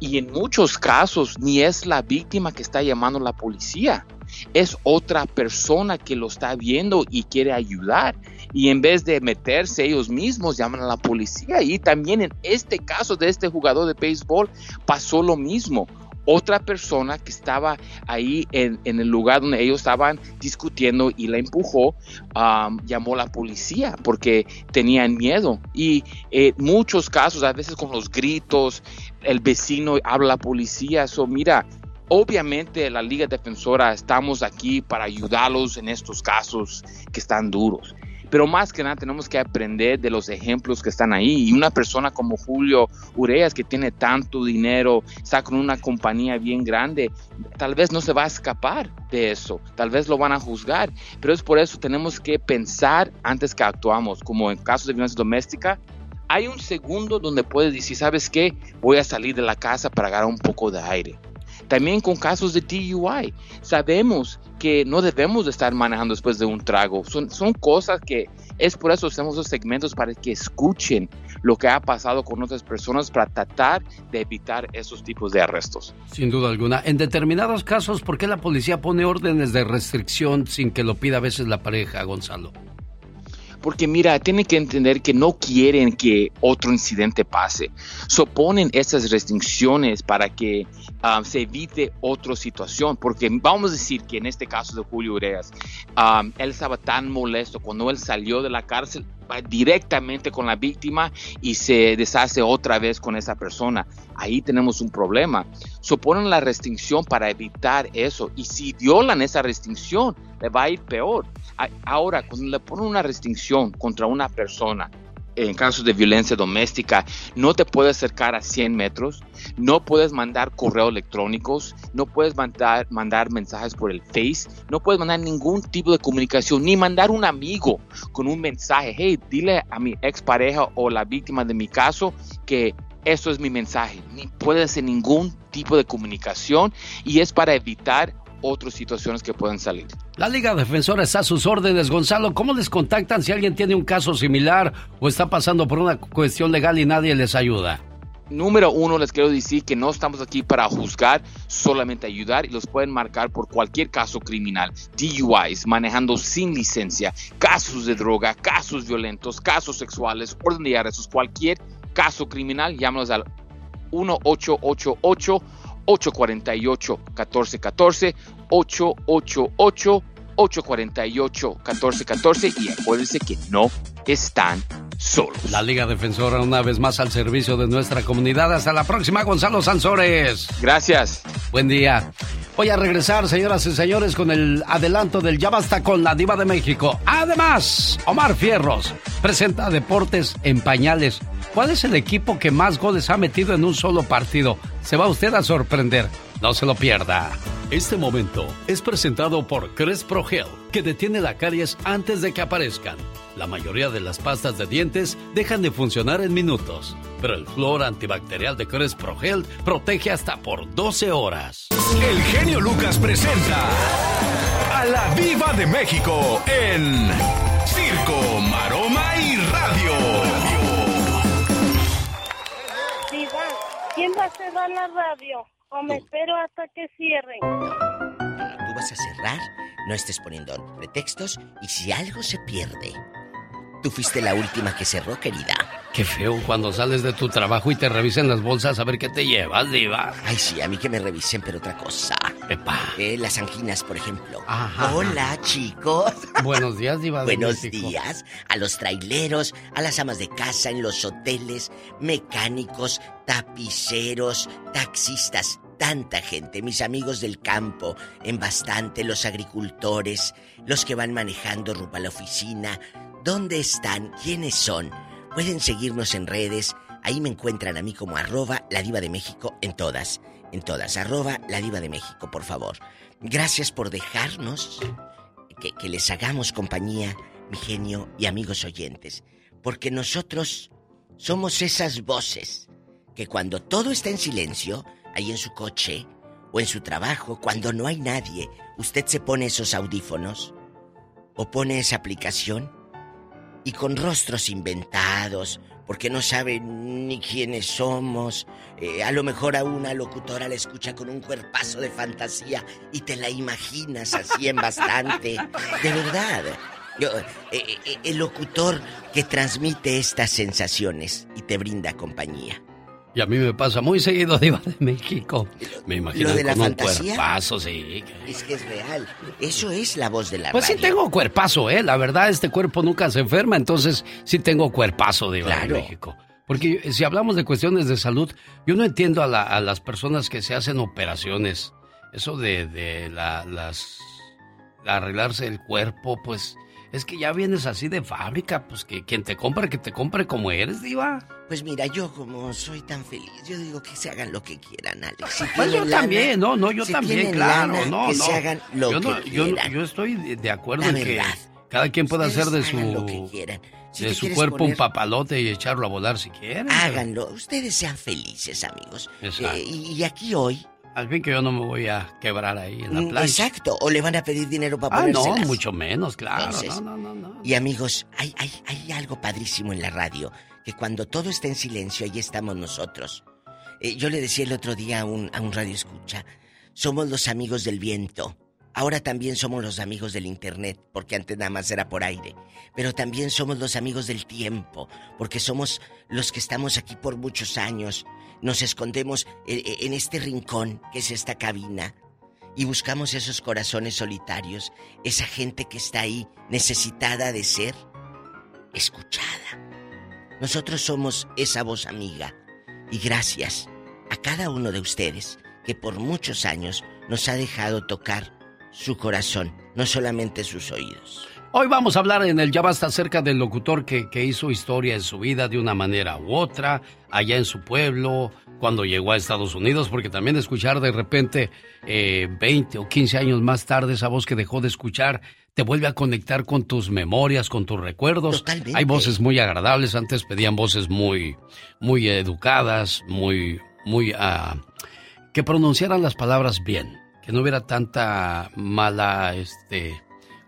y en muchos casos ni es la víctima que está llamando a la policía, es otra persona que lo está viendo y quiere ayudar. Y en vez de meterse ellos mismos, llaman a la policía. Y también en este caso de este jugador de béisbol pasó lo mismo otra persona que estaba ahí en, el lugar donde ellos estaban discutiendo y la empujó, llamó a la policía porque tenían miedo. Y en muchos casos, a veces con los gritos, el vecino habla a policía. Eso, mira, obviamente la Liga Defensora estamos aquí para ayudarlos en estos casos que están duros. Pero más que nada tenemos que aprender de los ejemplos que están ahí. Y una persona como Julio Ureas, que tiene tanto dinero, está con una compañía bien grande, tal vez no se va a escapar de eso. Tal vez lo van a juzgar. Pero es por eso tenemos que pensar antes que actuamos. Como en casos de violencia doméstica, hay un segundo donde puedes decir, ¿sabes qué? Voy a salir de la casa para agarrar un poco de aire. También con casos de DUI, sabemos que no debemos de estar manejando después de un trago. Son, son cosas que es por eso hacemos los segmentos para que escuchen lo que ha pasado con otras personas para tratar de evitar esos tipos de arrestos. Sin duda alguna. En determinados casos, ¿por qué la policía pone órdenes de restricción sin que lo pida a veces la pareja, Gonzalo? Porque mira, tienen que entender que no quieren que otro incidente pase. Soponen esas restricciones para que um, se evite otra situación, porque vamos a decir que en este caso de Julio Ureas, um, él estaba tan molesto cuando él salió de la cárcel, directamente con la víctima y se deshace otra vez con esa persona. Ahí tenemos un problema. Soponen la restricción para evitar eso y si violan esa restricción, le va a ir peor. Ahora, cuando le ponen una restricción contra una persona, en casos de violencia doméstica, no te puedes acercar a 100 metros, no puedes mandar correos electrónicos, no puedes mandar, mandar mensajes por el Face, no puedes mandar ningún tipo de comunicación, ni mandar un amigo con un mensaje, hey, dile a mi expareja o la víctima de mi caso que eso es mi mensaje, ni puedes hacer ningún tipo de comunicación y es para evitar otras situaciones que pueden salir. La Liga Defensora está a sus órdenes. Gonzalo, ¿cómo les contactan si alguien tiene un caso similar o está pasando por una cuestión legal y nadie les ayuda? Número uno, les quiero decir que no estamos aquí para juzgar, solamente ayudar y los pueden marcar por cualquier caso criminal, DUIs, manejando sin licencia, casos de droga, casos violentos, casos sexuales, orden de arrestos, cualquier caso criminal, llámanos al 1888 848-1414, 888-848-1414 y acuérdense que no están solos. La Liga Defensora una vez más al servicio de nuestra comunidad. Hasta la próxima, Gonzalo Sansores. Gracias. Buen día. Voy a regresar, señoras y señores, con el adelanto del Ya Basta con la Diva de México. Además, Omar Fierros presenta Deportes en Pañales. ¿Cuál es el equipo que más goles ha metido en un solo partido? Se va usted a sorprender. No se lo pierda. Este momento es presentado por Crespro Gel, que detiene la caries antes de que aparezcan. La mayoría de las pastas de dientes dejan de funcionar en minutos, pero el flor antibacterial de Crespro Gel protege hasta por 12 horas. El genio Lucas presenta a la Viva de México en Circo, Maroma y Radio. Viva, ¿quién va a cerrar la radio? O me espero hasta que cierren. Tú vas a cerrar, no estés poniendo pretextos y si algo se pierde, tú fuiste la última que cerró, querida. Qué feo cuando sales de tu trabajo y te revisen las bolsas a ver qué te llevas, diva. Ay, sí, a mí que me revisen, pero otra cosa. Epa. Eh, las anginas, por ejemplo. Ajá. Hola, chicos. Buenos días, diva. De Buenos México. días a los traileros, a las amas de casa en los hoteles, mecánicos, tapiceros, taxistas, tanta gente, mis amigos del campo, en bastante, los agricultores, los que van manejando rumbo a la oficina. ¿Dónde están? ¿Quiénes son? Pueden seguirnos en redes. Ahí me encuentran a mí como arroba la diva de México en todas. En todas. Arroba la diva de México, por favor. Gracias por dejarnos que, que les hagamos compañía, mi genio y amigos oyentes. Porque nosotros somos esas voces que cuando todo está en silencio, ahí en su coche o en su trabajo, cuando no hay nadie, usted se pone esos audífonos o pone esa aplicación y con rostros inventados, porque no sabe ni quiénes somos. Eh, a lo mejor a una locutora la escucha con un cuerpazo de fantasía y te la imaginas así en bastante. De verdad. Yo, eh, eh, el locutor que transmite estas sensaciones y te brinda compañía. Y a mí me pasa muy seguido, Diva de México. Me imagino ¿Lo de la con un cuerpazo, sí. Es que es real. Eso es la voz de la Pues sí tengo cuerpazo, ¿eh? La verdad, este cuerpo nunca se enferma, entonces sí tengo cuerpazo, Diva Claro. de México. Porque si hablamos de cuestiones de salud, yo no entiendo a, la- a las personas que se hacen operaciones. Eso de, de la- las arreglarse el cuerpo, pues es que ya vienes así de fábrica, pues que quien te compre, que te compre como eres, Diva. Pues mira, yo como soy tan feliz, yo digo que se hagan lo que quieran, Alex. Si Pues yo lana, también, no, no, yo si también, claro, lana, no, que no. se hagan lo yo que no, quieran. yo estoy de acuerdo La en que verdad. cada quien puede hacer de hagan lo que su quieran. Si de su cuerpo un papalote y echarlo a volar si quieren. Háganlo. Ustedes sean felices, amigos. Exacto. Eh, y aquí hoy. Al fin que yo no me voy a quebrar ahí en la mm, playa. Exacto. O le van a pedir dinero para Ah, no, mucho menos, claro. Entonces, no, no, no, no. Y amigos, hay, hay, hay algo padrísimo en la radio, que cuando todo está en silencio, ahí estamos nosotros. Eh, yo le decía el otro día a un, a un radio escucha, somos los amigos del viento. Ahora también somos los amigos del internet, porque antes nada más era por aire. Pero también somos los amigos del tiempo, porque somos los que estamos aquí por muchos años. Nos escondemos eh, eh, en este rincón que es esta cabina y buscamos esos corazones solitarios, esa gente que está ahí necesitada de ser escuchada. Nosotros somos esa voz amiga y gracias a cada uno de ustedes que por muchos años nos ha dejado tocar su corazón, no solamente sus oídos. Hoy vamos a hablar en el Ya Basta acerca del locutor que, que hizo historia en su vida de una manera u otra, allá en su pueblo, cuando llegó a Estados Unidos, porque también escuchar de repente eh, 20 o 15 años más tarde esa voz que dejó de escuchar te vuelve a conectar con tus memorias, con tus recuerdos. Totalmente. Hay voces muy agradables, antes pedían voces muy, muy educadas, muy, muy, ah, que pronunciaran las palabras bien, que no hubiera tanta mala, este,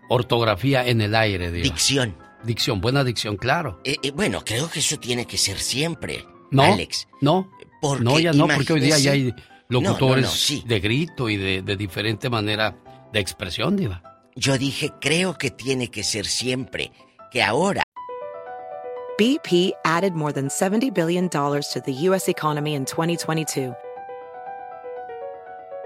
ortografía en el aire, digo. Dicción. Dicción, buena dicción, claro. Eh, eh, bueno, creo que eso tiene que ser siempre, No, Alex. no, Porque no, ya no, porque hoy día ya hay locutores No, no, no, sí. de grito y de, de diferente manera de expresión, diva. Yo dije, creo que tiene que ser siempre, que ahora BP added more than $70 billion to the U.S. economy in 2022.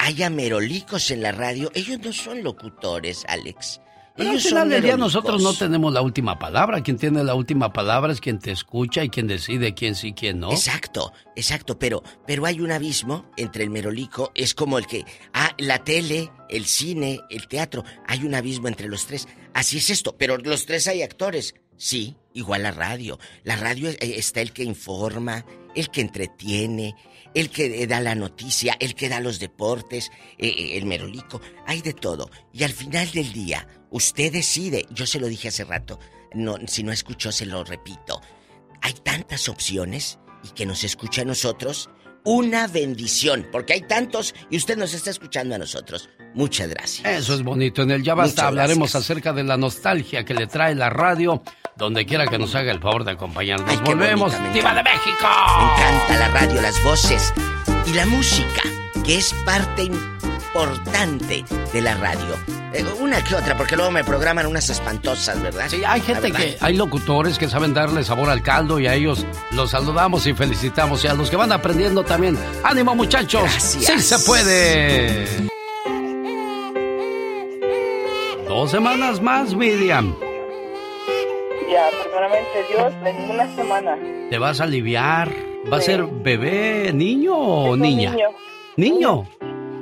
Haya merolicos en la radio, ellos no son locutores, Alex. Pero al ellos final son del día merolicos. nosotros no tenemos la última palabra. Quien tiene la última palabra es quien te escucha y quien decide quién sí, quién no. Exacto, exacto, pero, pero hay un abismo entre el merolico, es como el que, ah, la tele, el cine, el teatro, hay un abismo entre los tres. Así es esto, pero los tres hay actores. Sí, igual la radio. La radio eh, está el que informa, el que entretiene, el que da la noticia, el que da los deportes, eh, eh, el merolico, hay de todo. Y al final del día, usted decide, yo se lo dije hace rato, no, si no escuchó se lo repito, hay tantas opciones y que nos escucha a nosotros, una bendición, porque hay tantos y usted nos está escuchando a nosotros. Muchas gracias. Eso es bonito. En el Ya Basta hablaremos gracias. acerca de la nostalgia que le trae la radio, donde quiera que nos haga el favor de acompañarnos. Ay, Volvemos. ¡Diva de. México! Me encanta la radio, las voces y la música, que es parte im- importante de la radio. Eh, una que otra, porque luego me programan unas espantosas, ¿verdad? Sí, hay gente que, hay locutores que saben darle sabor al caldo y a ellos los saludamos y felicitamos. Y a los que van aprendiendo también, ánimo muchachos, sí se puede. Dos semanas más, Miriam. Ya, primeramente Dios, en una semana. ¿Te vas a aliviar? ¿Va a ser bebé, niño o niña? Niño. ¿Niño?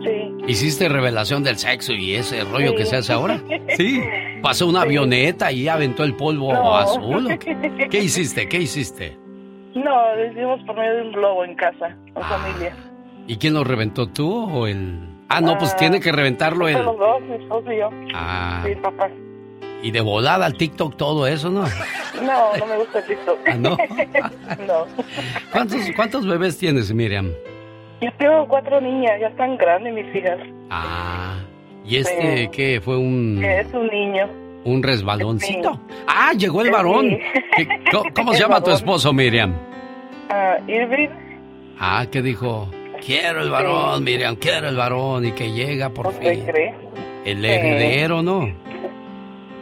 Sí. ¿Hiciste revelación del sexo y ese rollo que se hace ahora? Sí. Pasó una avioneta y aventó el polvo azul. ¿o qué? ¿Qué hiciste? ¿Qué hiciste? No, lo hicimos por medio de un globo en casa, en familia. ¿Y quién lo reventó tú o el.? Ah, no, pues tiene que reventarlo el. Los dos, mi esposo y yo. Ah. Sí, papá. Y de volada al TikTok todo eso, ¿no? No, no me gusta el TikTok. Ah, ¿no? no. ¿Cuántos, cuántos bebés tienes, Miriam? Yo tengo cuatro niñas, ya están grandes mis hijas. Ah. ¿Y este Sí. qué? ¿Fue un, es un niño. un resbaloncito? Sí. Ah, llegó el varón. ¿Qué- ¿Cómo se llama tu esposo, Miriam? Ah, Irving, Ah, que dijo, quiero el varón, Miriam, quiero el varón y que llega por ¿usted fin. cree? El heredero, ¿no?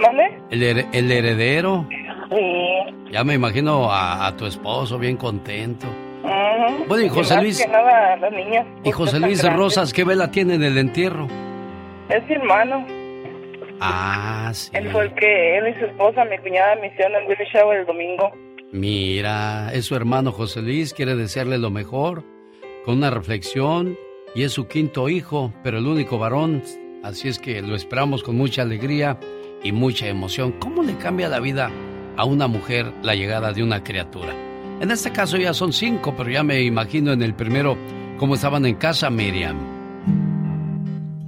¿Vale? El, her- el heredero. Sí. Ya me imagino a, a tu esposo bien contento. Ujú. Bueno, y José Luis- que nada. Y José Luis. Rosas, ¿qué vela tiene en el entierro? Es mi hermano. Ah, sí. Él fue el que él y su esposa, mi cuñada, me hicieron el Willy Shower el domingo. Mira, es su hermano José Luis, quiere desearle lo mejor, con una reflexión, y es su quinto hijo, pero el único varón, así es que lo esperamos con mucha alegría y mucha emoción. ¿Cómo le cambia la vida a una mujer la llegada de una criatura? En este caso ya son cinco, pero ya me imagino en el primero cómo estaban en casa, Miriam.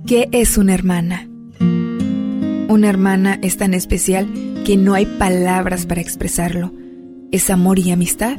¿Qué es una hermana? Una hermana es tan especial que no hay palabras para expresarlo. Es amor y amistad.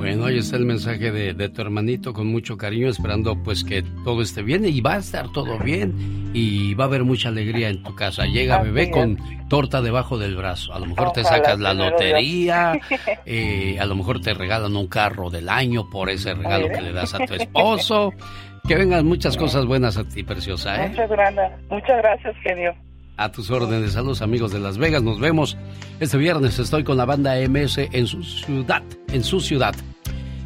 Bueno, ahí está el mensaje de, de tu hermanito con mucho cariño, esperando pues que todo esté bien y va a estar todo bien y va a haber mucha alegría en tu casa. Llega Así bebé es. con torta debajo del brazo. A lo mejor te sacas la lotería, eh, a lo mejor te regalan un carro del año por ese regalo que le das a tu esposo. Que vengan muchas cosas buenas a ti, preciosa, ¿eh? Muchas gracias, muchas gracias, genio. A tus órdenes, saludos amigos de Las Vegas, nos vemos este viernes. Estoy con la banda MS en su ciudad, en su ciudad.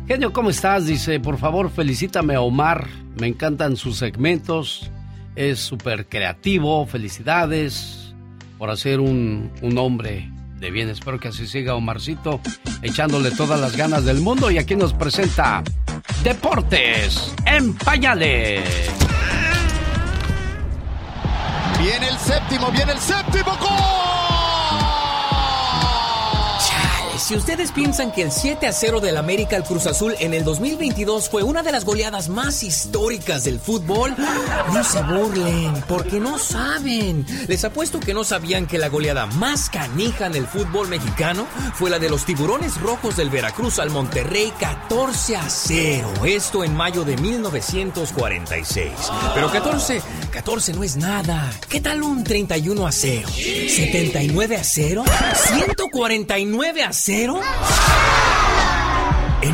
Genio, ¿cómo estás? Dice, por favor, felicítame a Omar. Me encantan sus segmentos. Es súper creativo. Felicidades por hacer un, un hombre de bien. Espero que así siga Omarcito, echándole todas las ganas del mundo. Y aquí nos presenta Deportes en Pañales. Viene el séptimo, viene el séptimo Chale, si ustedes piensan que el 7 a 0 del América al Cruz Azul en el 2022 fue una de las goleadas más históricas del fútbol, no se burlen, porque no saben. Les apuesto que no sabían que la goleada más canija en el fútbol mexicano fue la de los tiburones rojos del Veracruz al Monterrey 14 a 0. Esto en mayo de 1946. Pero 14, 14 no es nada. ¿Qué tal un 31 a 0? ¿79 a 0? ¿149 a 0? En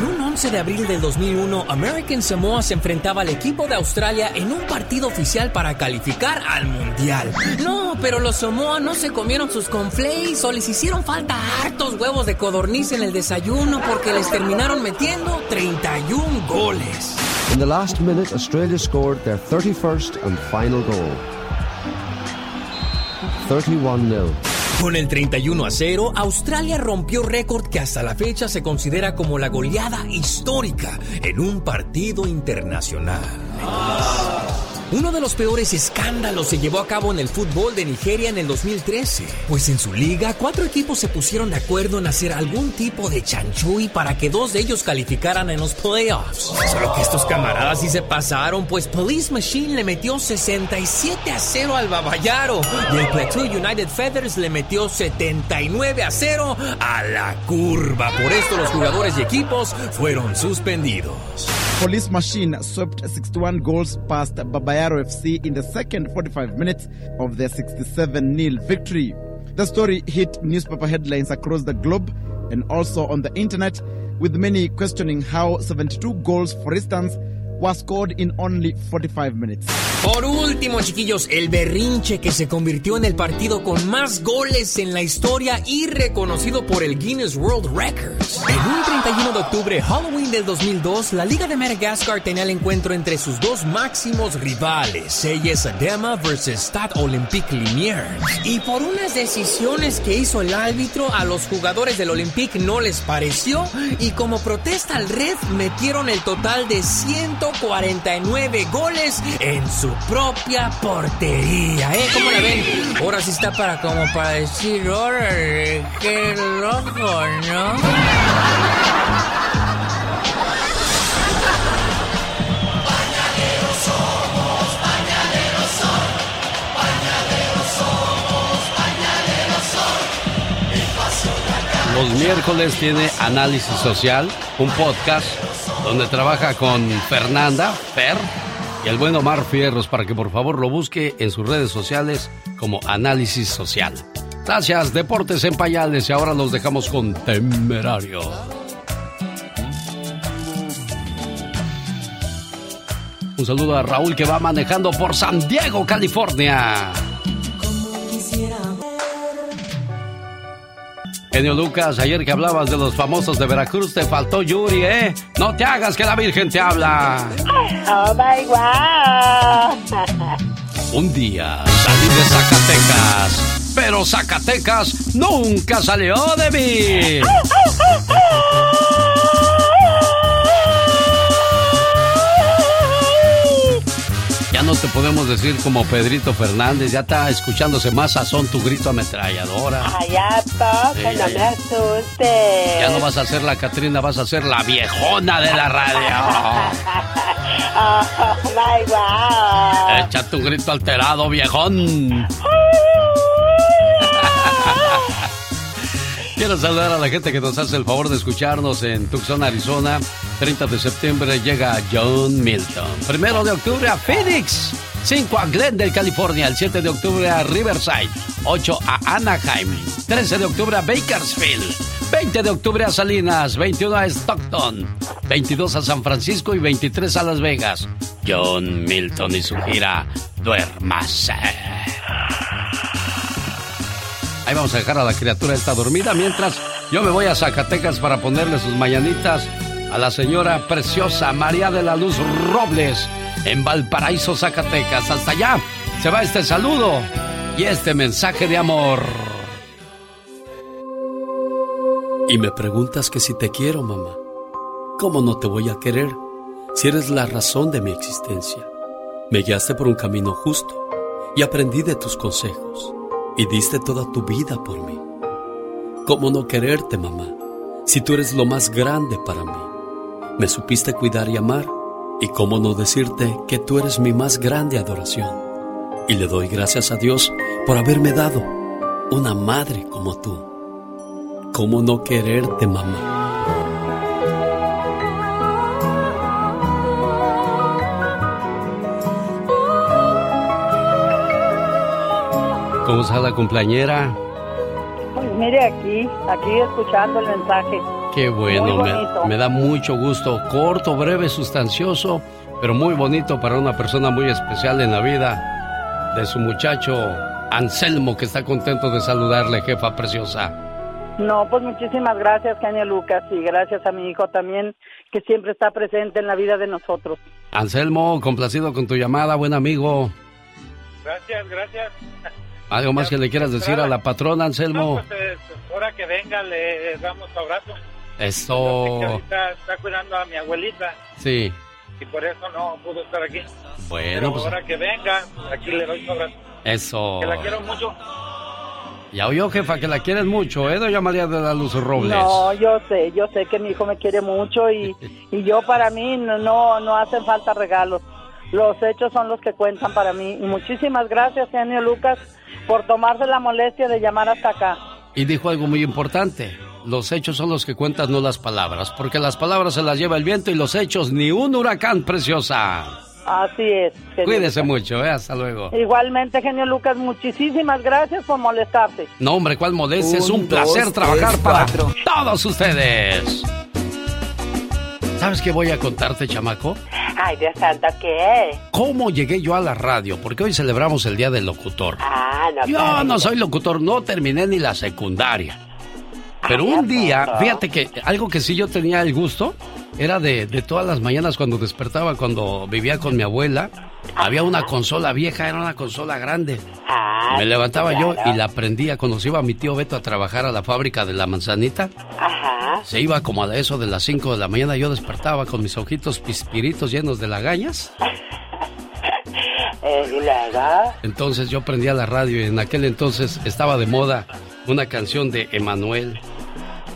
un 11 de abril del 2001, American Samoa se enfrentaba al equipo de Australia en un partido oficial para calificar al Mundial. No, pero los Samoa no se comieron sus conflays o les hicieron falta hartos huevos de codorniz en el desayuno porque les terminaron metiendo 31 goles. In the last minute, Australia scored their 31st and final goal. 31-0. Con el 31 a 0, Australia rompió récord que hasta la fecha se considera como la goleada histórica en un partido internacional. Uno de los peores escándalos se llevó a cabo en el fútbol de Nigeria en el 2013, pues en su liga cuatro equipos se pusieron de acuerdo en hacer algún tipo de chanchuy para que dos de ellos calificaran en los playoffs. Solo que estos camaradas sí se pasaron, pues Police Machine le metió 67 a 0 al Babayaro y el Plateau United Feathers le metió 79 a 0 a la curva. Por esto los jugadores y equipos fueron suspendidos. Police Machine swept 61 goals past Babayaro FC in the second 45 minutes of their 67 0 victory. The story hit newspaper headlines across the globe and also on the internet, with many questioning how 72 goals, for instance, was scored in only 45 minutes. Por último, chiquillos, el berrinche que se convirtió en el partido con más goles en la historia y reconocido por el Guinness World Records. En un 31 de octubre, Halloween del 2002, la Liga de Madagascar tenía el encuentro entre sus dos máximos rivales, Seyes Adema versus Stade Olympique Liniers. Y por unas decisiones que hizo el árbitro, a los jugadores del Olympique no les pareció y como protesta al red metieron el total de 149 goles en su propia portería, ¿eh? ¿Cómo la ven? Ahora sí está para como para decir, órale, qué loco, ¿no? Los miércoles tiene Análisis Social, un podcast donde trabaja con Fernanda, Fer, y el buen Omar Fierros para que por favor lo busque en sus redes sociales como Análisis Social. Gracias, Deportes en Pañales, y ahora los dejamos con Temerario. Un saludo a Raúl que va manejando por San Diego, California. Genio Lucas, ayer que hablabas de los famosos de Veracruz, te faltó Yuri, ¿eh? No te hagas que la Virgen te habla. Oh my wow. Un día salí de Zacatecas, pero Zacatecas nunca salió de mí. no te podemos decir como Pedrito Fernández, ya está escuchándose más sazón tu grito ametralladora. Allá toca, Sí, no me asustes. Ya no vas a ser la Catrina, vas a ser la viejona de la radio. Oh my wow. Échate un grito alterado, viejón. Quiero saludar a la gente que nos hace el favor de escucharnos en Tucson, Arizona. 30 de septiembre llega John Milton. Primero de octubre a Phoenix. 5 a Glendale, California. El 7 de octubre a Riverside. 8 a Anaheim. 13 de octubre a Bakersfield. 20 de octubre a Salinas. 21 a Stockton. 22 a San Francisco y 23 a Las Vegas. John Milton y su gira Duérmase. Ahí vamos a dejar a la criatura esta dormida mientras yo me voy a Zacatecas para ponerle sus mañanitas a la señora preciosa María de la Luz Robles en Valparaíso, Zacatecas. Hasta allá se va este saludo y este mensaje de amor. Y me preguntas que si te quiero, mamá. ¿Cómo no te voy a querer si eres la razón de mi existencia? Me guiaste por un camino justo y aprendí de tus consejos y diste toda tu vida por mí. ¿Cómo no quererte, mamá, si tú eres lo más grande para mí? Me supiste cuidar y amar, y cómo no decirte que tú eres mi más grande adoración. Y le doy gracias a Dios por haberme dado una madre como tú. ¿Cómo no quererte, mamá? ¿Cómo está la cumpleañera? Pues mire aquí, aquí escuchando el mensaje. Qué bueno, me, me da mucho gusto. Corto, breve, sustancioso, pero muy bonito para una persona muy especial en la vida de su muchacho Anselmo, que está contento de saludarle, jefa preciosa. No, pues muchísimas gracias, Genio Lucas, y gracias a mi hijo también, que siempre está presente en la vida de nosotros. Anselmo, complacido con tu llamada, buen amigo. Gracias, gracias. ¿Algo más que le quieras decir a la patrona, No, Anselmo? pues eh, ahora que venga le damos abrazo. Esto, ahorita está cuidando a mi abuelita. sí. y por eso no pudo estar aquí. Bueno, Pero pues ahora que venga, aquí le doy sobre. eso. Que la quiero mucho. Ya oyó, jefa, que la quieres mucho, ¿eh, doña María de la Luz Robles? No, yo sé, yo sé que mi hijo me quiere mucho y, y yo para mí no, no, no hacen falta regalos. Los hechos son los que cuentan para mí. Y muchísimas gracias, genio Lucas, por tomarse la molestia de llamar hasta acá. Y dijo algo muy importante. Los hechos son los que cuentan, no las palabras. Porque las palabras se las lleva el viento y los hechos ni un huracán, preciosa. Así es. genio Cuídese Lucas. mucho, ¿eh? Hasta luego. Igualmente, genio Lucas, muchísimas gracias por molestarte. No, hombre, cuál molestia. Es un placer dos, trabajar tres, para todos ustedes. ¿Sabes qué voy a contarte, chamaco? Ay, Dios santo, ¿qué? ¿Cómo llegué yo a la radio? Porque hoy celebramos el Día del Locutor. Ah, no. Yo no soy locutor, no terminé ni la secundaria. Pero un día, fíjate que algo que sí yo tenía el gusto era de, de todas las mañanas cuando despertaba, cuando vivía con mi abuela, había una consola vieja, era una consola grande. Ah, Me levantaba yo y la prendía. Cuando se iba mi tío Beto a trabajar a la fábrica de la manzanita, Ajá. se iba como a eso de las 5 de la mañana. Yo despertaba con mis ojitos pispiritos llenos de lagañas. Luego. Entonces yo prendía la radio y en aquel entonces estaba de moda una canción de Emanuel.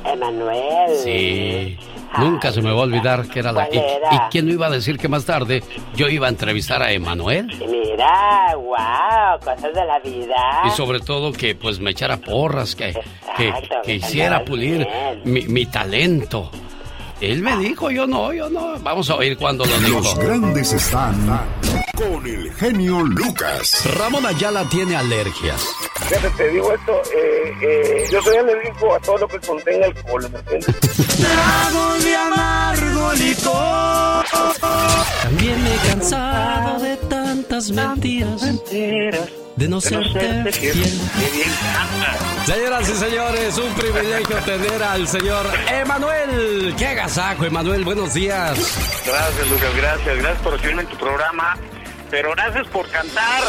Emanuel. Sí. Nunca se me va a olvidar que era la... ¿Cuál Y, quién no iba a decir que más tarde yo iba a entrevistar a Emanuel? Mira, wow, cosas de la vida. Y sobre todo que pues me echara porras, que, que, Exacto, que que hiciera pulir mi, mi talento. Él me dijo, yo no, yo no. Vamos a oír cuando lo dijo. Los grandes están con el genio Lucas. Ramón Ayala tiene alergias. Fíjate, te digo esto, eh, eh, yo soy alérgico a todo lo que contenga alcohol, ¿me entiendes? Trago de amargo licor. También me he cansado de tantas mentiras. De no fiel. Señoras y señores, un privilegio tener al señor Emanuel. ¡Qué agasajo, Emanuel! Buenos días. Gracias, Lucas, gracias, gracias por recibirme en tu programa, pero gracias por cantar.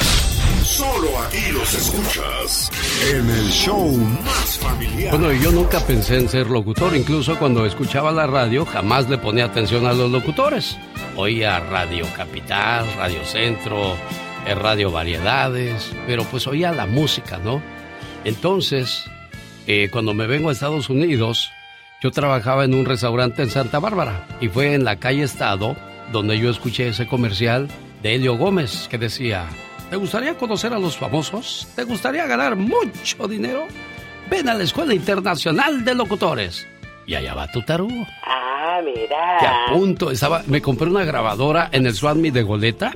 Solo aquí los escuchas en el show más familiar. Bueno, yo nunca pensé en ser locutor, incluso cuando escuchaba la radio jamás le ponía atención a los locutores. Oía Radio Capital, Radio Centro, eh, Radio Variedades, pero pues oía la música, ¿no? Entonces, eh, cuando me vengo a Estados Unidos, yo trabajaba en un restaurante en Santa Bárbara y fue en la calle Estado donde yo escuché ese comercial de Helio Gómez que decía, ¿te gustaría conocer a los famosos? ¿Te gustaría ganar mucho dinero? Ven a la Escuela Internacional de Locutores. Y allá va tu tarugo. Ah, mira. Que a punto estaba, me compré una grabadora en el Swami de Goleta.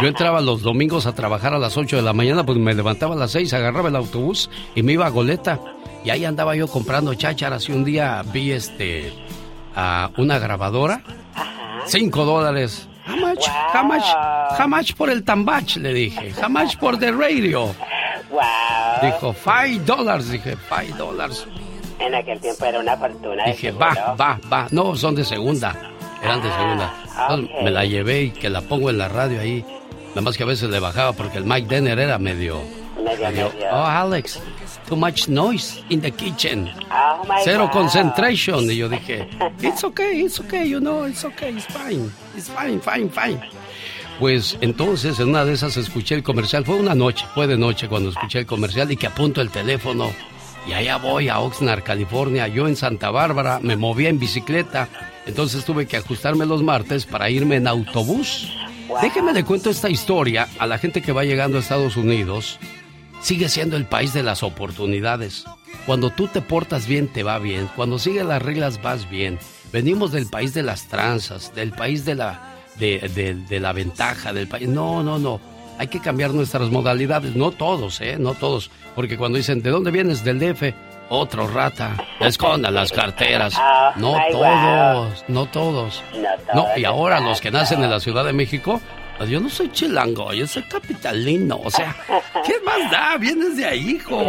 Yo entraba los domingos a trabajar a las 8 de la mañana, pues me levantaba a las 6, agarraba el autobús y me iba a Goleta. Y ahí andaba yo comprando chácharas y un día vi este a una grabadora. Cinco dólares. How much? How much? How much por el tambach? Le dije. How much por the radio? Wow. Dijo, five dollars. Dije, five dollars. En aquel tiempo era una fortuna. Dije, va, va, va. No, son de segunda. Eran de segunda. Entonces, ok. me la llevé y que la pongo en la radio ahí. Nada más que a veces le bajaba porque el Mike Denner era medio... Medio, medio. Oh, Alex, too much noise in the kitchen. Oh, my God. concentration. Y yo dije, it's okay, it's okay, you know, it's okay, it's fine. It's fine, fine, fine. Pues entonces en una de esas escuché el comercial. Fue una noche, fue de noche cuando escuché el comercial y que apunto el teléfono. Y allá voy a Oxnard, California. Yo en Santa Bárbara me movía en bicicleta. Entonces tuve que ajustarme los martes para irme en autobús. Déjeme le cuento esta historia a la gente que va llegando a Estados Unidos. Sigue siendo el país de las oportunidades. Cuando tú te portas bien, te va bien. Cuando sigues las reglas, vas bien. Venimos del país de las tranzas, del país de la, de, la ventaja, del país. No, no, no. Hay que cambiar nuestras modalidades. No todos, ¿eh? No todos. Porque cuando dicen, ¿de dónde vienes? Del DF. Otro rata. Escondan las carteras. No ay, todos, no todos. No, y ahora los que nacen en la Ciudad de México, pues yo no soy chilango, yo soy capitalino. O sea, ¿qué más da? Vienes de ahí, hijo.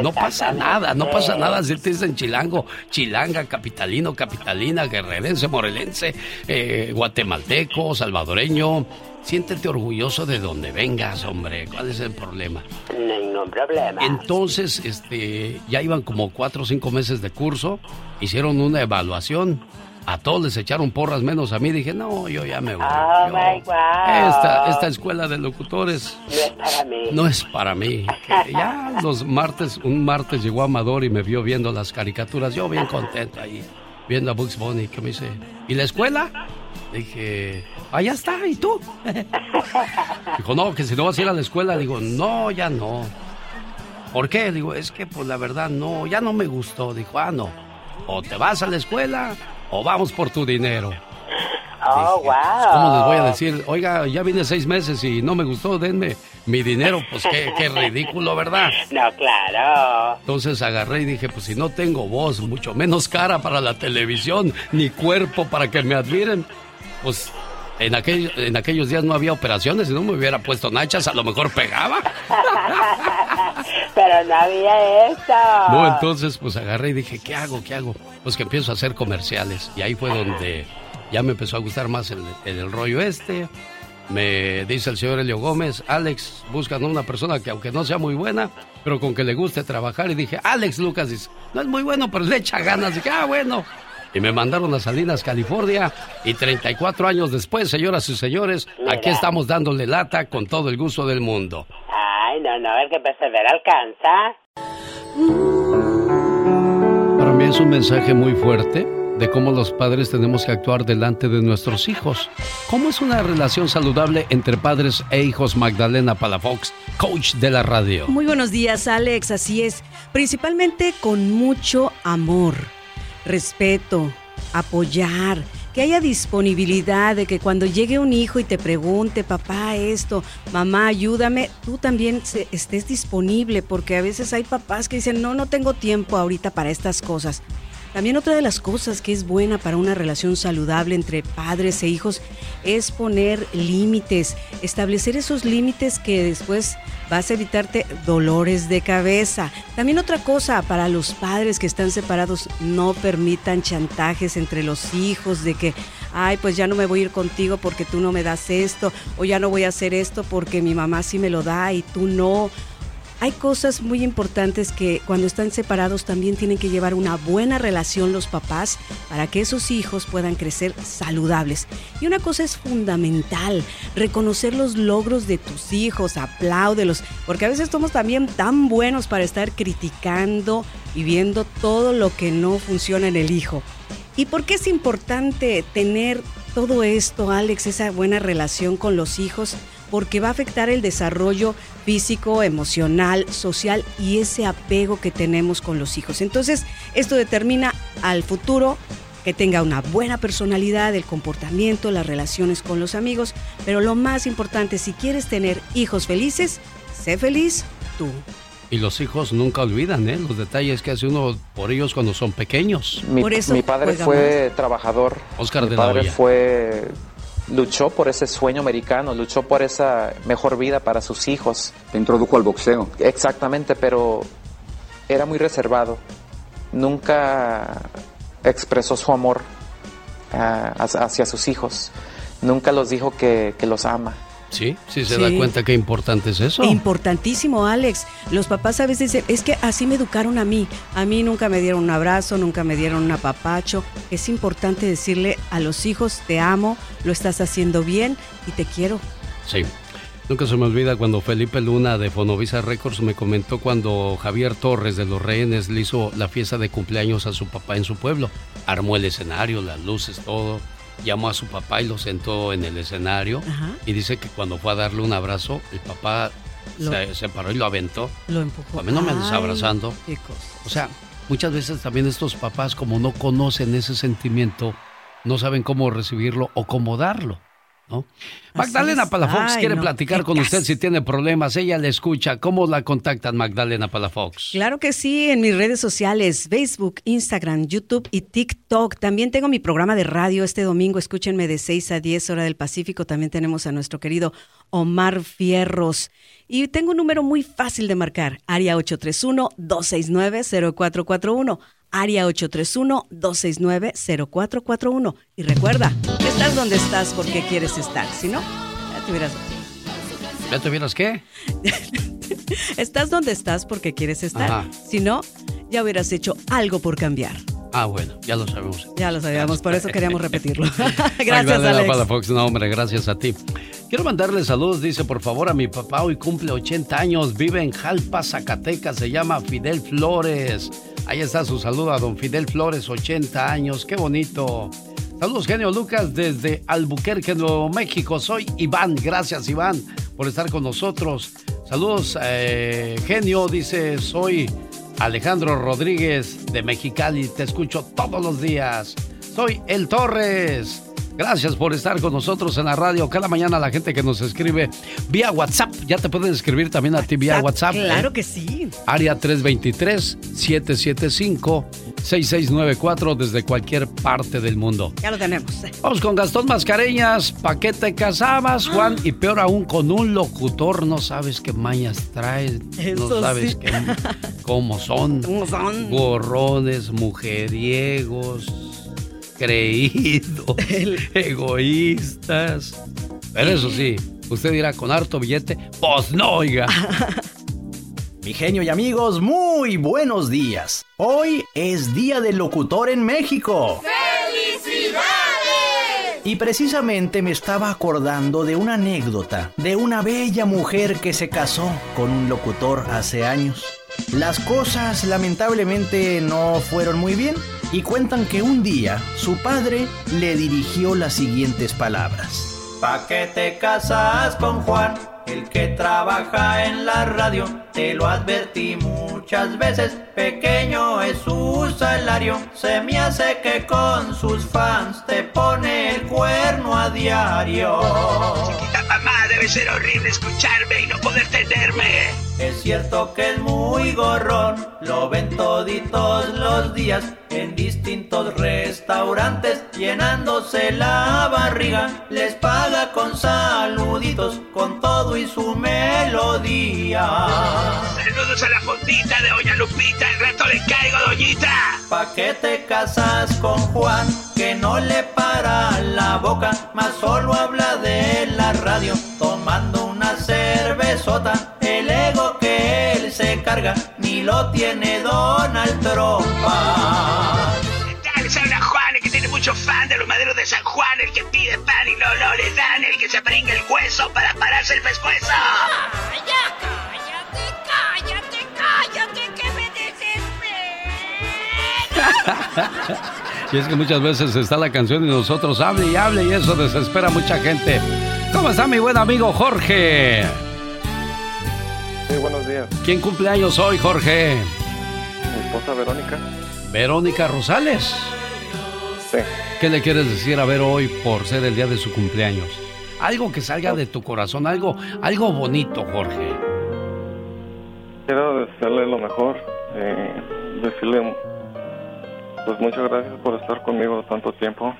No pasa nada, no pasa nada si te dicen chilango, chilanga, capitalino, capitalina, guerrerense, morelense, eh, guatemalteco, salvadoreño, siéntete orgulloso de donde vengas, hombre. ¿Cuál es el problema? Ningún problema. Entonces, este, ya iban como cuatro o cinco meses de curso, hicieron una evaluación. A todos les echaron porras menos a mí. Dije, no, yo ya me voy. Oh my God. Esta, esta escuela de locutores No es para mí. no es para mí. Ya los martes, un martes llegó Amador y me vio viendo las caricaturas. Yo bien contento ahí, viendo a Bugs Bunny, que me dice, ¿y la escuela? Dije, allá está, ¿y tú? Dijo, no, que si no vas a ir a la escuela. Digo, no, ya no. ¿Por qué? Digo, es que pues la verdad no, ya no me gustó. Dijo, ah, no. O te vas a la escuela o vamos por tu dinero. Oh, wow. ¿Cómo les voy a decir? Oiga, ya vine seis meses y no me gustó, denme mi dinero. Pues qué, qué ridículo, ¿verdad? No, claro. Entonces agarré y dije, pues si no tengo voz, mucho menos cara para la televisión, ni cuerpo para que me admiren, pues en, aquel, en aquellos días no había operaciones, si no me hubiera puesto nachas, a lo mejor pegaba. Pero no había eso. No, entonces pues agarré y dije, ¿qué hago? ¿Qué hago? Pues que empiezo a hacer comerciales. Y ahí fue donde ya me empezó a gustar más el, el rollo este. Me dice el señor Elio Gómez, Alex, buscan una persona que aunque no sea muy buena, pero con que le guste trabajar. Y dije, Alex Lucas, dice, no es muy bueno, pero le echa ganas. Y dije, ah, bueno. Y me mandaron a Salinas, California. Y 34 años después, señoras y señores, aquí estamos dándole lata con todo el gusto del mundo. Ay, no, no, el que persevera alcanza. Para mí es un mensaje muy fuerte de cómo los padres tenemos que actuar delante de nuestros hijos. ¿Cómo es una relación saludable entre padres e hijos? Magdalena Palafox, coach de la radio. Muy buenos días, Alex. Así es. Principalmente con mucho amor, respeto, apoyar, que haya disponibilidad de que cuando llegue un hijo y te pregunte, papá, esto, mamá, ayúdame, tú también estés disponible, porque a veces hay papás que dicen, no, no tengo tiempo ahorita para estas cosas. También otra de las cosas que es buena para una relación saludable entre padres e hijos es poner límites, establecer esos límites que después vas a evitarte dolores de cabeza. También otra cosa para los padres que están separados, no permitan chantajes entre los hijos de que, ay, pues ya no me voy a ir contigo porque tú no me das esto, o ya no voy a hacer esto porque mi mamá sí me lo da y tú no. Hay cosas muy importantes que cuando están separados también tienen que llevar una buena relación los papás para que esos hijos puedan crecer saludables. Y una cosa es fundamental, reconocer los logros de tus hijos, apláudelos, porque a veces somos también tan buenos para estar criticando y viendo todo lo que no funciona en el hijo. ¿Y por qué es importante tener todo esto, Alex, esa buena relación con los hijos? Porque va a afectar el desarrollo físico, emocional, social y ese apego que tenemos con los hijos. Entonces, esto determina al futuro que tenga una buena personalidad, el comportamiento, las relaciones con los amigos, pero lo más importante, si quieres tener hijos felices, sé feliz tú. Y los hijos nunca olvidan ¿eh? los detalles que hace uno por ellos cuando son pequeños. Mi, mi padre fue trabajador. Oscar mi de la padre fue luchó por ese sueño americano, luchó por esa mejor vida para sus hijos. Te introdujo al boxeo. Exactamente, pero era muy reservado. Nunca expresó su amor ah, hacia sus hijos. Nunca los dijo que, que los ama. Sí, sí se Sí. da cuenta qué importante es eso. Importantísimo, Alex. Los papás a veces dicen, es que así me educaron a mí. A mí nunca me dieron un abrazo, nunca me dieron un apapacho. Es importante decirle a los hijos, te amo, lo estás haciendo bien y te quiero. Sí. Nunca se me olvida cuando Felipe Luna de Fonovisa Records me comentó cuando Javier Torres de Los Rehenes le hizo la fiesta de cumpleaños a su papá en su pueblo. Armó el escenario, las luces, todo. Llamó a su papá y lo sentó en el escenario. Y dice que cuando fue a darle un abrazo, el papá Lo- se, se paró y lo aventó. Lo empujó. A mí no me andes abrazando. qué cosa. O sea, muchas veces también estos papás, como no conocen ese sentimiento, no saben cómo recibirlo o cómo darlo. ¿No? Magdalena. Palafox Ay, quiere no, platicar con usted si tiene problemas. Ella le escucha. ¿Cómo la contactan, Magdalena Palafox? Claro que sí, en mis redes sociales, Facebook, Instagram, YouTube y TikTok. También tengo mi programa de radio este domingo. Escúchenme de 6 a 10 hora del Pacífico. También tenemos a nuestro querido Omar Fierros. Y tengo un número muy fácil de marcar, área 831-269-0441. Área 831-269-0441. Y recuerda, estás donde estás porque quieres estar. Si no, te hubieras... ¿Ya te hubieras qué? estás donde estás porque quieres estar. Ajá. Si no, ya hubieras hecho algo por cambiar. Ah, bueno, ya lo sabemos. Ya lo sabíamos, por eso queríamos repetirlo. Gracias, Alex. Fox. No, hombre, gracias a ti. Quiero mandarle saludos, dice, por favor, a mi papá. Hoy cumple 80 años, vive en Jalpa, Zacatecas, se llama Fidel Flores. Ahí está su saludo a don Fidel Flores, 80 años, qué bonito. Saludos, genio Lucas, desde Albuquerque, Nuevo México. Soy Iván, gracias Iván por estar con nosotros. Saludos, eh, genio, dice, soy Alejandro Rodríguez de Mexicali, te escucho todos los días. Soy El Torres. Gracias por estar con nosotros en la radio. Cada mañana la gente que nos escribe vía WhatsApp, ya te pueden escribir también a ti vía WhatsApp. Claro ¿eh? que sí. Área 323-775-6694 desde cualquier parte del mundo. Ya lo tenemos. Vamos con Gastón Mascareñas. ¿Pa' qué te casabas, Juan? Y peor aún, con un locutor. No sabes qué mañas traes. Eso no sabes sí. qué, cómo son. ¿Cómo son? Gorrones, mujeriegos, creídos, egoístas. Pero eso sí, usted dirá con harto billete, pues no, oiga. Mi genio y amigos, muy buenos días. Hoy es Día del Locutor en México. ¡Felicidades! Y precisamente me estaba acordando de una anécdota de una bella mujer que se casó con un locutor hace años. Las cosas lamentablemente no fueron muy bien y cuentan que un día su padre le dirigió las siguientes palabras. ¿Pa' qué te casas con Juan? El que trabaja en la radio, te lo advertí muchas veces, pequeño es su salario, se me hace que con sus fans te pone el cuerno a diario. Mamá, debe ser horrible escucharme y no poder tenerme. Es cierto que es muy gorrón, lo ven toditos los días en distintos restaurantes, llenándose la barriga, les paga con saluditos, con todo y su melodía. Saludos a la fondita de Doña Lupita, el rato le caigo, doñita. ¿Pa' qué te casas con Juan? Que no le para la boca, más solo habla de la radio, tomando una cervezota. El ego que él se carga, ni lo tiene Donald Trump. Dale, se habla Juan, el que tiene mucho fan de los maderos de San Juan, el que pide pan y no, no le dan, el que se pringa el hueso para pararse el pescuezo. Cállate, cállate, que me Y es que muchas veces está la canción y nosotros hable y hable y eso desespera a mucha gente. ¿Cómo está mi buen amigo Jorge? Sí, buenos días. ¿Quién cumple años hoy, Jorge? Mi esposa Verónica. Verónica Rosales. Sí. ¿Qué le quieres decir a Vero hoy por ser el día de su cumpleaños? Algo que salga de tu corazón, algo, algo bonito, Jorge. Quiero desearle lo mejor. eh, decirle, pues muchas gracias por estar conmigo tanto tiempo.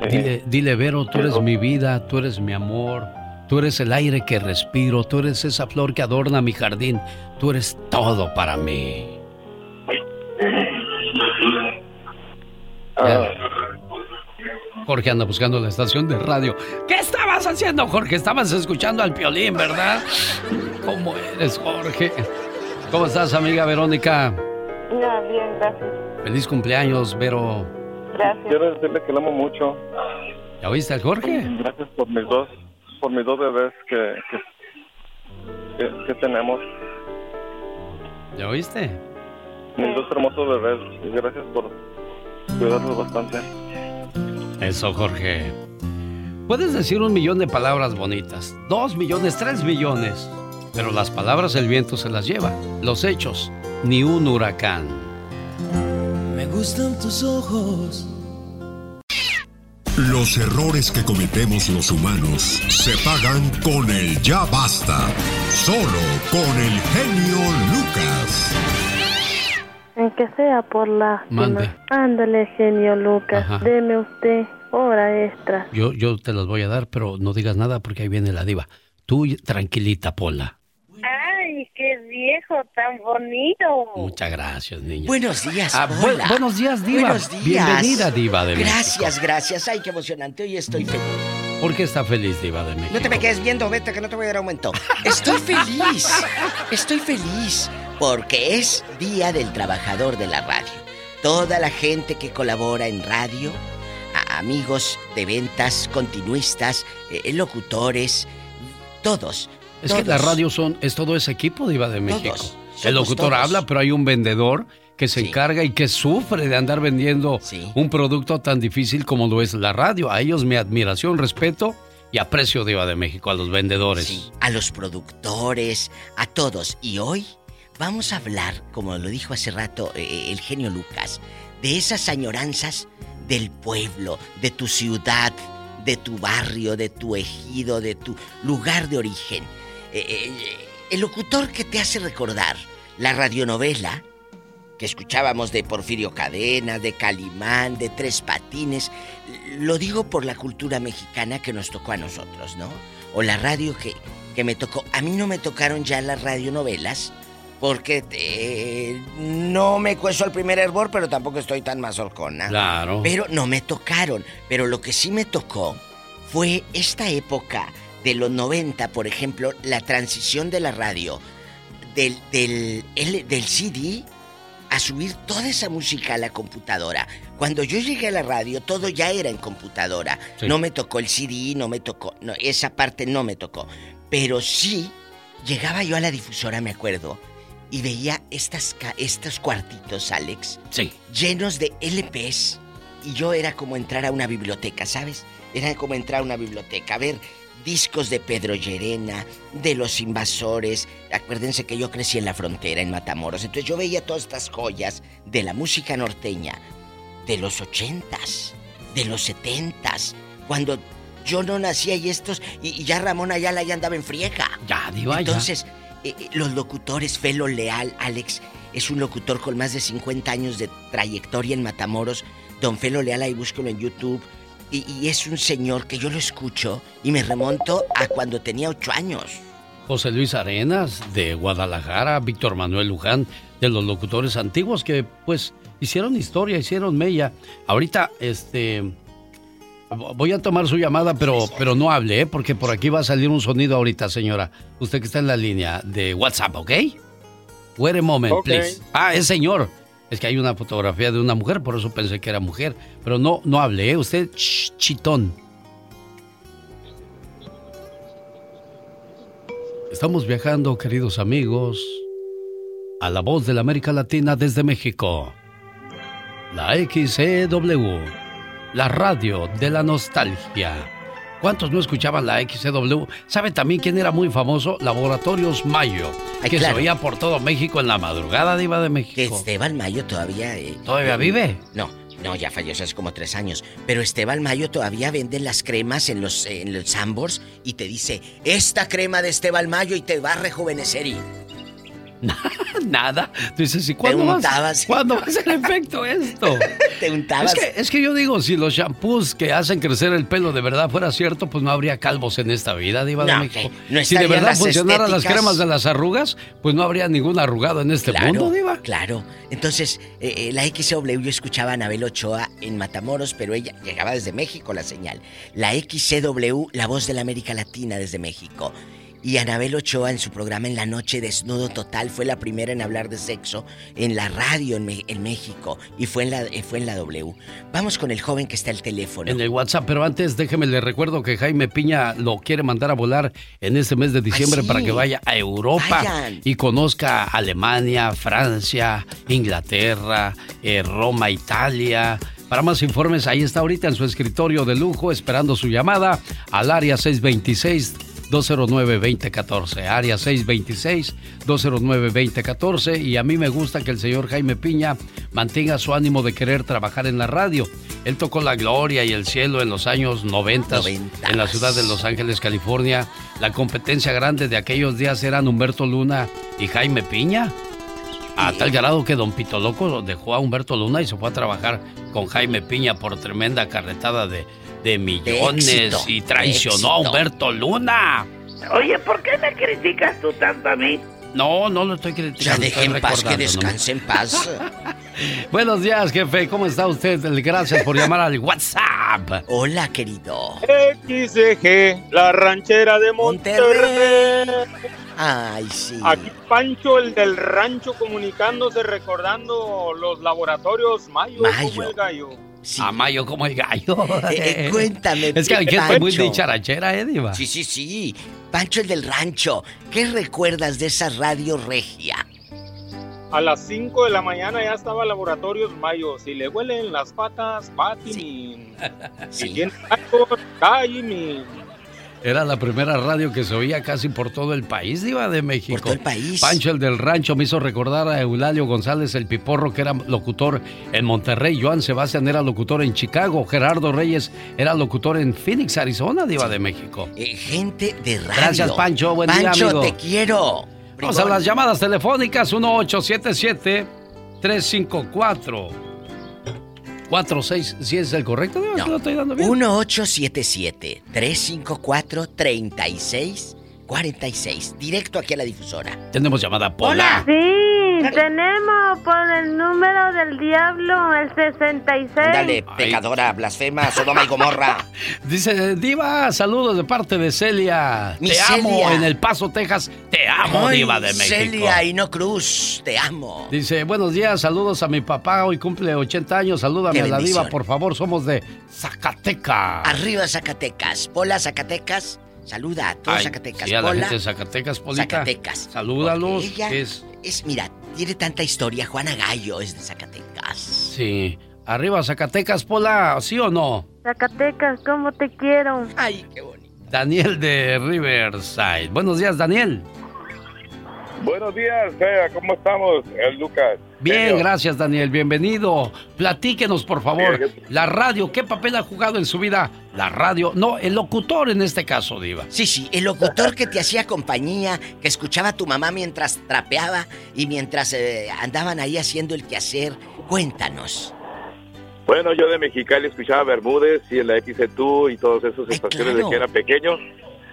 Eh, Dile, dile, Vero, tú eres mi vida, tú eres mi amor, tú eres el aire que respiro, tú eres esa flor que adorna mi jardín, tú eres todo para mí. Ya. Jorge anda buscando la estación de radio. ¿Qué estabas haciendo, Jorge? Estabas escuchando al piolín, ¿verdad? ¿Cómo eres, Jorge? ¿Cómo estás, amiga Verónica? Ya, bien, gracias. Feliz cumpleaños, Vero. Gracias. Quiero decirle que la amo mucho. ¿Ya oíste al Jorge? Gracias por mis dos, por mis dos bebés que, que, que- que tenemos. ¿Ya oíste? Mis dos hermosos bebés. Gracias por cuidarlos bastante. Eso, Jorge. Puedes decir un millón de palabras bonitas, dos millones, tres millones, pero las palabras el viento se las lleva, los hechos, ni un huracán. Me gustan tus ojos. Los errores que cometemos los humanos se pagan con el ya basta. Solo con el genio Lucas. En que sea por la Mande. Ándale, genio Lucas. Ajá. Deme usted hora extra. Yo, yo te las voy a dar, pero no digas nada porque ahí viene la diva. Tú tranquilita, Pola. Ay, qué viejo tan bonito. Muchas gracias, niña. Buenos días, Ah, bu- Pola. buenos días, Diva. Buenos días. Bienvenida, Diva de Gracias, México. gracias. Ay, qué emocionante. Hoy estoy feliz. ¿Por qué está feliz, Diva de México? No te me quedes viendo, vete que no te voy a dar aumento. Estoy feliz. Estoy feliz porque es Día del Trabajador de la Radio. Toda la gente que colabora en radio, a- amigos de ventas, continuistas, eh, locutores, todos. Es que la radio son, es todo ese equipo, Diva de México. Todos, El locutor todos. habla, pero hay un vendedor que se encarga y que sufre de andar vendiendo un producto tan difícil como lo es la radio. A ellos mi admiración, respeto y aprecio, Diva de México, a los vendedores. a los productores, a todos. Y hoy vamos a hablar, como lo dijo hace rato eh, el genio Lucas, de esas añoranzas del pueblo, de tu ciudad, de tu barrio, de tu ejido, de tu lugar de origen. Eh, eh, el locutor que te hace recordar la radionovela que escuchábamos de Porfirio Cadena, de Calimán, de Tres Patines, lo digo por la cultura mexicana que nos tocó a nosotros, ¿no? O la radio que, que me tocó. A mí no me tocaron ya las radionovelas, porque eh, no me cueso al primer hervor, pero tampoco estoy tan mazorcona. Claro. Pero no me tocaron. Pero lo que sí me tocó fue esta época de los 90, por ejemplo, la transición de la radio del, del, del CD a subir toda esa música a la computadora. Cuando yo llegué a la radio, todo ya era en computadora. Sí. No me tocó el CD, no me tocó. No, esa parte no me tocó. Pero sí, llegaba yo a la difusora, me acuerdo, y veía estas, estos cuartitos, Alex, Sí. llenos de LPs. Y yo era como entrar a una biblioteca, ¿sabes? Era como entrar a una biblioteca, a ver discos de Pedro Llerena, de Los Invasores. Acuérdense que yo crecí en la frontera, en Matamoros. Entonces yo veía todas estas joyas de la música norteña, de los ochentas, de los setentas, cuando yo no nacía y estos, y, y ya Ramón Ayala ya andaba en friega. Ya, ya. Entonces, eh, los locutores, Felo Leal, Alex, es un locutor con más de 50 años de trayectoria en Matamoros. Don Felo Leal, ahí búsquelo en YouTube. Y, y es un señor que yo lo escucho y me remonto a cuando tenía 8 años. José Luis Arenas de Guadalajara, Víctor Manuel Luján, de los locutores antiguos que pues hicieron historia, hicieron mella. Ahorita, este, voy a tomar su llamada, pero, pero no hable, ¿eh? porque por aquí va a salir un sonido ahorita, señora. Usted que está en la línea de WhatsApp, ¿ok? Wait a moment, please. Ah, es señor. Es que hay una fotografía de una mujer, por eso pensé que era mujer. Pero no, no hable, ¿eh? Usted, ch- chitón. Estamos viajando, queridos amigos, a la voz de la América Latina desde México. La XCW, la radio de la nostalgia. ¿Cuántos no escuchaban la XCW? ¿Sabe también quién era muy famoso? Laboratorios Mayo, Ay, que claro. se oía por todo México en la madrugada, Diva de México. Que Esteban Mayo todavía... eh, ¿Todavía eh, vive? No, no, ya falleció hace como tres años. Pero Esteban Mayo todavía vende las cremas en los, en los Sambors y te dice, esta crema de Esteban Mayo y te va a rejuvenecer y... Nada. Tú dices, ¿y cuándo vas. ¿cuándo va a ser efecto esto? Te untabas. Es que, es que yo digo, si los shampoos que hacen crecer el pelo de verdad fuera cierto, pues no habría calvos en esta vida, Diva de México. no si de verdad las funcionaran las cremas de las arrugas, pues no habría ningún arrugado en este Claro, mundo, Diva. Claro. Entonces, eh, eh, la XW yo escuchaba a Anabel Ochoa en Matamoros, pero ella llegaba desde México la señal. La XCW, la voz de la América Latina desde México. Y Anabel Ochoa en su programa En la Noche Desnudo Total fue la primera en hablar de sexo en la radio en, México y fue en, la, eh, fue en la W. Vamos con el joven que está al teléfono. En el WhatsApp, pero antes déjeme le recuerdo que Jaime Piña lo quiere mandar a volar en este mes de diciembre sí. para que vaya a Europa Vayan. y conozca Alemania, Francia, Inglaterra, eh, Roma, Italia. Para más informes, ahí está ahorita en su escritorio de lujo esperando su llamada al área 626 209-2014, área 626-209-2014 y a mí me gusta que el señor Jaime Piña mantenga su ánimo de querer trabajar en la radio. Él tocó la gloria y el cielo en los años 90 en la ciudad de Los Ángeles, California. La competencia grande de aquellos días eran Humberto Luna y Jaime Piña. A tal grado que Don Pito Loco dejó a Humberto Luna y se fue a trabajar con Jaime Piña por tremenda carretada de, de millones éxito, y traicionó a. Humberto Luna. Oye, ¿por qué me criticas tú tanto a mí? No, no lo estoy criticando. Ya deje estoy en paz, que descanse en paz. Buenos días, jefe. ¿Cómo está usted? Gracias por llamar al WhatsApp. Hola, querido. XG, la ranchera de Monterrey. Ay, sí. Aquí Pancho, el del rancho, comunicándose, recordando los laboratorios Mayo, Mayo. como el gallo. A Mayo como el gallo. Eh, cuéntame. Es que aquí estoy muy dicharachera, ¿eh, Diva? Sí, sí, sí. Pancho el del rancho. ¿Qué recuerdas de esa radio regia? A las 5 de la mañana ya estaba Laboratorios Mayo. Si le huelen las patas, Patimin. Si tiene algo, Caimin. Era la primera radio que se oía casi por todo el país, Diva de México. Por todo el país. Pancho, el del rancho, me hizo recordar a Eulalio González, el Piporro, que era locutor en Monterrey. Joan Sebastián era locutor en Chicago. Gerardo Reyes era locutor en Phoenix, Arizona, Diva de México. Eh, gente de radio. Gracias, Pancho. Buen día, Pancho, amigo. te quiero. Vamos a las llamadas telefónicas 1877-354. 46, ¿sí es el correcto? Diva? ¿Sí lo estoy dando bien? 1877-354-3646. Directo aquí a la difusora. Tenemos llamada Pola. Sí, tenemos por el número del diablo, el 66. Dale, pecadora, blasfema, Sodoma y Gomorra. Dice, Diva, saludos de parte de Celia. Mi te amo en El Paso, Texas. Te amo, Ay, Diva de México. Celia y no Cruz, te amo. Dice, buenos días, saludos a mi papá, hoy cumple 80 años, salúdame a la diva, por favor, somos de Zacatecas. Arriba Zacatecas. Pola Zacatecas. Saluda a todos Ay, Zacatecas. sí, a la Pola. gente de Zacatecas, Polita. Zacatecas. Salúdalos. Ella es- es, mira, tiene tanta historia. Juana Gallo es de Zacatecas. Sí. Arriba Zacatecas, Pola, ¿sí o no? Zacatecas, ¿cómo te quiero? Ay, qué bonito. Daniel de Riverside. Buenos días, Daniel. Buenos días, ¿cómo estamos? El Lucas. Bien, Genio. gracias, Daniel. Bienvenido. Platíquenos, por favor. La radio, ¿qué papel ha jugado en su vida? La radio, no, el locutor en este caso, Diva. Sí, sí, el locutor que te hacía compañía, que escuchaba a tu mamá mientras trapeaba y mientras eh, andaban ahí haciendo el quehacer. Cuéntanos. Bueno, yo de Mexicali escuchaba Bermúdez y en la XETU y todas esas estaciones claro. de que era pequeño.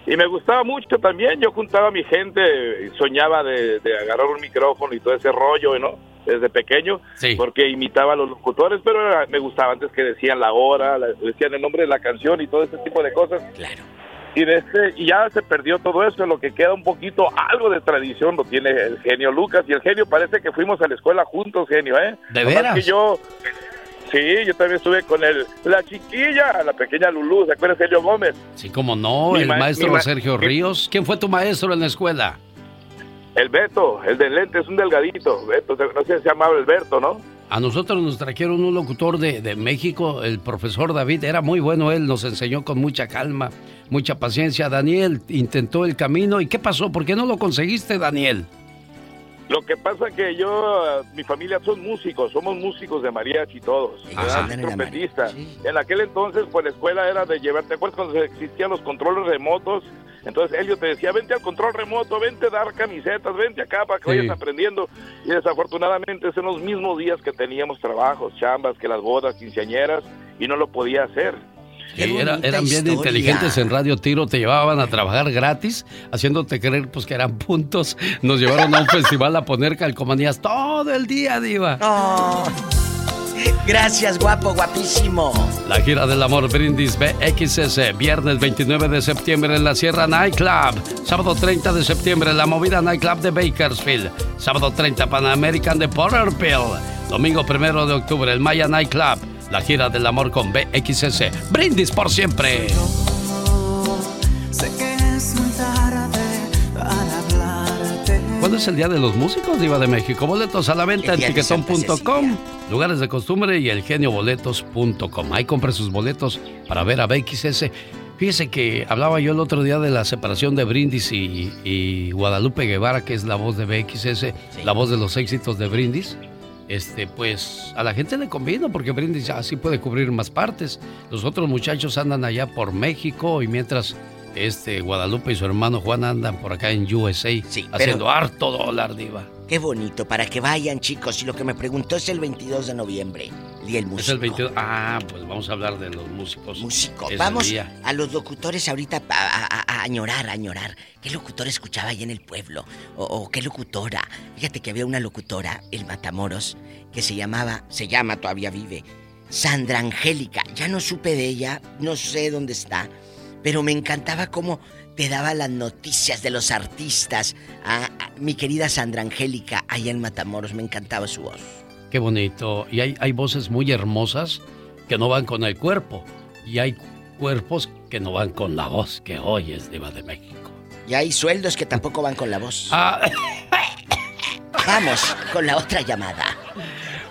Y me gustaba mucho también. Yo juntaba a mi gente soñaba de, de agarrar un micrófono y todo ese rollo, ¿no? Desde pequeño. Porque imitaba a los locutores, pero era- me gustaba antes que decían la hora, la- decían el nombre de la canción y todo ese tipo de cosas. Claro. Y, de este, y ya se perdió todo eso, lo que queda un poquito, algo de tradición lo tiene el genio Lucas. Y el genio parece que fuimos a la escuela juntos, genio, ¿eh? ¿De Nomás veras? que yo, sí, yo también estuve con el, la chiquilla, la pequeña Lulú, ¿se acuerdas Helio Gómez? Sí, como no, Mi el ma- maestro ma- Sergio Ríos. ¿Quién fue tu maestro en la escuela? El Beto, el de lentes, un delgadito, Beto, no sé si se llamaba Alberto, ¿no? A nosotros nos trajeron un locutor de, de México, el profesor David, era muy bueno él, nos enseñó con mucha calma, mucha paciencia. Daniel intentó el camino y ¿qué pasó? ¿Por qué no lo conseguiste, Daniel? Lo que pasa que yo, mi familia son músicos, somos músicos de mariachi todos. ¿verdad? andan en la trompetista. En aquel entonces, pues la escuela era de llevar, ¿te acuerdas cuando existían los controles remotos? Entonces Elio te decía, vente al control remoto, vente a dar camisetas, vente acá para que Sí. vayas aprendiendo. Y desafortunadamente es en los mismos días que teníamos trabajos, chambas, que las bodas, quinceañeras, y no lo podía hacer. Sí, era- eran bien historia. inteligentes en Radio Tiro, te llevaban a trabajar gratis, haciéndote creer pues que eran puntos. Nos llevaron a un festival a poner calcomanías todo el día, diva. Oh. Gracias, guapo, guapísimo. La gira del amor Brindis BXS, viernes 29 de septiembre en la Sierra Nightclub, sábado 30 de septiembre en la movida Nightclub de Bakersfield, sábado 30 Pan American de Porterville, domingo 1 de octubre el Maya Nightclub, la gira del amor con BXS, Brindis por siempre. Sé que es muy tarde para hablarte. ¿Cuándo es el Día de los Músicos, Diva de México? Boletos a la venta en tiquetón.com, lugares de costumbre y elgenioboletos.com. Ahí compre sus boletos para ver a BXS. Fíjese que hablaba yo el otro día de la separación de Brindis y, y Guadalupe Guevara, que es la voz de BXS, la voz de los éxitos de Brindis. Este, pues a la gente le convino porque Brindis así puede cubrir más partes. Los otros muchachos andan allá por México y mientras este Guadalupe y su hermano Juan andan por acá en USA haciendo harto dólar, diva. Qué bonito, para que vayan, chicos. Y lo que me preguntó es el 22 de noviembre, Día del Músico. Es el 22. Ah, pues vamos a hablar de los músicos. Músico. Vamos a los locutores ahorita a, a, añorar, a añorar. ¿Qué locutor escuchaba ahí en el pueblo? O, qué locutora. Fíjate que había una locutora, el Matamoros, que se llamaba, se llama, todavía vive, Sandra Angélica. Ya no supe de ella, no sé dónde está, pero me encantaba cómo te daba las noticias de los artistas. A, mi querida Sandra Angélica, allá en Matamoros, me encantaba su voz. Qué bonito. Y hay, hay voces muy hermosas que no van con el cuerpo. Y hay cuerpos que no van con la voz que oyes, Diva de México. Y hay sueldos que tampoco van con la voz. Ah. Vamos con la otra llamada.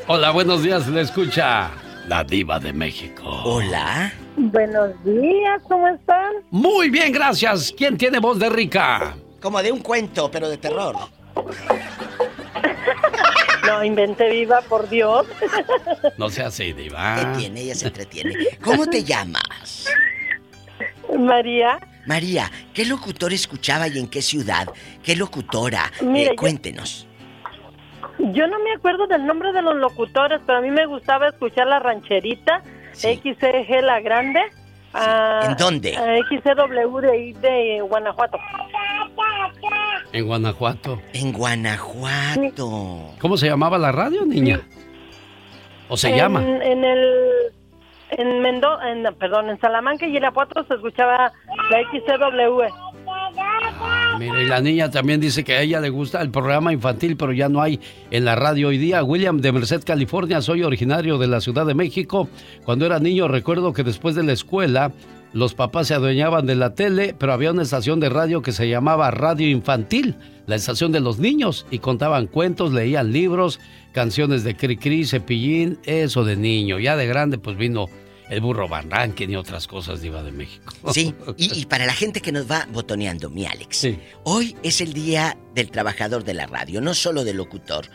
Hola, buenos días, le escucha la Diva de México. Hola. Buenos días, ¿cómo están? Muy bien, gracias. ¿Quién tiene voz de rica? Como de un cuento, pero de terror. No, inventé viva, por Dios. No sea así, diva. Entretiene, ella se entretiene. ¿Cómo te llamas? María. María, ¿qué locutor escuchaba y en qué ciudad? ¿Qué locutora? Eh, cuéntenos. Yo no me acuerdo del nombre de los locutores, pero a mí me gustaba escuchar la rancherita, XCG La Grande. ¿En dónde? XCW de, de Guanajuato. En Guanajuato. En Guanajuato. ¿Cómo se llamaba la radio, niña? ¿O se llama? En el en Mendoza, en, perdón, en Salamanca y en Irapuato se escuchaba la XCW. Mira, y la niña también dice que a ella le gusta el programa infantil, pero ya no hay en la radio hoy día. William de Merced, California, soy originario de la Ciudad de México. Cuando era niño recuerdo que después de la escuela los papás se adueñaban de la tele, pero había una estación de radio que se llamaba Radio Infantil, la estación de los niños, y contaban cuentos, leían libros, canciones de Cricri, Cepillín, eso de niño. Ya de grande pues vino el burro Van y otras cosas Diva de México. Sí, y, para la gente que nos va botoneando, mi Alex, hoy es el día del trabajador de la radio, no solo del locutor.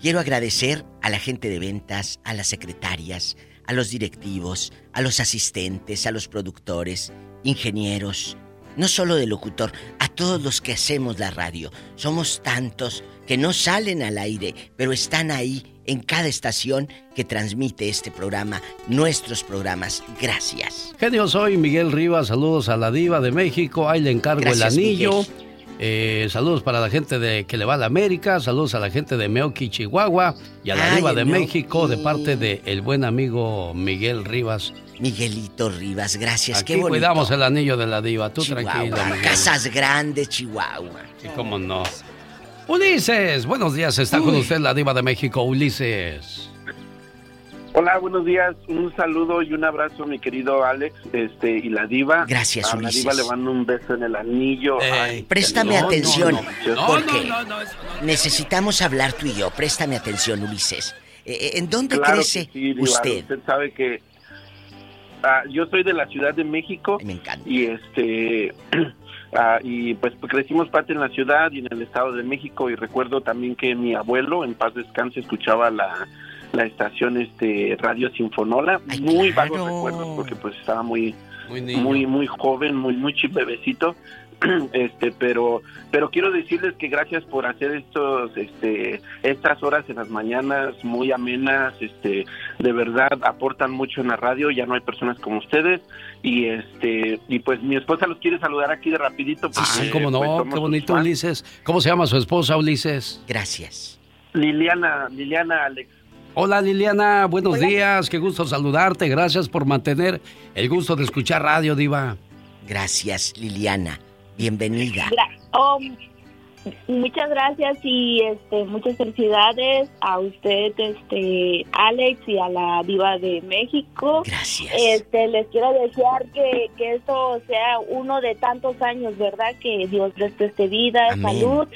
Quiero agradecer a la gente de ventas, a las secretarias, a los directivos, a los asistentes, a los productores, ingenieros, no solo del locutor, a todos los que hacemos la radio. Somos tantos que no salen al aire, pero están ahí en cada estación que transmite este programa, nuestros programas. Gracias. Genio, soy Miguel Rivas. Saludos a la Diva de México. Ahí le encargo el anillo. Eh, saludos para la gente de que le va a la América. Saludos a la gente de Meoki, Chihuahua. Y a la Diva de México de parte de el buen amigo Miguel Rivas. Miguelito Rivas, gracias. Aquí cuidamos el anillo de la Diva. Tú tranquila, Miguel. Casas Grandes, Chihuahua. Sí, cómo no. Ulises, buenos días, está con usted la diva de México, Ulises. Hola, buenos días, un saludo y un abrazo mi querido Alex este y la diva. Gracias, a Ulises. La diva le mando un beso en el anillo. préstame atención, porque necesitamos hablar tú y yo, préstame atención, Ulises. Eh, eh, ¿En dónde crece usted? Usted sabe que ah, yo soy de la Ciudad de México. Me encanta. Y este Ah, y pues crecimos parte en la ciudad y en el Estado de México y recuerdo también que mi abuelo, en paz descanse, escuchaba la, la estación este Radio Sinfonola. muy vagos recuerdos porque pues estaba muy muy, muy, joven, muy, muy chip bebecito. este pero pero quiero decirles que gracias por hacer estos este estas horas en las mañanas muy amenas este de verdad aportan mucho en la radio ya no hay personas como ustedes y este y pues mi esposa los quiere saludar aquí de rapidito sí, cómo no pues, qué bonito Ulises. Cómo se llama su esposa Ulises gracias. Liliana Liliana Alex. Hola Liliana, buenos días, qué gusto saludarte, gracias por mantener el gusto de escuchar radio, Diva. Gracias Liliana. Bienvenida. Oh, muchas gracias y este muchas felicidades a usted, este Alex y a la diva de México. Gracias. Este les quiero desear que, que esto sea uno de tantos años, ¿verdad? Que Dios les preste vida, salud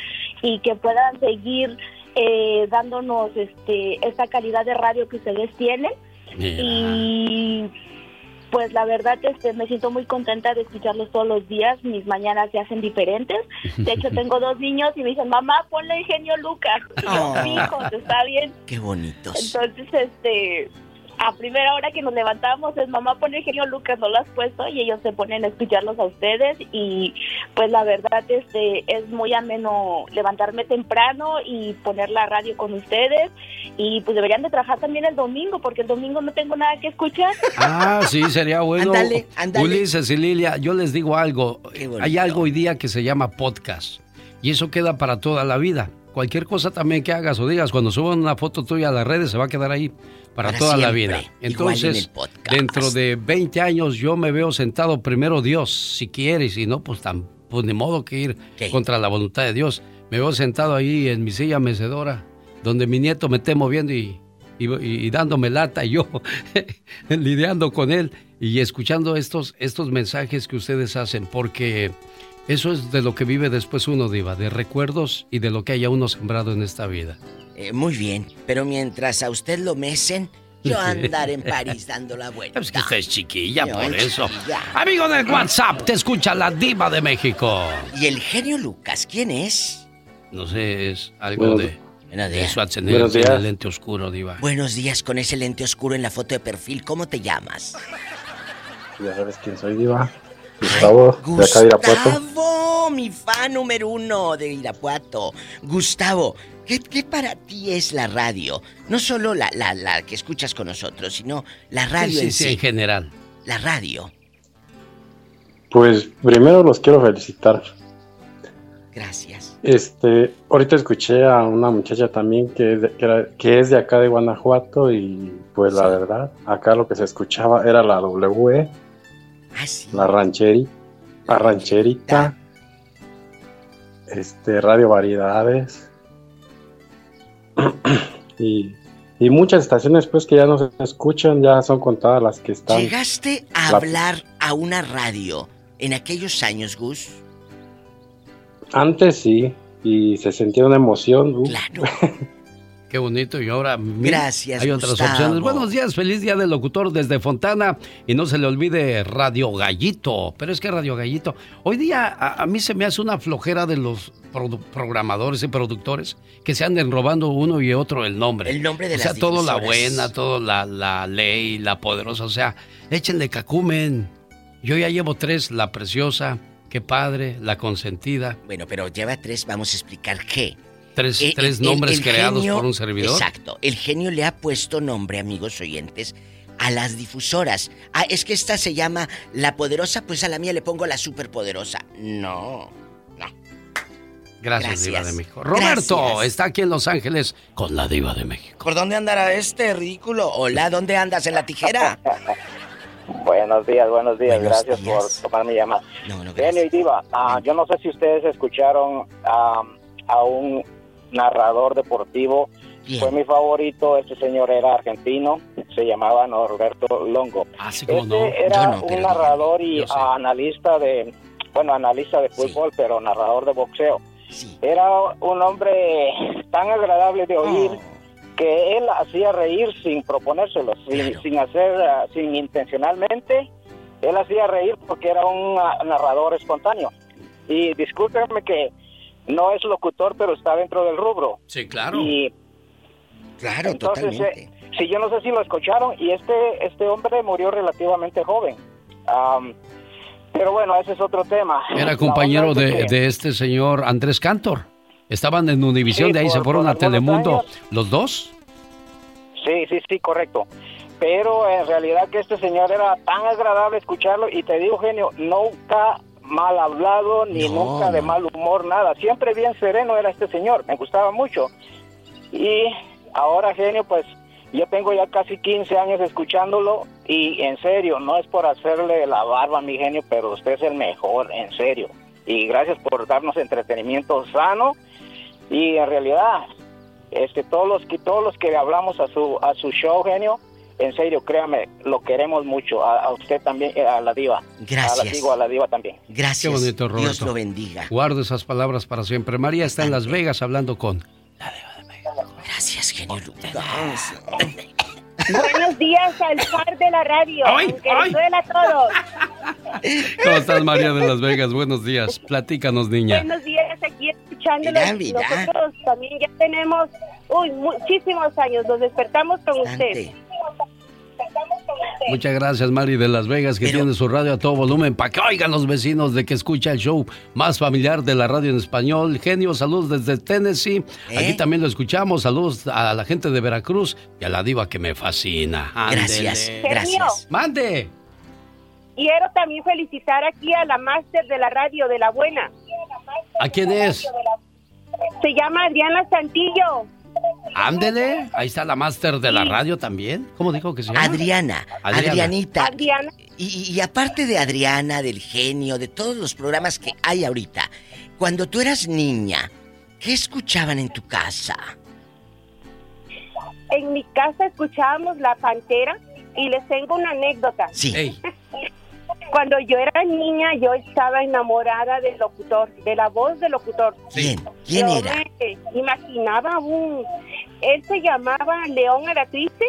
y que puedan seguir eh, dándonos este esta calidad de radio que ustedes tienen. Y pues la verdad este, me siento muy contenta de escucharlos todos los días. Mis mañanas se hacen diferentes. De hecho, tengo dos niños y me dicen, mamá, ponle genio Lucas. Oh. hijos, está bien. Qué bonitos. Entonces, este, a primera hora que nos levantamos es mamá pone el genio Lucas, no lo has puesto y ellos se ponen a escucharlos a ustedes y pues la verdad este es muy ameno levantarme temprano y poner la radio con ustedes y pues deberían de trabajar también el domingo porque el domingo no tengo nada que escuchar. Ah, sí, sería bueno. Ándale, Ulises y Lilia, yo les digo algo, hay algo hoy día que se llama podcast y eso queda para toda la vida cualquier cosa también que hagas o digas, cuando suban una foto tuya a las redes, se va a quedar ahí para, toda la vida. Entonces, dentro de 20 años yo me veo sentado primero Dios, si quieres, y no, pues, tan, pues ni modo que ir contra la voluntad de Dios. Me veo sentado ahí en mi silla mecedora, donde mi nieto me esté moviendo y, y, dándome lata y yo lidiando con él y escuchando estos, estos mensajes que ustedes hacen, porque eso es de lo que vive después uno, Diva, de recuerdos y de lo que haya uno sembrado en esta vida. Eh, muy bien, pero mientras a usted lo mecen, yo andar en París dando la vuelta. Es que usted es chiquilla, por eso. Amigo del WhatsApp, te escucha la diva de México. ¿Y el genio Lucas quién es? No sé, es algo de, de Schwarzenegger con el lente oscuro, diva. Buenos días con ese lente oscuro en la foto de perfil. ¿Cómo te llamas? Ya sabes quién soy, diva. Gustavo, de acá de Irapuato. Gustavo, mi fan número uno de Irapuato. Gustavo, ¿qué, para ti es la radio? No solo la, la, que escuchas con nosotros, sino la radio en sí. en general. La radio. Pues primero los quiero felicitar. Gracias. Este, ahorita escuché a una muchacha también que es de, que, es de acá de Guanajuato y pues la verdad, acá lo que se escuchaba era la W Ah, la rancheri, la rancherita. Este, Radio Variedades. y, y, muchas estaciones pues que ya no se escuchan, ya son contadas las que están. ¿Llegaste a hablar a una radio en aquellos años, Gus? Antes sí, y se sentía una emoción. Claro. Qué bonito. Y ahora Gracias, hay otras opciones. Buenos días, feliz día del locutor desde Fontana. Y no se le olvide Radio Gallito. Pero es que Radio Gallito, hoy día a, mí se me hace una flojera de los programadores y productores que se anden robando uno y otro el nombre. El nombre de O sea, todo la buena, todo la, la ley, la poderosa. O sea, échenle cacumen. Yo ya llevo tres, la preciosa, qué padre, la consentida. Bueno, pero lleva tres, vamos a explicar qué. Tres, eh, tres nombres creados por un servidor. Exacto. El genio le ha puesto nombre, amigos oyentes, a las difusoras. Ah, es que esta se llama La Poderosa, pues a la mía le pongo la Superpoderosa. No, no. Gracias, Diva de México. Roberto está aquí en Los Ángeles con la Diva de México. ¿Por dónde andará este ridículo? Hola, ¿dónde andas? ¿En la tijera? buenos días, buenos días. gracias por tomar mi llamada. No, no, Genio y Diva, ah, yo no sé si ustedes escucharon a un narrador deportivo. Fue mi favorito, este señor era argentino, se llamaba Norberto Longo. Ah, este era un narrador y analista de, bueno, analista de fútbol, pero narrador de boxeo. Era un hombre tan agradable de oír oh. que él hacía reír sin proponérselo, sin, hacer, ah, sin intencionalmente. Él hacía reír porque era un ah, narrador espontáneo. Y discúlpenme que no es locutor, pero está dentro del rubro. Sí, claro. Y claro, entonces, eh, sí, yo no sé si lo escucharon y este este hombre murió relativamente joven. pero bueno, ese es otro tema. Era compañero de, este señor Andrés Cantor. Estaban en Univisión, de ahí se fueron a Telemundo. ¿Los dos? Sí, sí, sí, correcto. Pero en realidad que este señor era tan agradable escucharlo y te digo, genio, nunca mal hablado ni nunca de mal humor, nada. Siempre bien sereno era este señor, me gustaba mucho. Y ahora, genio, pues yo tengo ya casi 15 años escuchándolo y en serio, no es por hacerle la barba a mi genio, pero usted es el mejor, en serio. Y gracias por darnos entretenimiento sano y en realidad este todos los que todos los que hablamos a su a su show genio en serio, créame, lo queremos mucho. A, usted también, eh, a la diva. Gracias. A la, a la diva también. Gracias. Qué bonito, Roberto. Dios lo bendiga. Guardo esas palabras para siempre. María está en Las Vegas hablando con la diva de México. Gracias, genio Buenos días al par de la radio, ¡Ay, aunque ay! duela todo. ¿Cómo estás, María de Las Vegas? Buenos días. Platícanos, niña. Buenos días, aquí escuchándolo. Nosotros también ya tenemos uy, muchísimos años. Nos despertamos con usted. Muchas gracias, Mari de Las Vegas, que tiene su radio a todo volumen para que oigan los vecinos de que escucha el show más familiar de la radio en español. Genio, saludos desde Tennessee. ¿Eh? Aquí también lo escuchamos. Saludos a la gente de Veracruz y a la diva que me fascina. Gracias, Ándele. gracias. Mande. Quiero también felicitar aquí a la máster de la radio, de la buena. ¿A quién es? Se llama Adriana Santillo. Ándele. Ahí está la máster de la radio también. ¿Cómo dijo que se llama? Adriana, Adriana. Adrianita. Adriana. Y, y aparte de Adriana, del genio, de todos los programas que hay ahorita, cuando tú eras niña, ¿qué escuchaban en tu casa? En mi casa escuchábamos La Pantera y les tengo una anécdota. Sí. Cuando yo era niña, yo estaba enamorada del locutor, de la voz del locutor. ¿Quién? ¿Quién Yo era? me imaginaba un... Él se llamaba León Aratriste.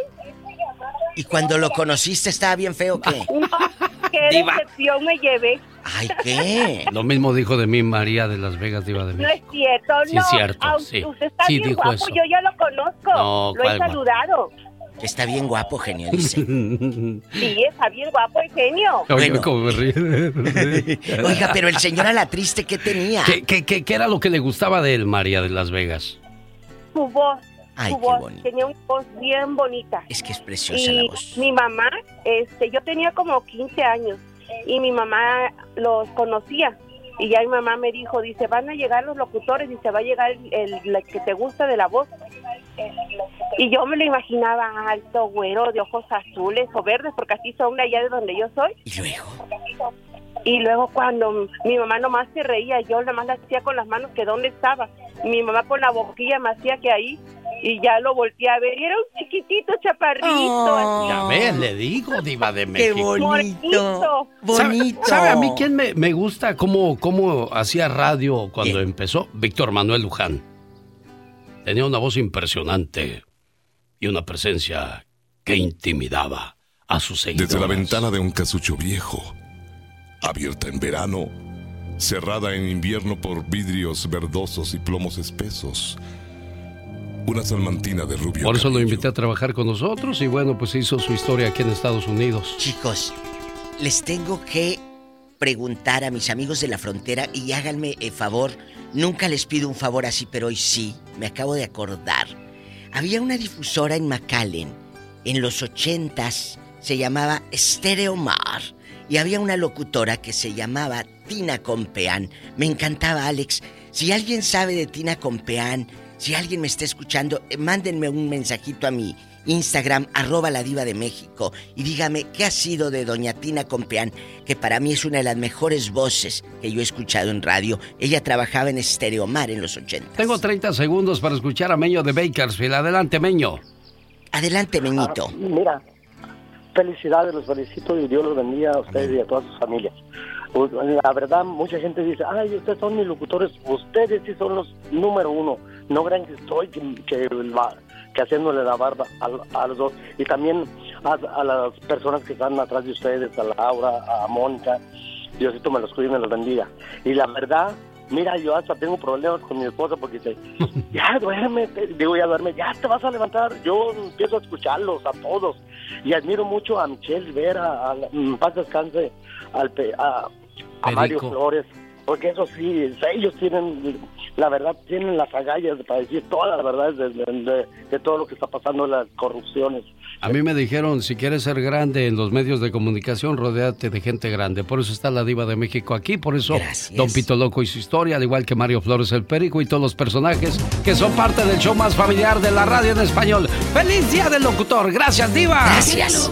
¿Y cuando lo conociste estaba bien feo qué? Qué Diva. decepción me llevé. Ay, ¿qué? Lo mismo dijo de mí María de Las Vegas, diva de No México. es cierto, Sí, no. es cierto, sí. Usted está Sí, bien dijo guapo, eso. yo ya lo conozco. No, lo he ¿cuál guapo? Que está bien guapo, genio, dice. Sí, está bien guapo el genio. Oiga, cómo me ríe. Oiga, pero el señor a la triste, ¿qué tenía? ¿Qué, qué, qué- qué era lo que le gustaba de él, María de Las Vegas? Su voz. Ay, su qué voz. bonito. Tenía una voz bien bonita. Es que es preciosa la Y voz. mi mamá, este, yo tenía como 15 años y mi mamá los conocía. Y ya mi mamá me dijo, dice, van a llegar los locutores y se va a llegar el, el- el que te gusta de la voz. Y yo me lo imaginaba alto, güero, de ojos azules o verdes, porque así son allá de donde yo soy. Y luego. Y luego cuando mi mamá nomás se reía, yo nomás la hacía con las manos que dónde estaba. Mi mamá con la boquilla me hacía que ahí y ya lo volteé a ver y era un chiquitito chaparrito. así. Ya ves, le digo, diva de Qué México. bonito. ¿Sabe- Bonito. ¿Sabe, a mí quién me, me gusta cómo, cómo hacía radio cuando empezó? Víctor Manuel Luján. Tenía una voz impresionante y una presencia que intimidaba a sus seguidores. Desde la ventana de un casucho viejo, abierta en verano, cerrada en invierno por vidrios verdosos y plomos espesos. Una salmantina de rubio. Por eso lo invité a trabajar con nosotros y bueno, pues hizo su historia aquí en Estados Unidos. Chicos, les tengo que preguntar a mis amigos de la frontera y háganme el favor. Nunca les pido un favor así, pero hoy sí, me acabo de acordar. Había una difusora en McAllen, en los ochentas, se llamaba Stereo Mar. Y había una locutora que se llamaba Tina Compeán. Me encantaba, Alex. Si alguien sabe de Tina Compeán, si alguien me está escuchando, eh, mándenme un mensajito a mi Instagram, arroba la diva de México, y dígame qué ha sido de doña Tina Compeán, que para mí es una de las mejores voces que yo he escuchado en radio. Ella trabajaba en Estereomar en los 80. Tengo 30 segundos para escuchar a Meño de Bakersfield. Adelante, Meño. Adelante, Meñito. Ah, mira, felicidades, los felicito y Dios los bendiga a ustedes y a todas sus familias. Pues, La verdad, mucha gente dice, ay, ustedes son mis locutores, ustedes sí son los número uno. No crean que estoy que, que, la- que haciéndole la barba a, a los dos. Y también a, a las personas que están atrás de ustedes, a Laura, a Mónica. Diosito me los cuide y me los bendiga. Y la verdad, mira, yo hasta tengo problemas con mi esposa porque dice, ya duerme, digo, ya duerme, ya te vas a levantar. Yo empiezo a escucharlos a todos y admiro mucho a Michelle Rivera, a, paz descanse, al, a, a Mario. Flores, porque eso sí, ellos tienen, la verdad, tienen las agallas para decir todas las verdades de, de- de- de todo lo que está pasando en las corrupciones. A mí me dijeron, si quieres ser grande en los medios de comunicación, rodéate de gente grande. Por eso está la diva de México aquí, por eso Don Pito Loco y su historia, al igual que Mario Flores el Perico y todos los personajes que son parte del show más familiar de la radio en español. ¡Feliz Día del Locutor! ¡Gracias, diva! Gracias.